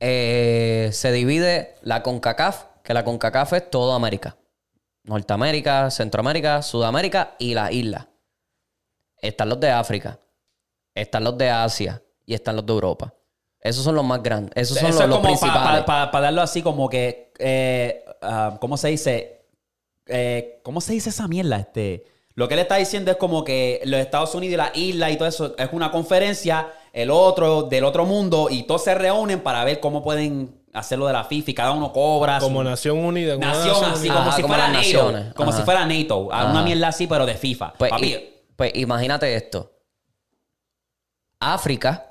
eh, se divide la CONCACAF, que la CONCACAF es toda América. Norteamérica, Centroamérica, Sudamérica y las islas. Están los de África, están los de Asia y están los de Europa. Esos son los más grandes. Esos son Eso los, es los como principales. para darlo así como que, eh, ah, ¿cómo se dice? Eh, ¿Cómo se dice esa mierda? Este, lo que él está diciendo es como que los Estados Unidos y la isla y todo eso es una conferencia, el otro del otro mundo y todos se reúnen para ver cómo pueden hacerlo de la FIFA y cada uno cobra su- Como Nación Unida. como nación así, unida. como Ajá, si como fuera las NATO, naciones. como Ajá. si fuera NATO, a una mierda así pero de FIFA. Pues, Papi, pues imagínate esto. África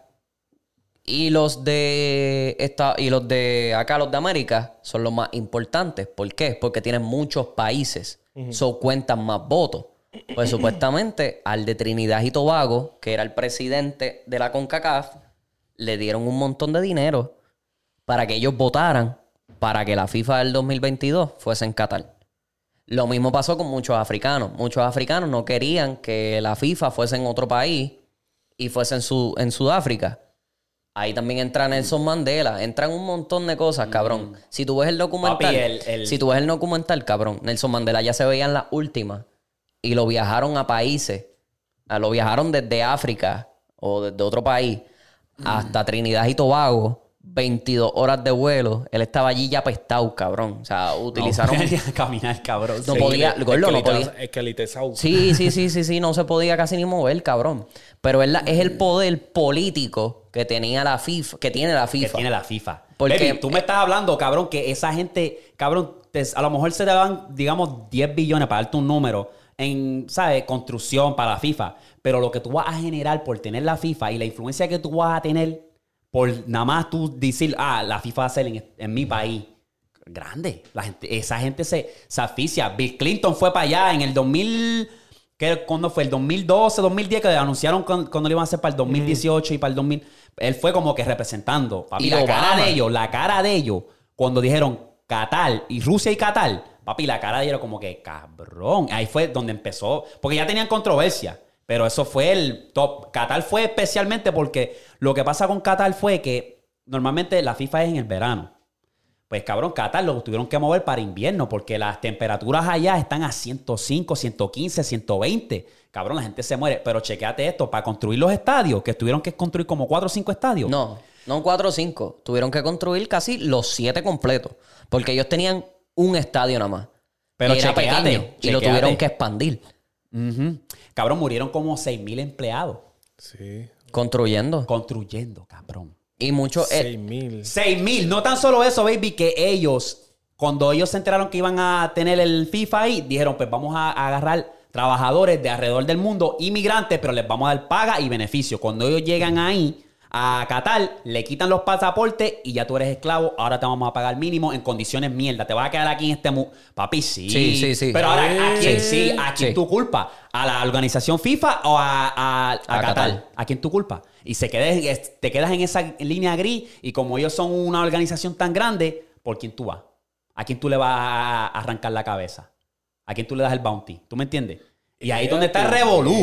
y los de esta, y los de acá, los de América, son los más importantes. ¿Por qué? Porque tienen muchos países. So cuentan más votos. Pues supuestamente al de Trinidad y Tobago, que era el presidente de la CONCACAF, le dieron un montón de dinero para que ellos votaran para que la FIFA del 2022 fuese en Qatar. Lo mismo pasó con muchos africanos. Muchos africanos no querían que la FIFA fuese en otro país y fuese en, su, en Sudáfrica. Ahí también entra Nelson Mandela. Entran un montón de cosas, cabrón. Si tú ves el documental, Papi, el- el- si tú ves el documental, cabrón, Nelson Mandela ya se veía en las últimas y lo viajaron a países. a- Lo viajaron desde África o desde otro país hasta Trinidad y Tobago. 22 horas de vuelo. Él estaba allí ya apestado, cabrón. O sea, utilizaron... no, caminar, cabrón. No Sí. podía- Es gordo, no que podía. Que. Sí, sí, sí, sí, sí, no se podía casi ni mover, cabrón. Pero es, la- es el poder político que tenía la FIFA, que tiene la que FIFA. tiene la FIFA. Porque- Baby, tú me estás hablando, cabrón, que esa gente, cabrón, te- a lo mejor se te dan, digamos, 10 billones para darte un número en, ¿sabes? Construcción para la FIFA. Pero lo que tú vas a generar por tener la FIFA y la influencia que tú vas a tener por nada más tú decir, ah, la FIFA va a ser en, en mi país. Grande. La gente, esa gente se, se asfixia. Bill Clinton fue para allá en el 2000... ¿qué- ¿Cuándo fue? El 2012, 2010 que anunciaron cuando lo iban a hacer para el 2018 y para el 2000. Él fue como que representando. Papi, Y la cara de ellos, la cara de ellos, cuando dijeron Qatar y Rusia y Qatar, papi, la cara de como que cabrón. Ahí fue donde empezó. Porque ya tenían controversia. Pero eso fue el top. Qatar fue especialmente porque lo que pasa con Qatar fue que normalmente la FIFA es en el verano. Pues cabrón, Qatar lo tuvieron que mover para invierno porque las temperaturas allá están a 105, 115, 120. Cabrón, la gente se muere. Pero chequeate esto, para construir los estadios, que tuvieron que construir como 4 o 5 estadios. No, no 4 o 5. Tuvieron que construir casi los 7 completos. Porque ellos tenían un estadio nada más. Pero y era pequeño. Y lo tuvieron que expandir. Cabrón, murieron como 6.000 empleados Sí. Construyendo. construyendo, cabrón. Y mucho... eh, 6 mil. 6.000, no tan solo eso, baby, que ellos Cuando ellos se enteraron que iban a tener el FIFA ahí, dijeron, pues vamos a, a agarrar trabajadores de alrededor del mundo, inmigrantes, pero les vamos a dar paga y beneficio. Cuando ellos llegan ahí a Qatar, le quitan los pasaportes y ya tú eres esclavo, ahora te vamos a pagar mínimo en condiciones mierda. Te vas a quedar aquí en este... mu- Papi, sí. Sí, sí, sí. Pero ahora, ¿a quién Sí. ¿A quién Sí. tu culpa? ¿A la organización FIFA o a, a, a A Qatar? Qatar. ¿A quién tu culpa? Y se quedes, es- te quedas en esa línea gris y como ellos son una organización tan grande, ¿por quién tú vas? ¿A quién tú le vas a arrancar la cabeza? ¿A quién tú le das el bounty? ¿Tú me entiendes? Y ahí es donde está el revolú.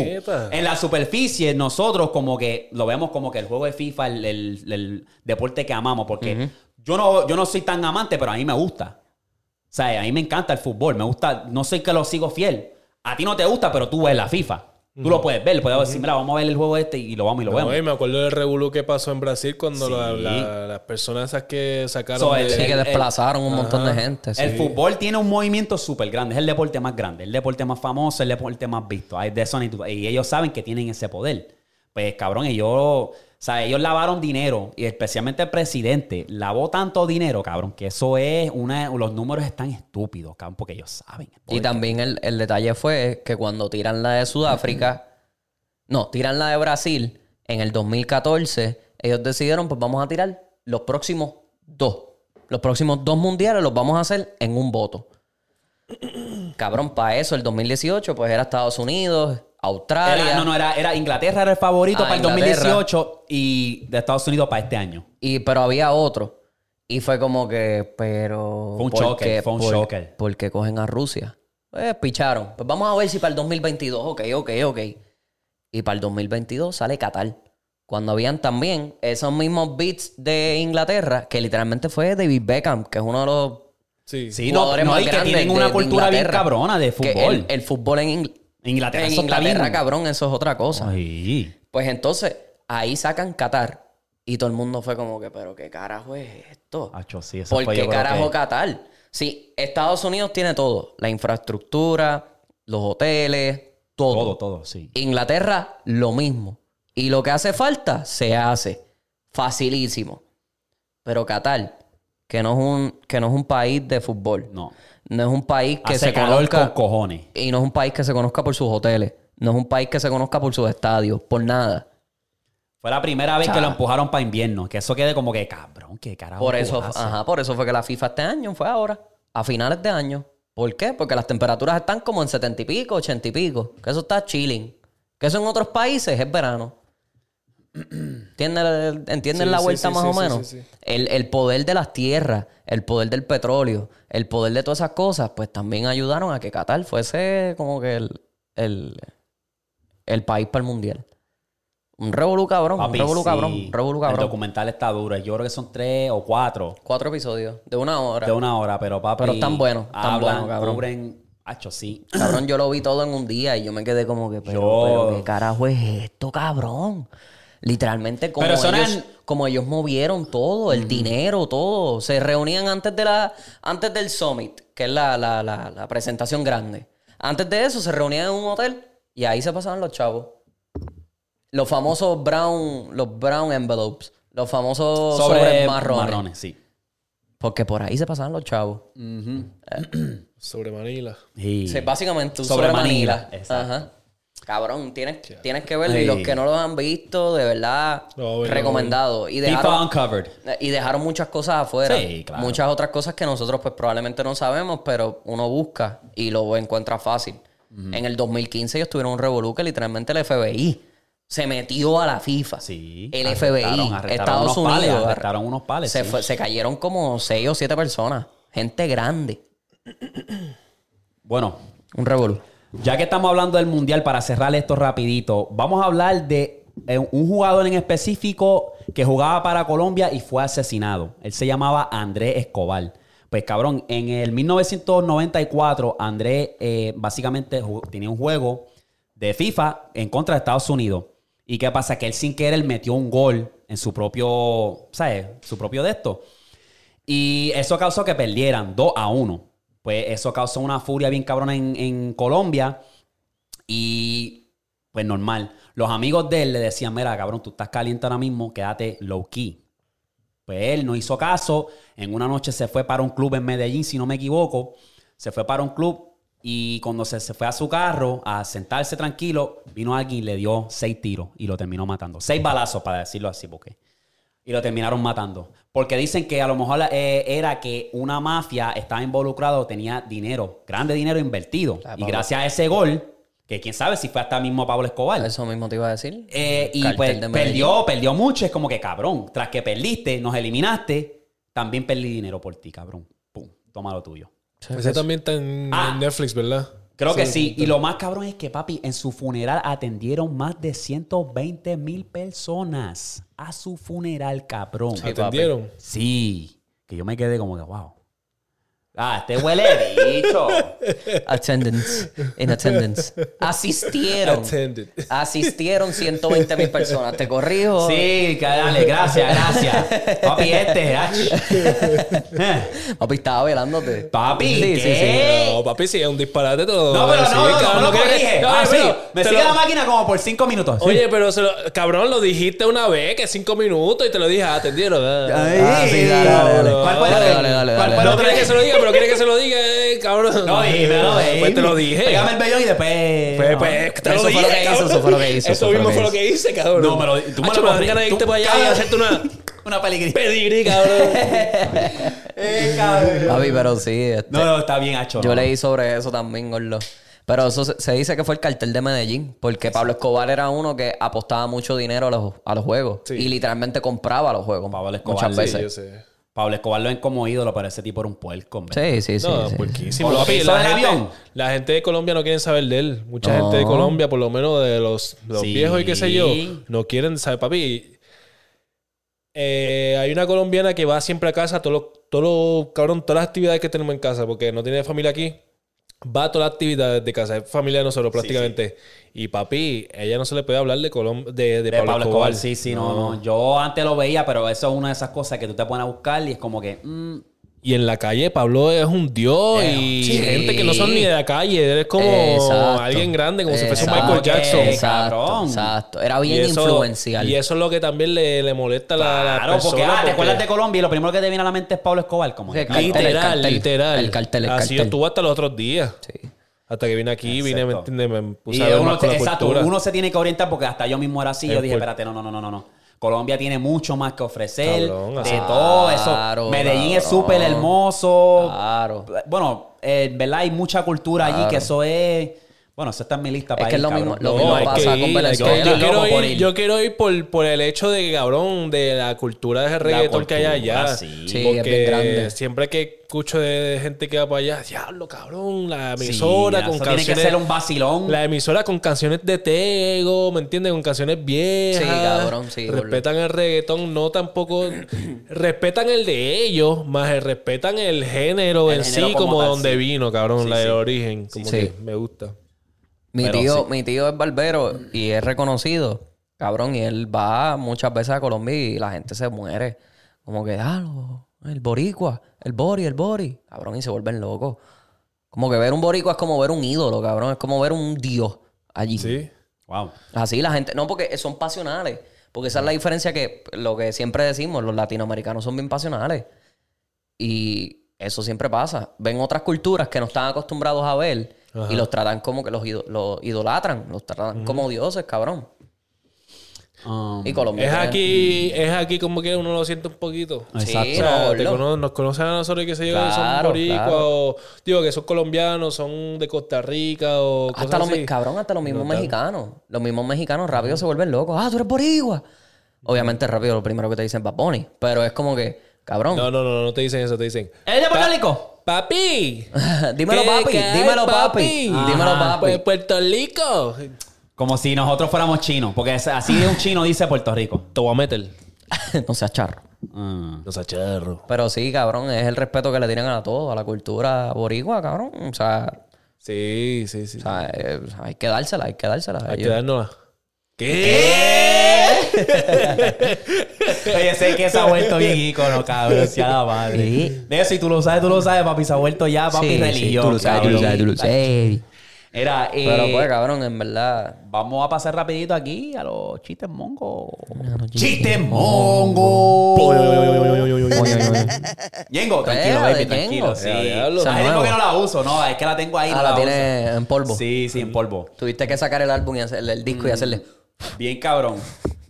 En la superficie, nosotros como que lo vemos como que el juego de FIFA, el, el- el deporte que amamos, porque yo, no, yo no soy tan amante, pero a mí me gusta. O sea, a mí me encanta el fútbol, me gusta, no soy que lo sigo fiel. A ti no te gusta, pero tú ves la FIFA. Tú lo puedes ver, puedes decir, mira, vamos a ver el juego este y lo vamos y lo No, vemos. y me acuerdo del revolú que pasó en Brasil cuando Sí. la- la- las personas esas que sacaron... So, de- el- Sí, que el- desplazaron un montón de gente. sí. El fútbol tiene un movimiento súper grande. Es el deporte más grande, el deporte más famoso, el deporte más visto. Hay de duda. Y ellos saben que tienen ese poder. Pues cabrón, ellos, o sea, ellos lavaron dinero. Y especialmente el presidente lavó tanto dinero, cabrón, que eso es una. Los números están estúpidos, cabrón, porque ellos saben. Y también el, el detalle fue que cuando tiran la de Sudáfrica, no, tiran la de Brasil, en el 2014, ellos decidieron, pues vamos a tirar los próximos dos. Los próximos dos mundiales los vamos a hacer en un voto. Cabrón, para eso el 2018, pues era Estados Unidos, Australia. Era, no, no, era, era Inglaterra era el favorito Ah, para el Inglaterra. 2018 y de Estados Unidos para este año. Y, pero había otro. Y fue como que, pero. Fue un ¿por choque, fue un por- choque. ¿Por qué cogen a Rusia? Pues picharon. Pues vamos a ver si para el 2022, ok, ok, ok. Y para el 2022 sale Qatar. Cuando habían también esos mismos beats de Inglaterra, que literalmente fue David Beckham, que es uno de los Sí. Sí, no, no, y que tienen de- una cultura bien Inglaterra. cabrona de Que fútbol. el, el fútbol en, Ingl- En Inglaterra, en eso está Inglaterra, bien. cabrón, eso es otra cosa. Ay. Pues entonces, ahí sacan Qatar. Y todo el mundo fue como que, pero qué carajo es esto. Acho, sí, eso ¿Por fue, qué carajo que- Qatar? Sí, Estados Unidos tiene todo. La infraestructura, los hoteles, todo. Todo, todo, sí. Inglaterra, lo mismo. Y lo que hace falta, se hace. Facilísimo. Pero Qatar, que no es un, que no es un país de fútbol. No. No es un país que Hace se calor conozca. con cojones. Y no es un país que se conozca por sus hoteles. No es un país que se conozca por sus estadios. Por nada. Fue la primera vez que lo empujaron para invierno. Que eso quede como que, cabrón, qué carajo. Por eso, ajá, por eso fue que la FIFA este año fue ahora, a finales de año. ¿Por qué? Porque las temperaturas están como en 70 y pico, 80 y pico. Que eso está chilling. Que eso en otros países es verano. ¿Entienden, ¿entienden Sí, la vuelta sí, más sí, o menos? sí, sí. El, el poder de las tierras, el poder del petróleo, el poder de todas esas cosas, pues también ayudaron a que Qatar fuese como que el, el, el país para el mundial. Un revolú cabrón, Papi, un revolú sí. cabrón, un revolú El cabrón. documental está duro. Yo creo que son tres o cuatro Cuatro episodios de una hora. de una hora, pero papi. Pero están buenos, están hablan, buenos, cabrón. cubren. Hacho, sí. Cabrón, yo lo vi todo en un día y yo me quedé como que, pero, Yo- pero ¿qué carajo es esto, cabrón? Literalmente, como, Pero ellos, como ellos movieron todo, el dinero, todo. Se reunían antes, de la, antes del Summit, que es la, la, la, la presentación grande. Antes de eso, se reunían en un hotel y ahí se pasaban los chavos. Los famosos brown, los brown envelopes. Los famosos Sobre sobres marrones. marrones, sí. Porque por ahí se pasaban los chavos. Sobre Manila. Sí. Sí, básicamente un Sobre sobre, Manila, Manila. exacto. Ajá. Cabrón, tienes, tienes que verlo. Y los que no lo han visto, de verdad, recomendado. Y FIFA dejaron, Uncovered. y dejaron muchas cosas afuera. Sí, claro. Muchas otras cosas que nosotros pues probablemente no sabemos, pero uno busca y lo encuentra fácil. En el 2015 ellos tuvieron un revolú que literalmente el FBI se metió a la FIFA. Sí. El FBI, arrestaron Estados unos pales, Unidos. arrestaron unos pales, Se, sí. fue- se cayeron como seis o siete personas. Gente grande. Bueno, Un revolú. Ya que estamos hablando del mundial, para cerrar esto rapidito, vamos a hablar de eh, un jugador en específico que jugaba para Colombia y fue asesinado. Él se llamaba Andrés Escobar. Pues cabrón, en el 1994 Andrés eh, básicamente tenía un juego de FIFA en contra de Estados Unidos. ¿Y qué pasa? Que él sin querer metió un gol en su propio, ¿sabes? Su propio de esto. Y eso causó que perdieran 2 a 1. Pues eso causó una furia bien cabrona en, en Colombia. Y pues normal. Los amigos de él le decían, mira, cabrón, tú estás caliente ahora mismo, quédate low key. Pues él no hizo caso. En una noche se fue para un club en Medellín, si no me equivoco. Se fue para un club y cuando se, se fue a su carro a sentarse tranquilo, vino alguien y le dio seis tiros y lo terminó matando. Seis balazos, para decirlo así, porque. Y lo terminaron matando. Porque dicen que a lo mejor eh, era que una mafia estaba involucrada o tenía dinero, grande dinero invertido. Ah, y Pablo. gracias a ese gol, que quién sabe si fue hasta mismo Pablo Escobar. Eso mismo te iba a decir. Eh, y pues de perdió, perdió mucho. Es como que cabrón. Tras que perdiste, nos eliminaste, también perdí dinero por ti, cabrón. Pum, toma lo tuyo. Ese también está en, Ah. en Netflix, ¿verdad? Creo que sí. Y lo más cabrón es que, papi, en su funeral atendieron más de 120 mil personas. A su funeral, cabrón. ¿Atendieron? Sí. Que yo me quedé como que, wow. Ah, este huele bicho. Attendance. In attendance. Asistieron. Attended. Asistieron 120 mil personas. Te corrijo. Sí, dale, gracias, gracias. Papi, este. Papi, estaba velándote. Papi, Sí, sí, ¿qué? No, papi, sí, es un disparate todo. No, pero Sí, no, no, no, cabrón, no lo corrige. No, Ah, sí. Me sigue lo- la máquina como por cinco minutos. Sí. Oye, pero se lo- cabrón, lo dijiste una vez, que cinco minutos, y te lo dije, ah, ¿atendieron? Ah. Ay, Ah, sí, dale, dale. ¿Cuál fue Dale, dale, dale, No quieres que se lo diga, pero quieres que se lo diga, eh, cabrón. No, dímelo, baby. Pues te lo dije. Pégame el vellón y después. Pues, pues, te Eso lo fue lo que hizo, cabrón. eso fue lo que hizo, eso mismo fue lo que hice, cabrón. No, me lo- tú me Hacho, lo me dan ganas de irte para allá y cabrón. hacerte una Una peligrí. pedigrí, cabrón. Eh, cabrón. Papi, pero sí. este, No, no, está bien hecho. Yo leí sobre eso también, Gordo. Pero eso se, se dice que fue el cartel de Medellín, porque Pablo Escobar era uno que apostaba mucho dinero a los, a los juegos Sí. y literalmente compraba los juegos Pablo Escobar, muchas sí, veces. Sí, yo sé. Pablo Escobar lo ven como ídolo, pero ese tipo era un puerco, hombre. Sí, sí, sí. No, sí. puerquísimo. Lo que Papi, la, gente, avión. la gente de Colombia no quieren saber de él. Mucha No. gente de Colombia, por lo menos de los, Sí. viejos y qué sé yo, no quieren saber. Papi, eh, hay una colombiana que va siempre a casa, todos los, todos los- cabrón, todas las actividades que tenemos en casa, porque no tiene familia aquí. Va a todas las actividades de casa, es familia de nosotros prácticamente. Y papi, ella no se le puede hablar de, Colom de, de De Pablo, Pablo Escobar. Escobar, sí, sí, no, no. Yo antes lo veía, pero eso es una de esas cosas que tú te pones a buscar y es como que. mm, Y en la calle Pablo es un dios Eh, y sí. gente que no son ni de la calle. Él como Exacto. alguien grande, como si fuese un Exacto, Michael Jackson. Exacto, exacto. Era Y bien eso- influencial. Y eso es lo que también le, le molesta a la, la Claro, persona. porque, ah, te porque acuerdas de Colombia y lo primero que te viene a la mente es Pablo Escobar. Como cartel, Literal, el cartel. literal. El cartel, el Así yo estuve hasta los otros días. Sí. Hasta que vine aquí, vine, ¿me Exacto. Me puse Y a ver uno, más con la exacto, cultura. uno se tiene que orientar porque hasta yo mismo era así. Yo dije, por- espérate, no, no, no, no, no. Colombia tiene mucho más que ofrecer. Cabrón, de así. todo eso. Claro, Medellín es súper hermoso. Claro. Bueno, eh, ¿verdad? Hay mucha cultura allí que eso es. Bueno, eso está en mi lista para que ir, es lo cabrón. mismo- lo mismo pasa que con ir, Venezuela. Yo, Loco quiero por ir, ir. yo quiero ir por, por el hecho de, cabrón, de la cultura de reggaetón que hay cultura, allá. sí. Sí, es bien grande. Porque siempre que escucho de gente que va para allá, diablo, cabrón, la emisora Sí, con eso canciones... Tiene que ser un vacilón. La emisora con canciones de Tego, ¿me entiendes? Con canciones viejas. Sí, cabrón, sí, Respetan el reggaetón, no tampoco. respetan el de ellos, más el- respetan el género El en género sí, como como tal, donde sí. vino, cabrón, Sí, la del sí. origen. Como Sí. que me gusta. Mi Pero tío, sí. mi tío es barbero y es reconocido, cabrón, y él va muchas veces a Colombia y la gente se muere. Como que, ah, lo- el boricua, el bori, el bori, cabrón, y se vuelven locos. Como que ver un boricua es como ver un ídolo, cabrón, es como ver un dios allí. Sí. Wow. Así la gente, no, porque son pasionales. Porque esa es la diferencia que lo que siempre decimos, los latinoamericanos son bien pasionales. Y eso siempre pasa. Ven otras culturas que no están acostumbrados a ver y los tratan como que los, ido- los idolatran, los tratan como dioses, cabrón. Um, Y Colombia. Es aquí, es aquí como que uno lo siente un poquito. Sí, Exacto. O sea, no, te gordo. cono- nos conocen a nosotros y que se yo que son Claro, boricuas claro. o digo que son colombianos, son de Costa Rica o Hasta cosas los, me- así. cabrón, hasta los mismos mexicanos. Los mismos mexicanos rápido se vuelven locos. Ah, tú eres boricua. Obviamente rápido lo primero que te dicen es Bad Bunny. Pero es como que, cabrón. No, no, no, no te dicen eso, te dicen. ¿Es de Puerto Pa- Rico? Papi. dímelo, ¿Qué- papi. hay, dímelo, papi. Dímelo, Ajá. papi. Pues Puerto Rico. Como si nosotros fuéramos chinos. Porque así de un chino dice Puerto Rico. Te voy a meter. no seas charro. Mm. No seas charro. Pero sí, cabrón, es el respeto que le tienen a todo, a la cultura boricua, cabrón. O sea, Sí, sí, sí. o sea, eh, hay que dársela, hay que dársela. Hay que dárnosla. ¿Qué? Oye, sé que se ha vuelto bien ícono, cabrón. Sea la madre. Sí. De eso, y tú lo sabes, tú lo sabes, papi. Se ha vuelto ya, papi, Sí, sí, religión. tú lo sabes, tú lo sabes, tú lo sabes. Era, eh, Pero pues, cabrón, en verdad. vamos a pasar rapidito aquí a los chistes mongo. ¡Chistes mongo! Ñengo, tranquilo, baby, tranquilo. Sí. Ya, diablo. Hace Esa tiempo nueva. que no la uso, no, es que la tengo ahí. Ah, no la uso. tiene en polvo. Sí, sí, en polvo. Tuviste que sacar el álbum y hacerle el disco y hacerle. Bien cabrón.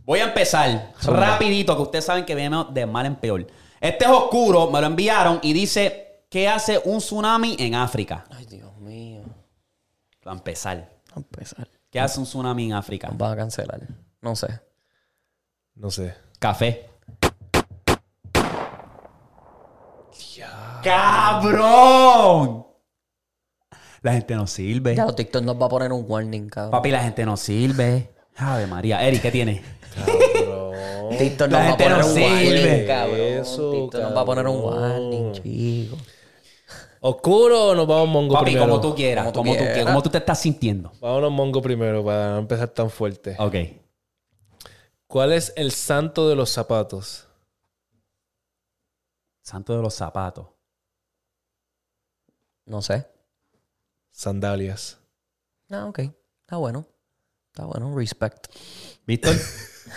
Voy a empezar rapidito, que ustedes saben que viene de mal en peor. Este es oscuro, me lo enviaron y dice, ¿qué hace un tsunami en África? Ay, Dios mío. Va a empezar. A empezar. ¿Qué hace un tsunami en África? Nos van a cancelar. No sé. No sé. Café. ¡Cabrón! La gente no sirve. Ya los TikTok nos va a poner un warning, cabrón. Papi, la gente no sirve. Ave María. Eri, ¿qué tiene? Cabrón. TikTok La nos va a poner no un sirve. warning, cabrón. Eso, TikTok nos va a poner un warning, chico. ¿Oscuro o nos vamos mongo Papi, primero? como tú quieras. Como tú Como tú, quieras. como tú te estás sintiendo. Vámonos mongo primero para no empezar tan fuerte. Ok. ¿Cuál es el santo de los zapatos? Santo de los zapatos. No sé. Sandalias. Ah, ok. Está bueno. Está bueno. Respect. ¿Víctor?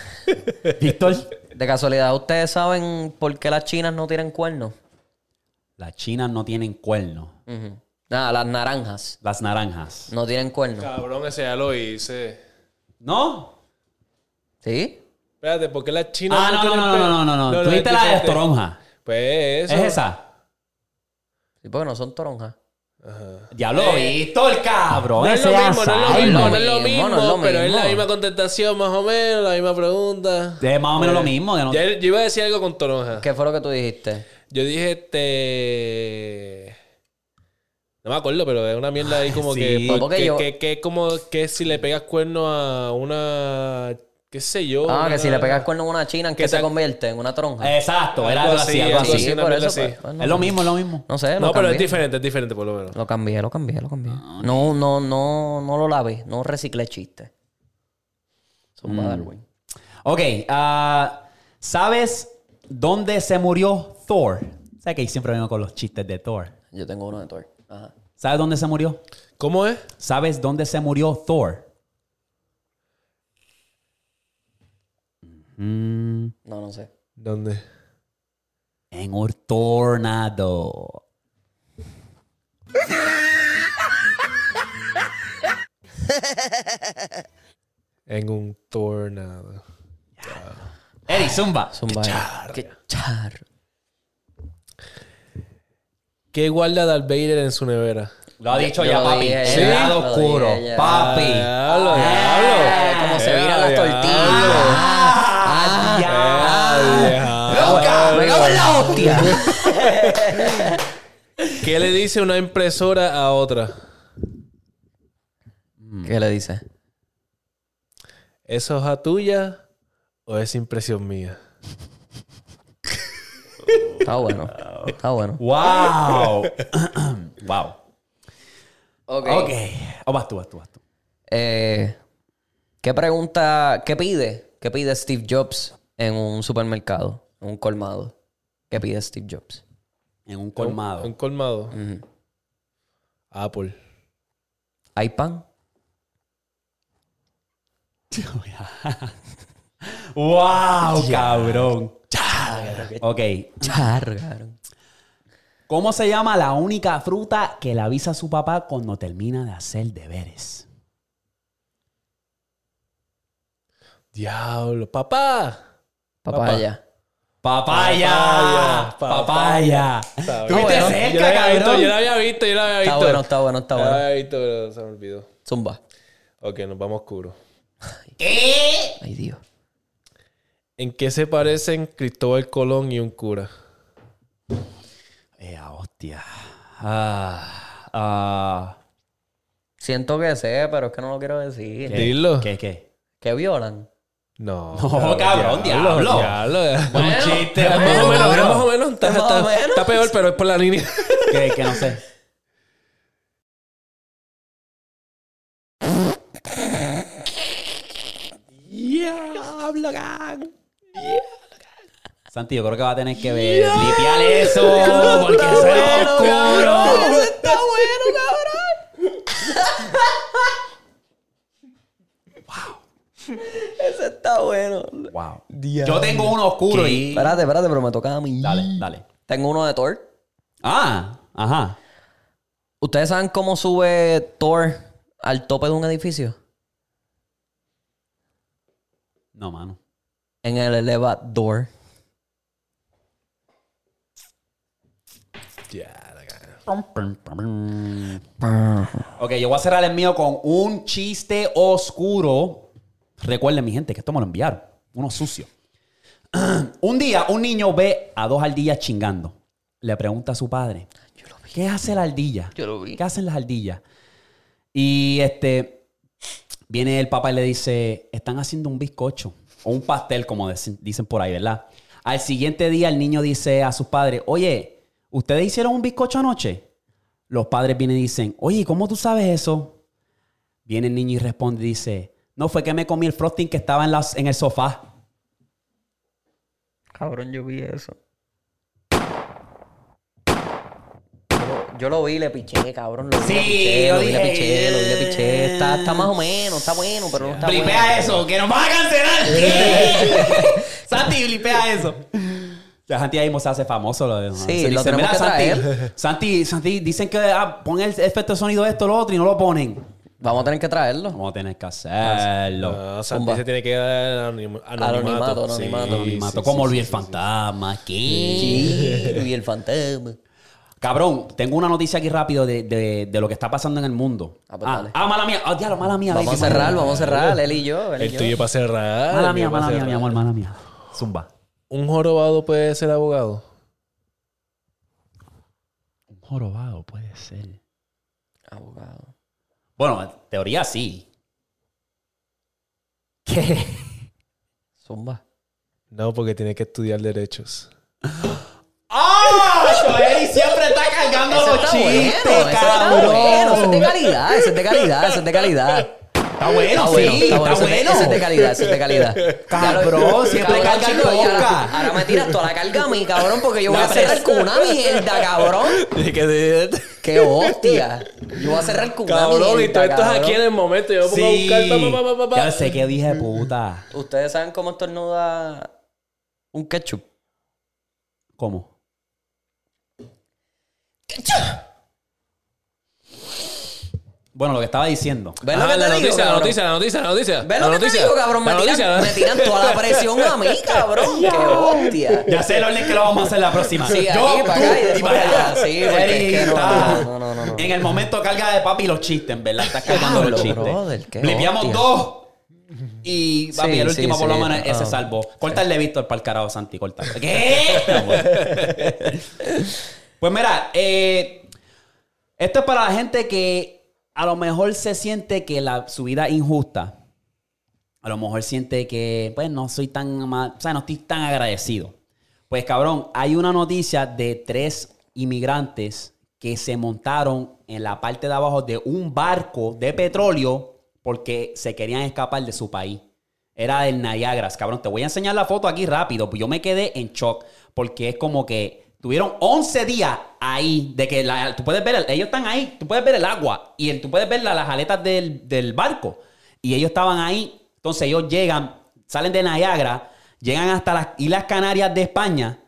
¿Víctor? De casualidad, ¿ustedes saben por qué las chinas no tienen cuernos? Las chinas no tienen cuernos. Ujú. Nada, las naranjas Las naranjas. no tienen cuernos. Cabrón, ese ya lo hice. ¿No? ¿Sí? Espérate, ¿por qué las chinas Ah, no, no, tienen no, no, pelo? no, no, no. Dijiste la de toronja. Pues eso. ¿Es esa? Sí, porque no son toronjas. Diablo, Víctor, cabrón. No es lo mismo, no es lo mismo, no es lo mismo, mismo, no es lo pero es la mismo. misma contestación más o menos, la misma pregunta. Es más o menos lo mismo. que no- Ya- yo iba a decir algo con toronja. ¿Qué fue lo que tú dijiste? Yo dije este. No me acuerdo, pero es una mierda ahí como Sí. que. Que, que, que como que si le pegas cuerno a una. ¿Qué sé yo? Ah, que si le pegas cuerno a una china, ¿en qué Que se convierte? ¿En una tronja? Exacto, era Algo así, algo así. por eso, pues, pues, no Es lo mismo, es lo mismo. No sé, lo No, pero es diferente, es diferente por lo menos. Lo cambié, lo cambié, lo cambié. No, no, no, no lo lavé. No reciclé chistes. Zumba Mm. Darwin. Ok, ah, ¿sabes dónde se murió Thor? ¿Sabes que ahí siempre vengo con los chistes de Thor? Yo tengo uno de Thor. Ajá. ¿Sabes dónde se murió? ¿Cómo es? ¿Sabes dónde se murió Thor? Mm, No, no sé. ¿Dónde? en un tornado. En un tornado. Eri, zumba. Zumba. Qué charro. ¿Qué guarda Darth Vader en su nevera? Lo ha dicho Yo ya, papi. dije, El ya, lado lo oscuro. dije ya. Papi. Diablo, Eh, como se viran las tortillas. ¡Loca! ¡Me cago en la hostia! ¿Qué le dice una impresora a otra? ¿Qué le dice? ¿Es hoja tuya o es impresión mía? Está bueno. Está bueno. Wow. wow. Ok. Ok. O vas tú, vas tú, vas tú. Eh, ¿Qué pregunta, qué pide? ¿Qué pide Steve Jobs en un supermercado? En un colmado. ¿Qué pide Steve Jobs? En un colmado. Un colmado. Ujú. Apple. ¿Hay pan? wow, cabrón. Ok. Chargaron. ¿Cómo se llama la única fruta que le avisa a su papá cuando termina de hacer deberes? Diablo. Papá. Papaya. Papaya. Papaya, Papaya. Tuviste bueno. cerca, yo la había visto, cabrón. yo la había visto, yo la había visto. Está bueno, está bueno, está Yo la bueno. había visto, pero se me olvidó. Zumba. Ok, nos vamos oscuro. Ay, Dios. ¿En qué se parecen Cristóbal Colón y un cura? Eh, hostia. Ah, ah, Siento que sé, pero es que no lo quiero decir. ¿qué? Dilo. ¿Qué, qué? ¿Que violan? No. No, cabrón, diablo. diablo. Un chiste, Más bueno, o menos, cabrón. más o menos. Está, Más o está- menos. está peor, pero es por la línea. Que, que no sé. Diablo, gang. Santi, yo creo que va a tener que ver. Limpiar eso. Porque se ve oscuro. Está bueno, cabrón. Ese está bueno. Wow. Yo tengo uno oscuro y... Espérate, espérate, pero me toca a mí. Dale, dale. Tengo uno de Thor. Ah, ajá. ¿Ustedes saben cómo sube Thor al tope de un edificio? No, mano. En el elevador. Ya, la cara. Ok, yo voy a cerrar el mío con un chiste oscuro. Recuerden, mi gente, que esto me lo enviaron. Uno sucio. un día, un niño ve a dos ardillas chingando. Le pregunta a su padre, ¿qué hace la ardilla? Yo lo vi. ¿Qué hacen las ardillas? Y este, viene el papá y le dice, están haciendo un bizcocho o un pastel, como dicen por ahí, ¿verdad? Al siguiente día el niño dice a sus padres, oye, ¿ustedes hicieron un bizcocho anoche? Los padres vienen y dicen, oye, ¿cómo tú sabes eso? Viene el niño y responde dice, no, fue que me comí el frosting que estaba en, las- en el sofá. Cabrón, yo vi eso. Yo, lo vi le piché, cabrón. Lo vi, Sí, le piché, yo lo vi, le piché, lo vi, le piché. Está, está más o menos, está bueno, pero no está bueno. Blipea eso, que nos van a cancelar. Santi, blipea eso. Ya Santi ahí mismo se hace famoso. Lo de, Sí, se lo dice, tenemos "Mira, que Santi, traer". Santi, Santi, dicen que ah, pon el efecto de sonido esto, lo otro y no lo ponen. Vamos a tener que traerlo. Vamos a tener que hacerlo. No, Santi Zumba. se tiene que dar anim- anonimato. Anonimato, Sí, anonimato. Anonimato, sí, como sí, Luis sí, el sí, Fantasma. ¿Qué? Y el fantasma. Cabrón, tengo una noticia aquí rápido de, de- de lo que está pasando en el mundo. Ah, pues ah, dale. ah, mala mía. Ah, diablo, mala mía. Vamos a cerrar, vamos a cerrar, él y yo. Él y El yo. tuyo para cerrar. Mala mía, mala mía, mi amor, mala mía. Zumba. ¿Un jorobado puede ser abogado? Un jorobado puede ser. Abogado. Bueno, en teoría sí. ¿Qué? Zumba. No, porque tiene que estudiar derechos. ¡Ah! Joel siempre está cargando Ese los está chistes, bueno, ese está cabrón. bueno, ese es de calidad, ese es de calidad, ese es de calidad. Está bueno, Está sí, bueno, está está bueno. ese es de- bueno. Ese es de calidad, ese es de calidad. Cabrón, siempre Cabrón, carga el chico, y ahora, me tiras toda la carga a mí, cabrón, porque yo voy a cerrar con una mierda, cabrón. ¡Qué hostia! Yo voy a cerrar con una Cabrón, y mierda, todo esto es cabrón. aquí en el momento. Yo me pongo a Sí. buscar. Pa, pa, pa, pa, pa. Ya sé que dije puta. ¿Ustedes saben cómo estornuda un ketchup? ¿Cómo? Bueno, lo que estaba diciendo. ¿Ves lo Ah, que la te digo, noticia, la cabrón? noticia, la noticia, la noticia. ¿Ves la lo que te noticia. digo, cabrón? Me La tiran, noticia. me tiran toda la presión a mí, cabrón. ¡Qué hostia! Ya sé el orden que lo vamos a hacer la próxima. Sí, Yo, aquí, para acá y después para allá. Sí, porque Eric es que no, está- no, no, no, no. En el momento carga de papi los chistes, en verdad. Estás cargando Diablo, los chistes. brother, qué Limpiamos hostia. dos. Y papi, Sí, el sí, último por lo sí. menos ese Ah. salvo. Córtale Víctor para el carajo, Santi, corta. ¿Qué? pues mira, eh, esto es para la gente que a lo mejor se siente que la, su vida es injusta. A lo mejor siente que, pues, no soy tan, o sea, no estoy tan agradecido. Pues, cabrón, hay una noticia de tres inmigrantes que se montaron en la parte de abajo de un barco de petróleo porque se querían escapar de su país. Era del Niagara, cabrón. Te voy a enseñar la foto aquí rápido. Pues yo me quedé en shock porque es como que tuvieron 11 días ahí de que la- tú puedes ver, el- ellos están ahí, tú puedes ver el agua y el- tú puedes ver la- las aletas del, del barco. Y ellos estaban ahí. Entonces ellos llegan, salen de Niagara, llegan hasta las Islas Canarias de España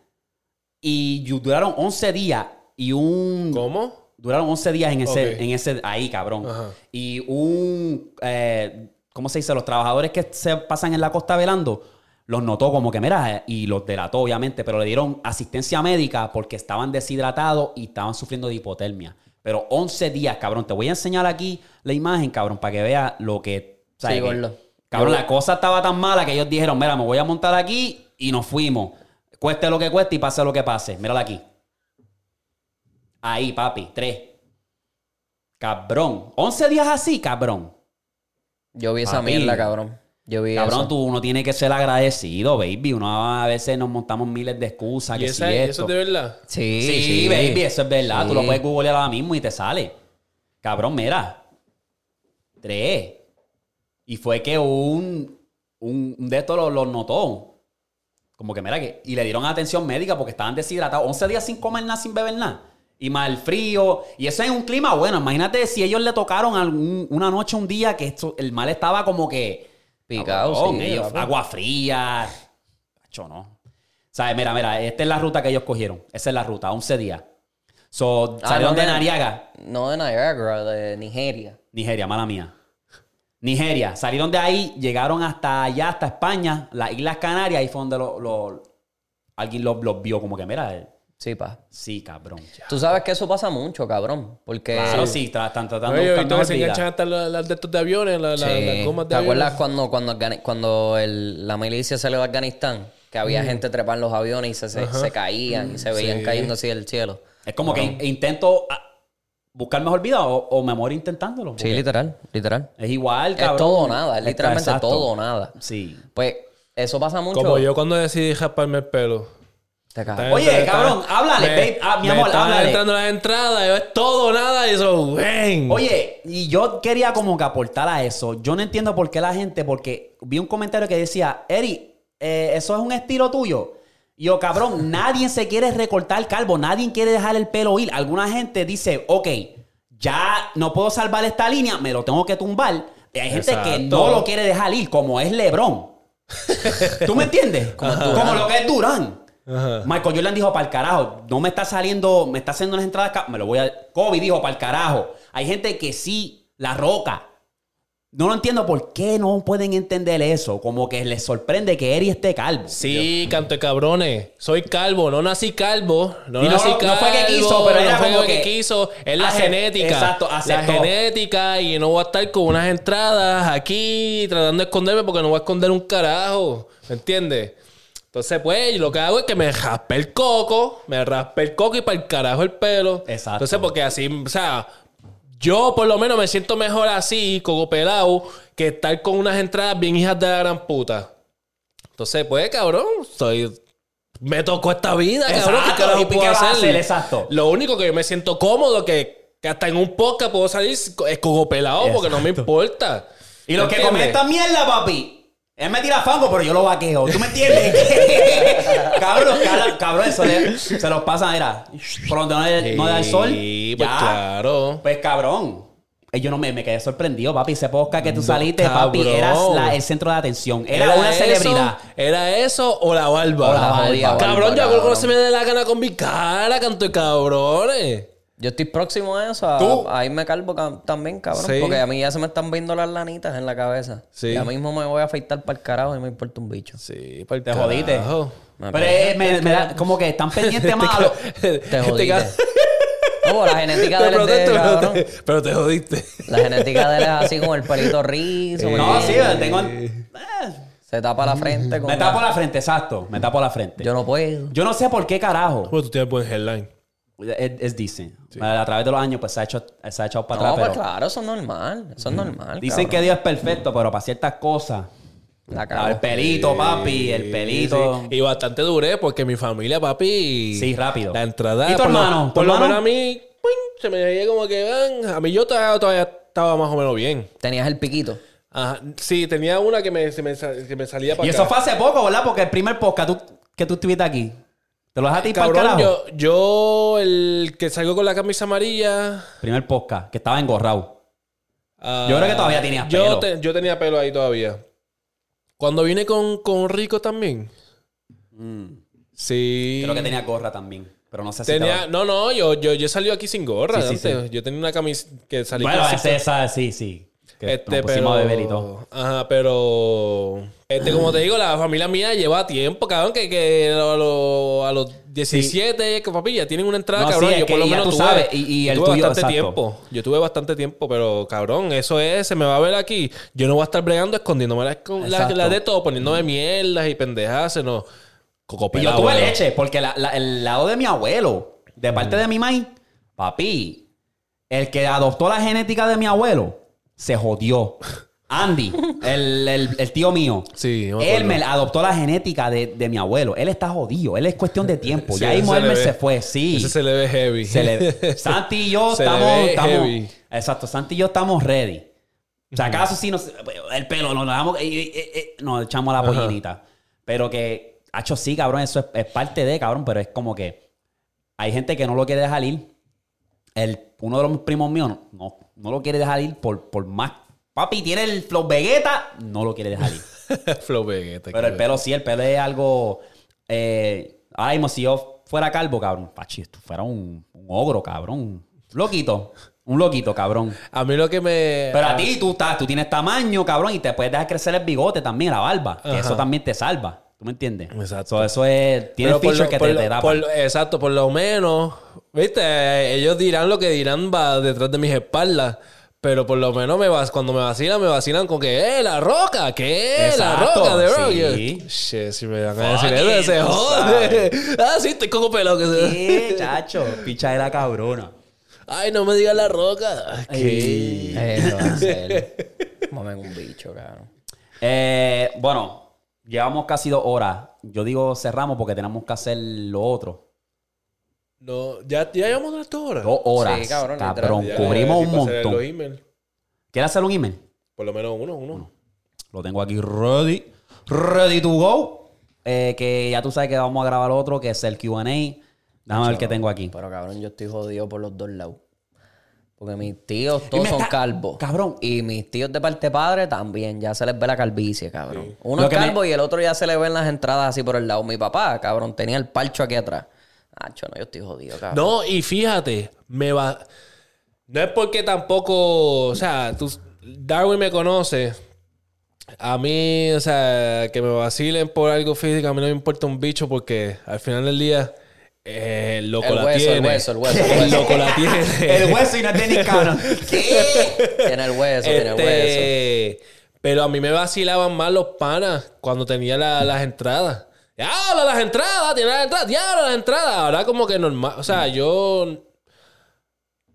y duraron 11 días y un... ¿Cómo? Duraron 11 días en ese, en ese, ahí, cabrón. Ajá. Y un, eh, ¿cómo se dice? Los trabajadores que se pasan en la costa velando, los notó como que, mira, eh, y los delató, obviamente, pero le dieron asistencia médica porque estaban deshidratados y estaban sufriendo de hipotermia. Pero 11 días, cabrón. Te voy a enseñar aquí la imagen, cabrón, para que veas lo que... ¿sabes Sí, gordo. Cabrón, la cosa estaba tan mala que ellos dijeron, mira, me voy a montar aquí y nos fuimos. Cueste lo que cueste y pase lo que pase. Mírala aquí. Ahí, papi, tres. Cabrón. 11 días así, cabrón. Yo vi esa mierda, cabrón. Yo vi Cabrón, eso. tú uno tiene que ser agradecido, baby. Uno a veces nos montamos miles de excusas. ¿Y Que esa, si eso esto. es de verdad? Sí, Sí, sí, baby, eso es verdad. Tú lo puedes googlear ahora mismo y te sale. Cabrón, mira. Tres. Y fue que un, un, un de estos los los notó. Como que mira que. Y le dieron atención médica porque estaban deshidratados. 11 días sin comer nada, sin beber nada. Y más el frío. Y eso es un clima bueno. Imagínate si ellos le tocaron algún- una noche, un día que esto- el mal estaba como que. Picado, Cabrón, sí. ellos- papi. agua fría. Hacho, no. ¿Sabes? Mira, mira, esta es la ruta que ellos cogieron. Esa es la ruta, 11 días. So, Ah, salieron no, de. Nariaga, No de Niagara, de Nigeria. Nigeria, mala mía. Nigeria. Salieron de ahí, llegaron hasta allá, hasta España, las Islas Canarias, ahí fue donde lo- lo- alguien los, los vio como que, mira, eh, Sí, pa. sí, cabrón. Tú sabes que eso pasa mucho, cabrón. Porque. Claro, sí, están tratando Oye, de todo mejor se enganchan hasta las de estos de aviones, la- la- Sí. las gomas de ¿Te aviones. acuerdas cuando, cuando, cuando el- la milicia salió de Afganistán? Que había gente trepar en los aviones y se, se, se caían y se veían Sí. cayendo así del cielo. Es como que in- intento ah, buscar mejor vida o, o me muero intentándolo. Sí, literal, literal. Es igual, Es cabrón. todo o nada, es literalmente exacto. todo o nada. Sí. Pues eso pasa mucho. Como yo cuando decidí raparme el pelo. Oye, Está- cabrón, háblale, me- babe. Ah, mi me amor, háblale. entrando las entradas, yo, es todo nada, y eso, ven. Oye, y yo quería como que aportar a eso. Yo no entiendo por qué la gente, porque vi un comentario que decía, Eri, eh, eso es un estilo tuyo. Y yo, cabrón, nadie se quiere recortar calvo, nadie quiere dejar el pelo ir. Alguna gente dice, ok, ya no puedo salvar esta línea, me lo tengo que tumbar. Y hay gente que no lo quiere dejar ir, como es LeBron. ¿Tú me entiendes? Como, como lo que es Durán. Ajá. Michael Jordan dijo para el carajo, no me está saliendo, me está haciendo unas entradas, me lo voy a. Kobe dijo para el carajo. Hay gente que sí, la roca. No lo entiendo por qué no pueden entender eso. Como que les sorprende que Eri esté calvo. Sí, canto de cabrones. Soy calvo, no nací calvo. No Y no- nací no calvo. fue que quiso, pero era no fue como que, que- quiso. Es la genética. exacto, La aceptó. genética y no voy a estar con unas entradas aquí tratando de esconderme porque no voy a esconder un carajo. ¿Me entiendes? Entonces, pues, lo que hago es que me raspé el coco, me raspé el coco y para el carajo el pelo. Exacto. Entonces, porque así, o sea, yo por lo menos me siento mejor así, coco pelado, que estar con unas entradas bien hijas de la gran puta. Entonces, pues, cabrón, soy. Me tocó esta vida, cabrón. ¿Qué Exacto, carajo ¿y puedo hacer? hacer? Exacto. Lo único que yo me siento cómodo que, que hasta en un podcast puedo salir es coco pelado porque no me importa. Y los que ¿Entiendes? comen esta mierda, papi. Él me tira fango, pero yo lo vaqueo. ¿Tú me entiendes? cabrón, cabrón, eso le- se los pasa, mira. Por donde no, le- no da el sol. Sí, pues ya. claro. Pues cabrón. Eh, Yo no me, me quedé sorprendido, papi. Ese podcast que tú No, saliste, papi, eras la- el centro de atención. Era, una eso? celebridad. ¿Era eso o la barba? O la barba. Cabrón, yo lo que cabrón. se me dé la gana con mi cara, canto de cabrones. Yo estoy próximo a eso. A, ¿Tú? a irme calvo ca- también, cabrón. Sí. Porque a mí ya se me están viendo las lanitas en la cabeza. Sí. Ya mismo me voy a afeitar para el carajo y me importa un bicho. Sí, para el Te jodiste. Me Pero eh, me, me da como que están pendientes más a lo- Te Este jodiste. ca- No, la genética de él es de pero cabrón. te- pero te jodiste. La genética de él es así con el pelito rizo. ¿me No, sí, tengo... eh, Se tapa la frente con... me tapo la frente, exacto. Me tapo la frente. Yo no puedo. Yo no sé por qué carajo. Pues tú tienes buen headline. Es, es dicen. A través de los años, pues se ha, hecho, se ha echado para No, atrás. pues pero claro, eso es normal. Eso es normal. Dicen cabrón. que Dios es perfecto, pero para ciertas cosas. La El pelito, papi, el pelito. Sí, Y bastante duré porque mi familia, papi. Sí, rápido. La entrada. ¿Y tu por lo- hermano? ¿Tu Por lo hermano? menos a mí, ¡puing! se me veía como que van. A mí yo todavía, todavía estaba más o menos bien. Tenías el piquito. Ajá. Sí, tenía una que me, se me, que me salía para Y eso fue hace poco, ¿verdad? Porque el primer podcast tú- que tú estuviste aquí. ¿Te lo dejaste ir para el Cabrón, carajo? yo, yo, el que salgo con la camisa amarilla. Primer podcast, que estaba engorrado. ah, Yo creo que todavía tenías yo pelo. te- yo tenía pelo ahí todavía. Cuando vine con, con Rico también. Sí. Mm. Creo que tenía gorra también. Pero no sé si Tenía, estaba- no, no, yo, yo, yo salí aquí sin gorra. Sí, sí. Yo tenía una camisa que salí Bueno, ese, esa, sí, sí. Que Este, nos pusimos pero. a beber y todo. Ajá, pero. Este, como te digo, la familia mía lleva tiempo, cabrón, que, que a, los- a los 17, que papi, ya tienen una entrada, No, cabrón. sí, yo por lo menos tú tuve, sabes, y- y el tuve tuyo, bastante exacto. tiempo. Yo tuve bastante tiempo, pero cabrón, eso es, se me va a ver aquí. Yo no voy a estar bregando escondiéndome la, la, Exacto. la de todo, poniéndome mierdas y pendejas, no. Coco Y yo tuve leche, porque la- la- el lado de mi abuelo, de parte de mi maíz, papi, el que adoptó la genética de mi abuelo, se jodió. Andy, el, el- el tío mío. Sí, Él me adoptó la genética de, de mi abuelo. Él está jodido. Él es cuestión de tiempo. Sí, ya mismo se él me se fue. Sí. Ese se le ve heavy. Se le- Santi y yo Se estamos, ve estamos- heavy. Exacto, Santi y yo estamos ready. O sea, acaso sí nos, el pelo nos damos, eh, eh, eh, nos echamos la pollinita. Pero que, hacho, sí, cabrón, eso es, es parte de, cabrón, pero es como que hay gente que no lo quiere dejar ir. El, uno de los primos míos no, no, no lo quiere dejar ir por, por más Papi tiene el flow Vegeta, no lo quiere dejar ir. Flow Vegeta. Pero el pelo sí, el pelo es algo. Eh, ahora mismo, si yo fuera calvo, cabrón, pachi, tú fuera un, un ogro, cabrón. Loquito. Un loquito, cabrón. A mí lo que me... Pero a ti, tú, estás, tú tienes tamaño, cabrón, y te puedes dejar crecer el bigote también, la barba. Que Ajá. eso también te salva. ¿Tú me entiendes? Exacto. So, eso es. Tiene features lo- que te, lo- te da. por exacto, por lo menos, viste, ellos dirán lo que dirán va detrás de mis espaldas. Pero por lo menos me vas, cuando me vacilan, me vacilan con que, ¡eh, la roca! ¿Qué? La Exacto, roca de rock. sí. Shit, si me van a decir eso, se jode. ah, sí, estoy como pelado que se. Sí, chacho. Picha de la cabrona. Ay, no me digas la roca. ¿Qué? Eh, lo va a. Mamen un bicho, cabrón. Eh, bueno, llevamos casi dos horas. Yo digo cerramos porque tenemos que hacer lo otro. No, ya, ya llevamos las dos horas. Dos horas. Sí, cabrón, cabrón. Ya, Cubrimos un montón. ¿Quieres hacer un email? Por lo menos uno, uno. Lo tengo aquí ready. Ready to go. Eh, que ya tú sabes que vamos a grabar otro, que es el QA. Déjame ver qué tengo aquí. Pero cabrón, yo estoy jodido por los dos lados. Porque mis tíos todos son está- calvos. cabrón. Y mis tíos de parte padre también. Ya se les ve la calvicie, cabrón. Uno Lo es me- calvo y el otro ya se le ven las entradas así por el lado. Mi papá, cabrón, tenía el parcho aquí atrás. Ah, no, yo estoy jodido, cabrón. No, y fíjate, me va. No es porque tampoco. O sea, tú, Darwin me conoce. A mí, o sea, que me vacilen por algo físico, a mí no me importa un bicho porque al final del día. eh, el loco El la hueso, el tiene. hueso, el hueso, el El hueso. loco la tiene. El hueso y no es Dennis Cannon. ¿Qué? Tiene el hueso, tiene el hueso. Este, Pero a mí me vacilaban más los panas cuando tenía la- las entradas. ¡Diablo, las entradas! ¡Tiene las entradas! ¡Diablo, las entradas! Ahora como que normal. O sea, yo...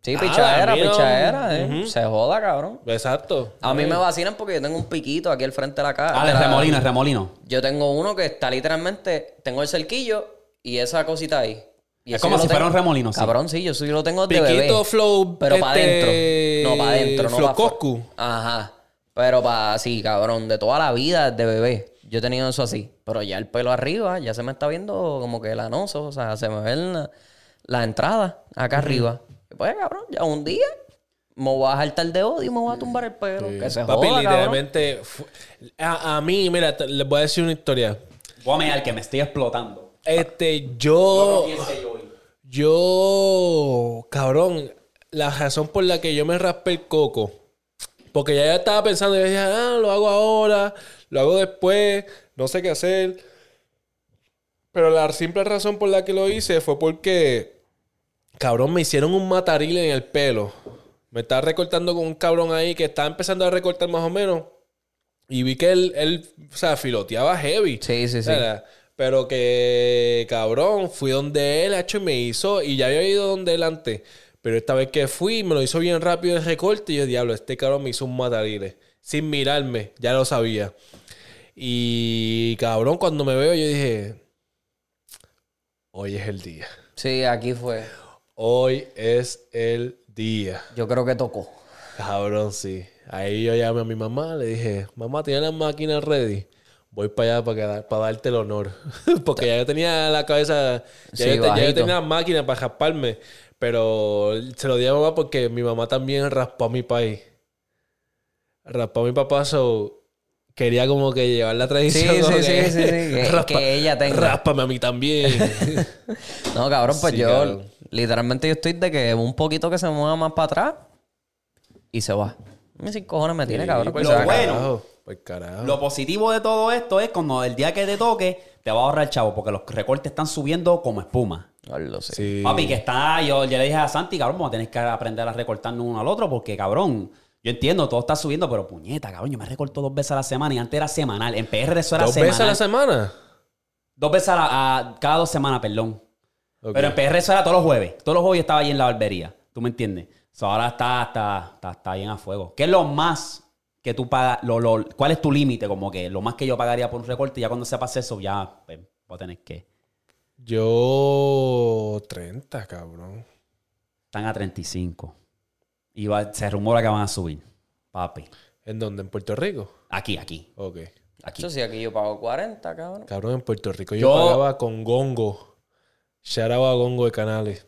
Sí, Ah, pichadera, mí no- pichadera, eh. Ujú. Se joda, cabrón. Exacto. A mí me vacilan porque yo tengo un piquito aquí al frente de la cara. Ah, de el la- remolino, el remolino. Yo tengo uno que está literalmente, tengo el cerquillo y esa cosita ahí. Y Es eso como yo lo si fuera un remolino, sí. Cabrón, sí, yo, sí lo tengo de bebé. Piquito flow... Pero para este, adentro. No, para adentro, no Flow para Coscu. Ajá. Pero para, sí, cabrón, de toda la vida de bebé. Yo he tenido eso así. Pero ya el pelo arriba, ya se me está viendo como que lanoso. O sea, se me ven la, la entrada acá arriba. Y Pues, cabrón, ya un día me voy a jaltar de odio y me voy a tumbar el pelo. Que se Papi, joda, literalmente... A, a mí, mira, te- les voy a decir una historia. Voy a mirar que me estoy explotando. Este, yo... yo cabrón, la razón por la que yo me raspé el coco, porque ya yo estaba pensando, yo decía, ah, lo hago ahora, lo hago después, no sé qué hacer. Pero la simple razón por la que lo hice fue porque, cabrón, me hicieron un mataril en el pelo. Me estaba recortando con un cabrón ahí que estaba empezando a recortar más o menos. Y vi que él, él o sea, filoteaba heavy. Sí, sí, sí. Era- Pero que, cabrón, fui donde él, hecho, y me hizo, y ya había ido donde él antes. Pero esta vez que fui, me lo hizo bien rápido el recorte, y yo, diablo, este cabrón me hizo un matarile. Sin mirarme, ya lo sabía. Y, cabrón, cuando me veo, yo dije, hoy es el día. Sí, aquí fue. Hoy es el día. Yo creo que tocó. Cabrón, sí. Ahí yo llamé a mi mamá, le dije, mamá, ¿tienes las máquinas ready? Voy para allá para, quedar- para darte el honor. Porque ya yo tenía la cabeza, ya, Sí, yo, ya yo tenía las máquinas para rasparme. Pero se lo di a mamá porque mi mamá también raspó a mi país. Raspó a mi papá, so quería como que llevar la Sí, tradición. sí, sí, que, sí, sí. Que, raspa- que ella tenga. Ráspame a mí también. No, cabrón, pues Sí, yo cabrón. literalmente yo estoy de que un poquito que se mueva más para atrás y se va. Mis cinco cojones me tiene, cabrón. Pues Lo bueno. carajo, pues carajo. Lo positivo de todo esto es cuando el día que te toque, te va a ahorrar chavo, porque los recortes están subiendo como espuma. cagar. Lo sé. Sí. Papi, que está, yo, yo le dije a Santi, cabrón, vamos a tener que aprender a recortarnos uno al otro, porque cabrón, yo entiendo, todo está subiendo, pero puñeta, cabrón, yo me recorto dos veces a la semana y antes era semanal. En PR eso era ¿Dos semanal. veces a la semana? Dos veces a, la- a- cada dos semanas, perdón. Pero en PR eso era todos los jueves. Todos los jueves yo estaba ahí en la barbería. ¿Tú me entiendes? Ahora está, está, está, está bien a fuego. ¿Qué es lo más que tú pagas? Lo, lo- ¿Cuál es tu límite? Como que lo más que yo pagaría por un recorte, ya cuando sepas eso, ya pues, voy a tener que. Yo 30, cabrón. Están a 35. Y va- se rumora que van a subir. Papi. ¿En dónde? ¿En Puerto Rico? Aquí, aquí, Ok. aquí. Eso sí, aquí yo pago 40, cabrón. Cabrón, en Puerto Rico yo, Yo- pagaba con Gongo. Shout out a Gongo de canales.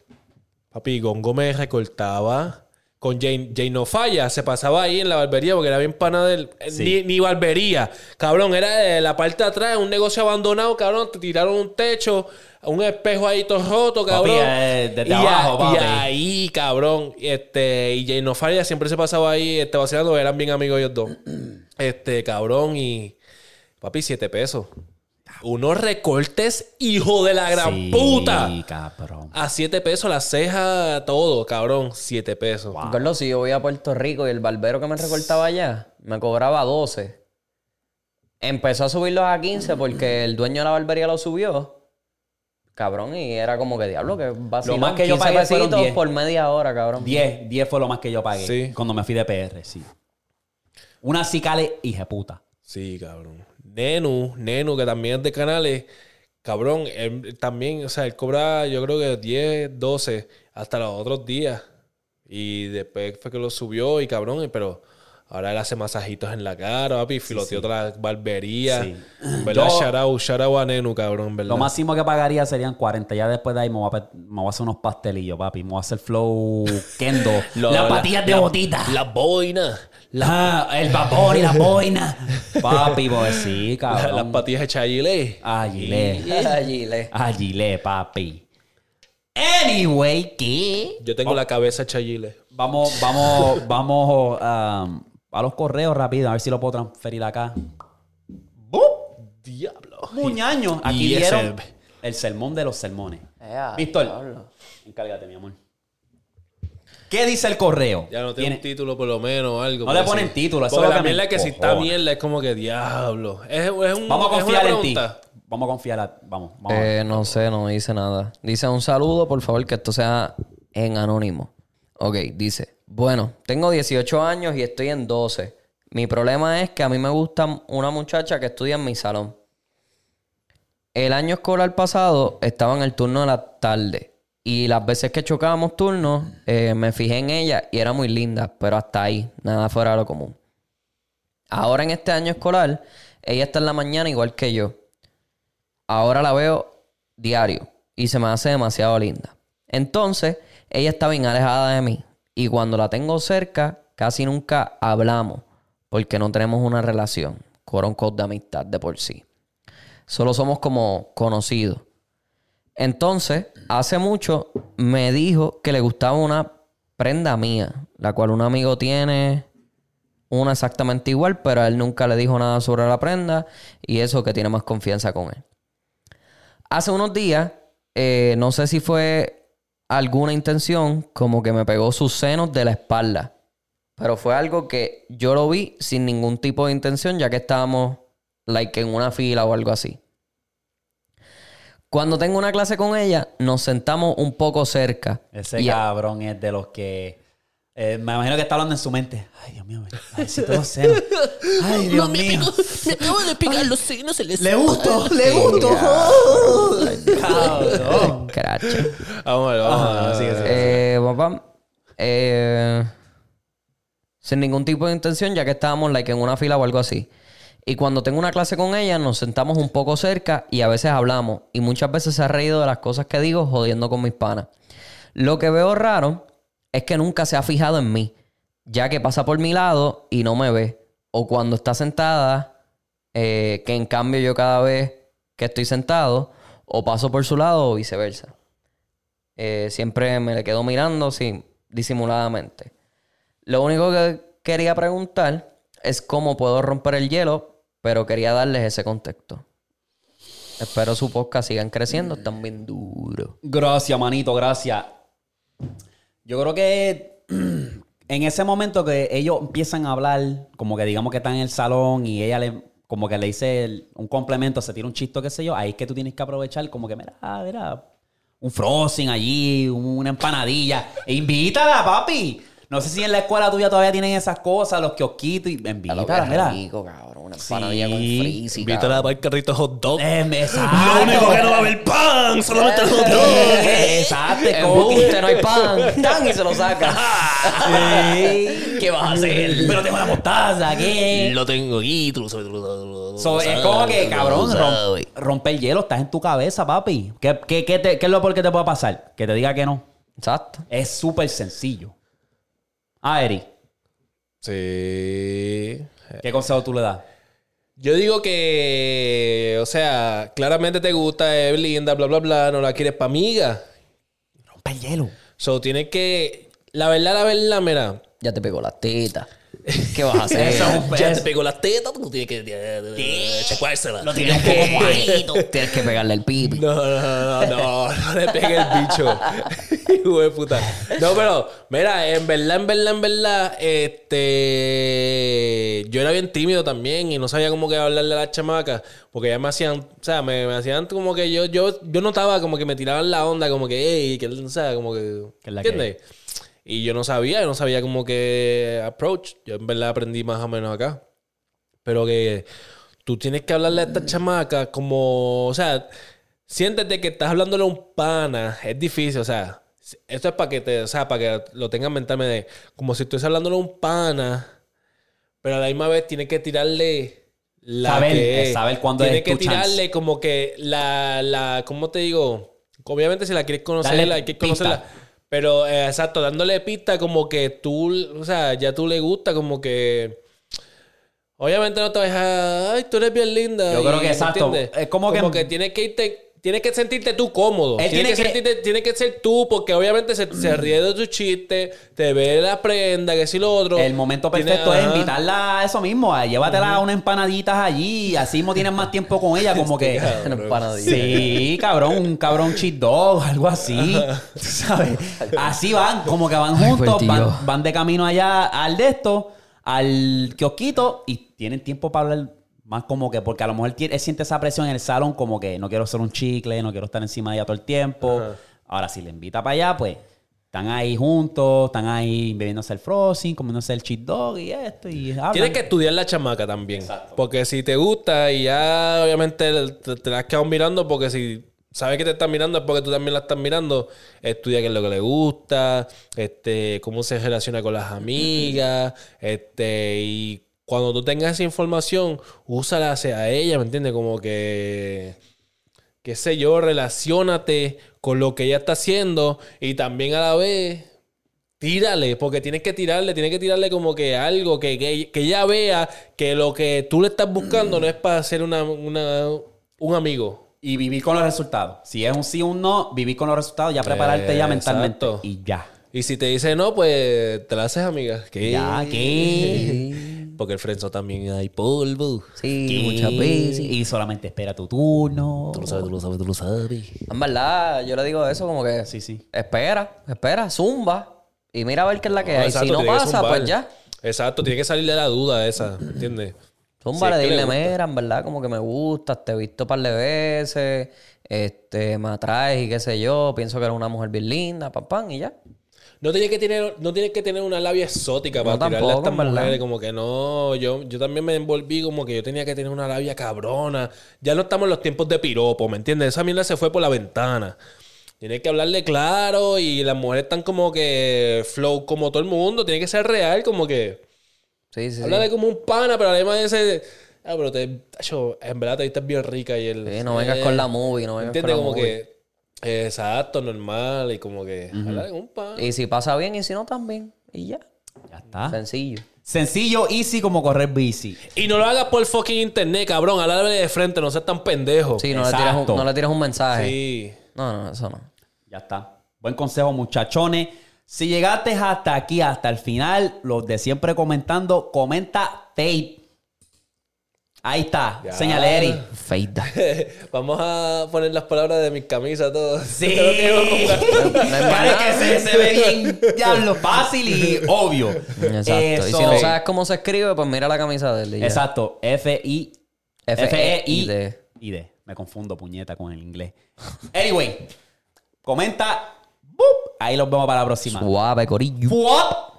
Papi, Gongo me recortaba con Jane, Jane No Falla. Se pasaba ahí en la barbería porque era bien pana del. eh, Ni, ni barbería. Cabrón, era eh, la parte de atrás, un negocio abandonado, cabrón. Te tiraron un techo, un espejo ahí todo roto, cabrón. eh, desde y, a- abajo, y papi. ahí, cabrón. Este, y Jane No Falla siempre se pasaba ahí este, vacilando. Eran bien amigos ellos dos. Este, cabrón, y. Papi, siete pesos. Unos recortes, hijo de la gran Sí, puta. cabrón. A 7 pesos la ceja, todo, cabrón. 7 pesos. Gordo, si yo voy a Puerto Rico y el barbero que me recortaba allá me cobraba 12. Empezó a subirlos a 15 porque el dueño de la barbería lo subió. Cabrón, y era como que diablo, que vacilón. más que yo 15 pagué fueron pesitos 10. por media hora, cabrón. 10, 10 fue lo más que yo pagué Sí. cuando me fui de PR, sí. Una cicale puta. Sí, cabrón. Nenu, Nenu, que también es de canales. Cabrón, él también, o sea, él cobra, yo creo que 10, 12, hasta los otros días. Y después fue que lo subió y cabrón, pero ahora él hace masajitos en la cara, papi, filoteó otra barbería. Sí. En ¿Verdad? Yo- shout out, shout out a Nenu, cabrón, ¿verdad? Lo máximo que pagaría serían 40. Ya después de ahí me voy a, me voy a hacer unos pastelillos, papi. Me voy a hacer flow kendo. Lo- Las la- patillas de la- botita. La boina. Ah, el vapor y la boina. papi, pues sí, la- cabrón. las patillas de Chayile. Agilé. Allí le. Agilé, papi. Anyway, ¿qué? Yo tengo la cabeza de Chayile. Vamos, vamos, vamos um, a los correos rápido, a ver si lo puedo transferir acá. Diablo. Muñaño. Aquí Y ese- dieron el sermón de los sermones. Ea, Víctor, diablo. encárgate, mi amor. ¿Qué dice el correo? Ya no tiene Tiene- un título por lo menos o algo. No le ponen título, eso Porque lo la mierda es que si está mierda es como que diablo. Es, es un, Vamos a es confiar una en ti. Vamos a confiar. a- Vamos, vamos. a ver. Eh, no sé, no dice nada. Dice un saludo, por favor, que esto sea en anónimo. Ok, dice, bueno, tengo 18 años y estoy en 12. Mi problema es que a mí me gusta una muchacha que estudia en mi salón. El año escolar pasado estaba en el turno de la tarde. Y las veces que chocábamos turnos, eh, me fijé en ella y era muy linda, pero hasta ahí, nada fuera de lo común. Ahora en este año escolar, ella está en la mañana igual que yo. Ahora la veo diario y se me hace demasiado linda. Entonces, ella está bien alejada de mí y cuando la tengo cerca, casi nunca hablamos porque no tenemos una relación, code de amistad de por sí. Solo somos como conocidos. Entonces, hace mucho me dijo que le gustaba una prenda mía, la cual un amigo tiene una exactamente igual, pero él nunca le dijo nada sobre la prenda y eso que tiene más confianza con él. Hace unos días, eh, no sé si fue alguna intención, como que me pegó sus senos de la espalda. Pero fue algo que yo lo vi sin ningún tipo de intención, ya que estábamos like en una fila o algo así. Cuando tengo una clase con ella, nos sentamos un poco cerca. Ese Y- cabrón es de los que. Eh, me imagino que está hablando en su mente. Ay, Dios mío. Ay, si todos senos. Ay, Dios mío. Me acabo de pegar los senos en la Le gusto, le gusto. Cabrón. Crache. Vamos a ver, vamos a ver. Ajá, sigue, sigue. Eh, papá, eh, sin ningún tipo de intención, ya que estábamos like, en una fila o algo así. Y cuando tengo una clase con ella, nos sentamos un poco cerca y a veces hablamos. Y muchas veces se ha reído de las cosas que digo jodiendo con mis panas. Lo que veo raro es que nunca se ha fijado en mí, ya que pasa por mi lado y no me ve. O cuando está sentada, eh, que en cambio yo cada vez que estoy sentado, o paso por su lado o viceversa. Eh, siempre me le quedo mirando disimuladamente. Lo único que quería preguntar es cómo puedo romper el hielo, pero quería darles ese contexto. Espero su podcast sigan creciendo, están bien duros. Gracias, manito, gracias. Yo creo que en ese momento que ellos empiezan a hablar, como que digamos que están en el salón y ella le, como que le dice el- un complemento, se tira un chisto, qué sé yo, ahí es que tú tienes que aprovechar, como que, mira, mira, un frosting allí, una empanadilla. E invítala, papi. No sé si en la escuela tuya todavía tienen esas cosas, los kiosquitos, y invítala, mira. rico, cabrón. Una empanadilla con frizz y Invítala para el carrito hot dog. Eh, exacto. Lo único que no va a haber pan, solamente el hot dog. Exacto, es como Embuste, no hay pan. Tan y se lo saca. Sí. ¿Qué vas a hacer? Pero tengo la mostaza, ¿qué? Lo tengo aquí, tú lo sabes, tú lo So, es sabes, como que, tú lo cabrón, sabes. rom- rompe el hielo, estás en tu cabeza, papi. ¿Qué, qué, qué, te- qué es lo peor que te puede pasar? Que te diga que no. Exacto. Es súper sencillo. Ah, Eri, Sí. ¿qué consejo tú le das? Yo digo que, o sea, claramente te gusta, es linda, bla, bla, bla, no la quieres pa' amiga. Rompe el hielo. So, tienes que, la verdad, la verdad, mira, Ya te pegó las tetas. ¿Qué vas a hacer? Ya te pegó las tetas, tú tienes que chupársela. Lo tienes un poco mojadito. Tienes que pegarle el pipi. No, no, no, no, no le pegue el bicho. Hijo de puta. No, pero, mira, en verdad, en verdad, en verdad, este. Yo era bien tímido también y no sabía cómo que hablarle a las chamacas. Porque ya me hacían, o sea, me, me hacían como que yo, yo, yo notaba como que me tiraban la onda, como que, hey, que, o sea, como que. Que es la que ¿Entiendes? Y yo no sabía, yo no sabía como que approach. Yo en verdad aprendí más o menos acá. Pero que tú tienes que hablarle a esta chamaca como, o sea, siéntete que estás hablándole a un pana, es difícil, o sea, esto es para que te, o sea, para que lo tengas mentalmente, como si estás hablándole a un pana, pero a la misma vez tienes que tirarle la Saber, que eh, saber cuándo tienes es que tu chance. tirarle como que la, la, ¿cómo te digo? Obviamente si la quieres conocer, Dale hay que conocerla. Pero, eh, exacto, dándole pista como que tú, o sea, ya tú le gusta, como que... Obviamente no te vas a... Ay, tú eres bien linda. Yo creo que ¿me exacto. Es como que- tienes que irte... Tienes que sentirte tú cómodo. Él Tienes tiene que, que- sentirte- tienes que ser tú, porque obviamente se, se ríe de tu chiste, te ve la prenda, que si lo otro. El momento Tiene- perfecto es ajá. invitarla a eso mismo, a llévatela a unas empanaditas allí, así mismo tienes más tiempo con ella, como que... Una empanadilla. Sí, cabrón, un cabrón cheat dog, algo así. ¿tú ¿Sabes? Así van, como que van juntos, van, van de camino allá al de esto, al kiosquito, y tienen tiempo para hablar más como que, porque a lo mejor él, siente esa presión en el salón, como que no quiero ser un chicle, no quiero estar encima de ella todo el tiempo. Ahora, si le invita para allá, pues están ahí juntos, están ahí bebiéndose el frosting, comiéndose el cheat dog y esto, y hablan. Tienes que estudiar la chamaca también. Porque si te gusta y ya obviamente te, te la has quedado mirando, porque si sabes que te están mirando es porque tú también la estás mirando, estudia qué es lo que le gusta, este, cómo se relaciona con las amigas, este, y cuando tú tengas esa información, úsala hacia ella, ¿me entiendes? Como que qué sé yo, relacionate con lo que ella está haciendo y también a la vez tírale, porque tienes que tirarle, tienes que tirarle como que algo que, que, que ella vea que lo que tú le estás buscando no es para ser una, una- un amigo. Y vivir con los resultados. Si es un sí o un no, vivir con los resultados, ya prepararte ya Eh, mentalmente. exacto. Y ya. Y si te dice no, pues te la haces amiga. ¿Qué? Ya, ¿qué? Porque el frenzo también hay polvo. Sí, muchas veces. Y solamente espera tu turno. Tú lo sabes, tú lo sabes, tú lo sabes. En verdad, yo le digo eso como que... Sí, sí. Espera, espera, zumba. Y mira a ver qué es la que hay. Exacto, si no pasa, pues ya. Exacto, tiene que salir de la duda esa, ¿entiendes? Zumba, es le dile, gusta. mira, en verdad, como que me gustas, te he visto un par de veces, este, me atraes y qué sé yo, pienso que eres una mujer bien linda, pam, pam, y ya. No tienes que tener, no tienes que tener una labia exótica para No, tirarle a estas verdad. mujeres. Como que no, yo, yo también me envolví como que yo tenía que tener una labia cabrona. Ya no estamos en los tiempos de piropo, ¿me entiendes? Esa mierda se fue por la ventana. Tienes que hablarle claro y las mujeres están como que flow como todo el mundo. Tiene que ser real, como que... Sí, sí, sí. Háblale como un pana, pero además ese... Ah, pero te... tacho, en verdad te viste bien rica y el... Sí, no vengas con la movie, no vengas con ¿Entiendes? la Como movie. que... Exacto, normal y como que... Un pana. Y si pasa bien y si no, también. Y ya. Ya está. Sencillo. Sencillo, easy como correr bici. Y no lo hagas por fucking internet, cabrón. Háblale de frente, no seas tan pendejo. Sí, no le, tiras un, no le tiras un mensaje. Sí. No, no, eso no. Ya está. Buen consejo, muchachones. Si llegaste hasta aquí, hasta el final, los de siempre comentando, comenta tape. Ahí está. Ya. Señale, Eri. Feita. Vamos a poner las palabras de mis camisas todos. Sí. Todo lo que se, se ve bien diablo, fácil y obvio. Exacto. Eso- Y si no sabes cómo se escribe, pues mira la camisa de él. Exacto. F-I. F-E-I-D. F-E-I-D. Me confundo, puñeta, con el inglés. Anyway, comenta. boop, Ahí los vemos para la próxima. Suave, corillo. Fuap.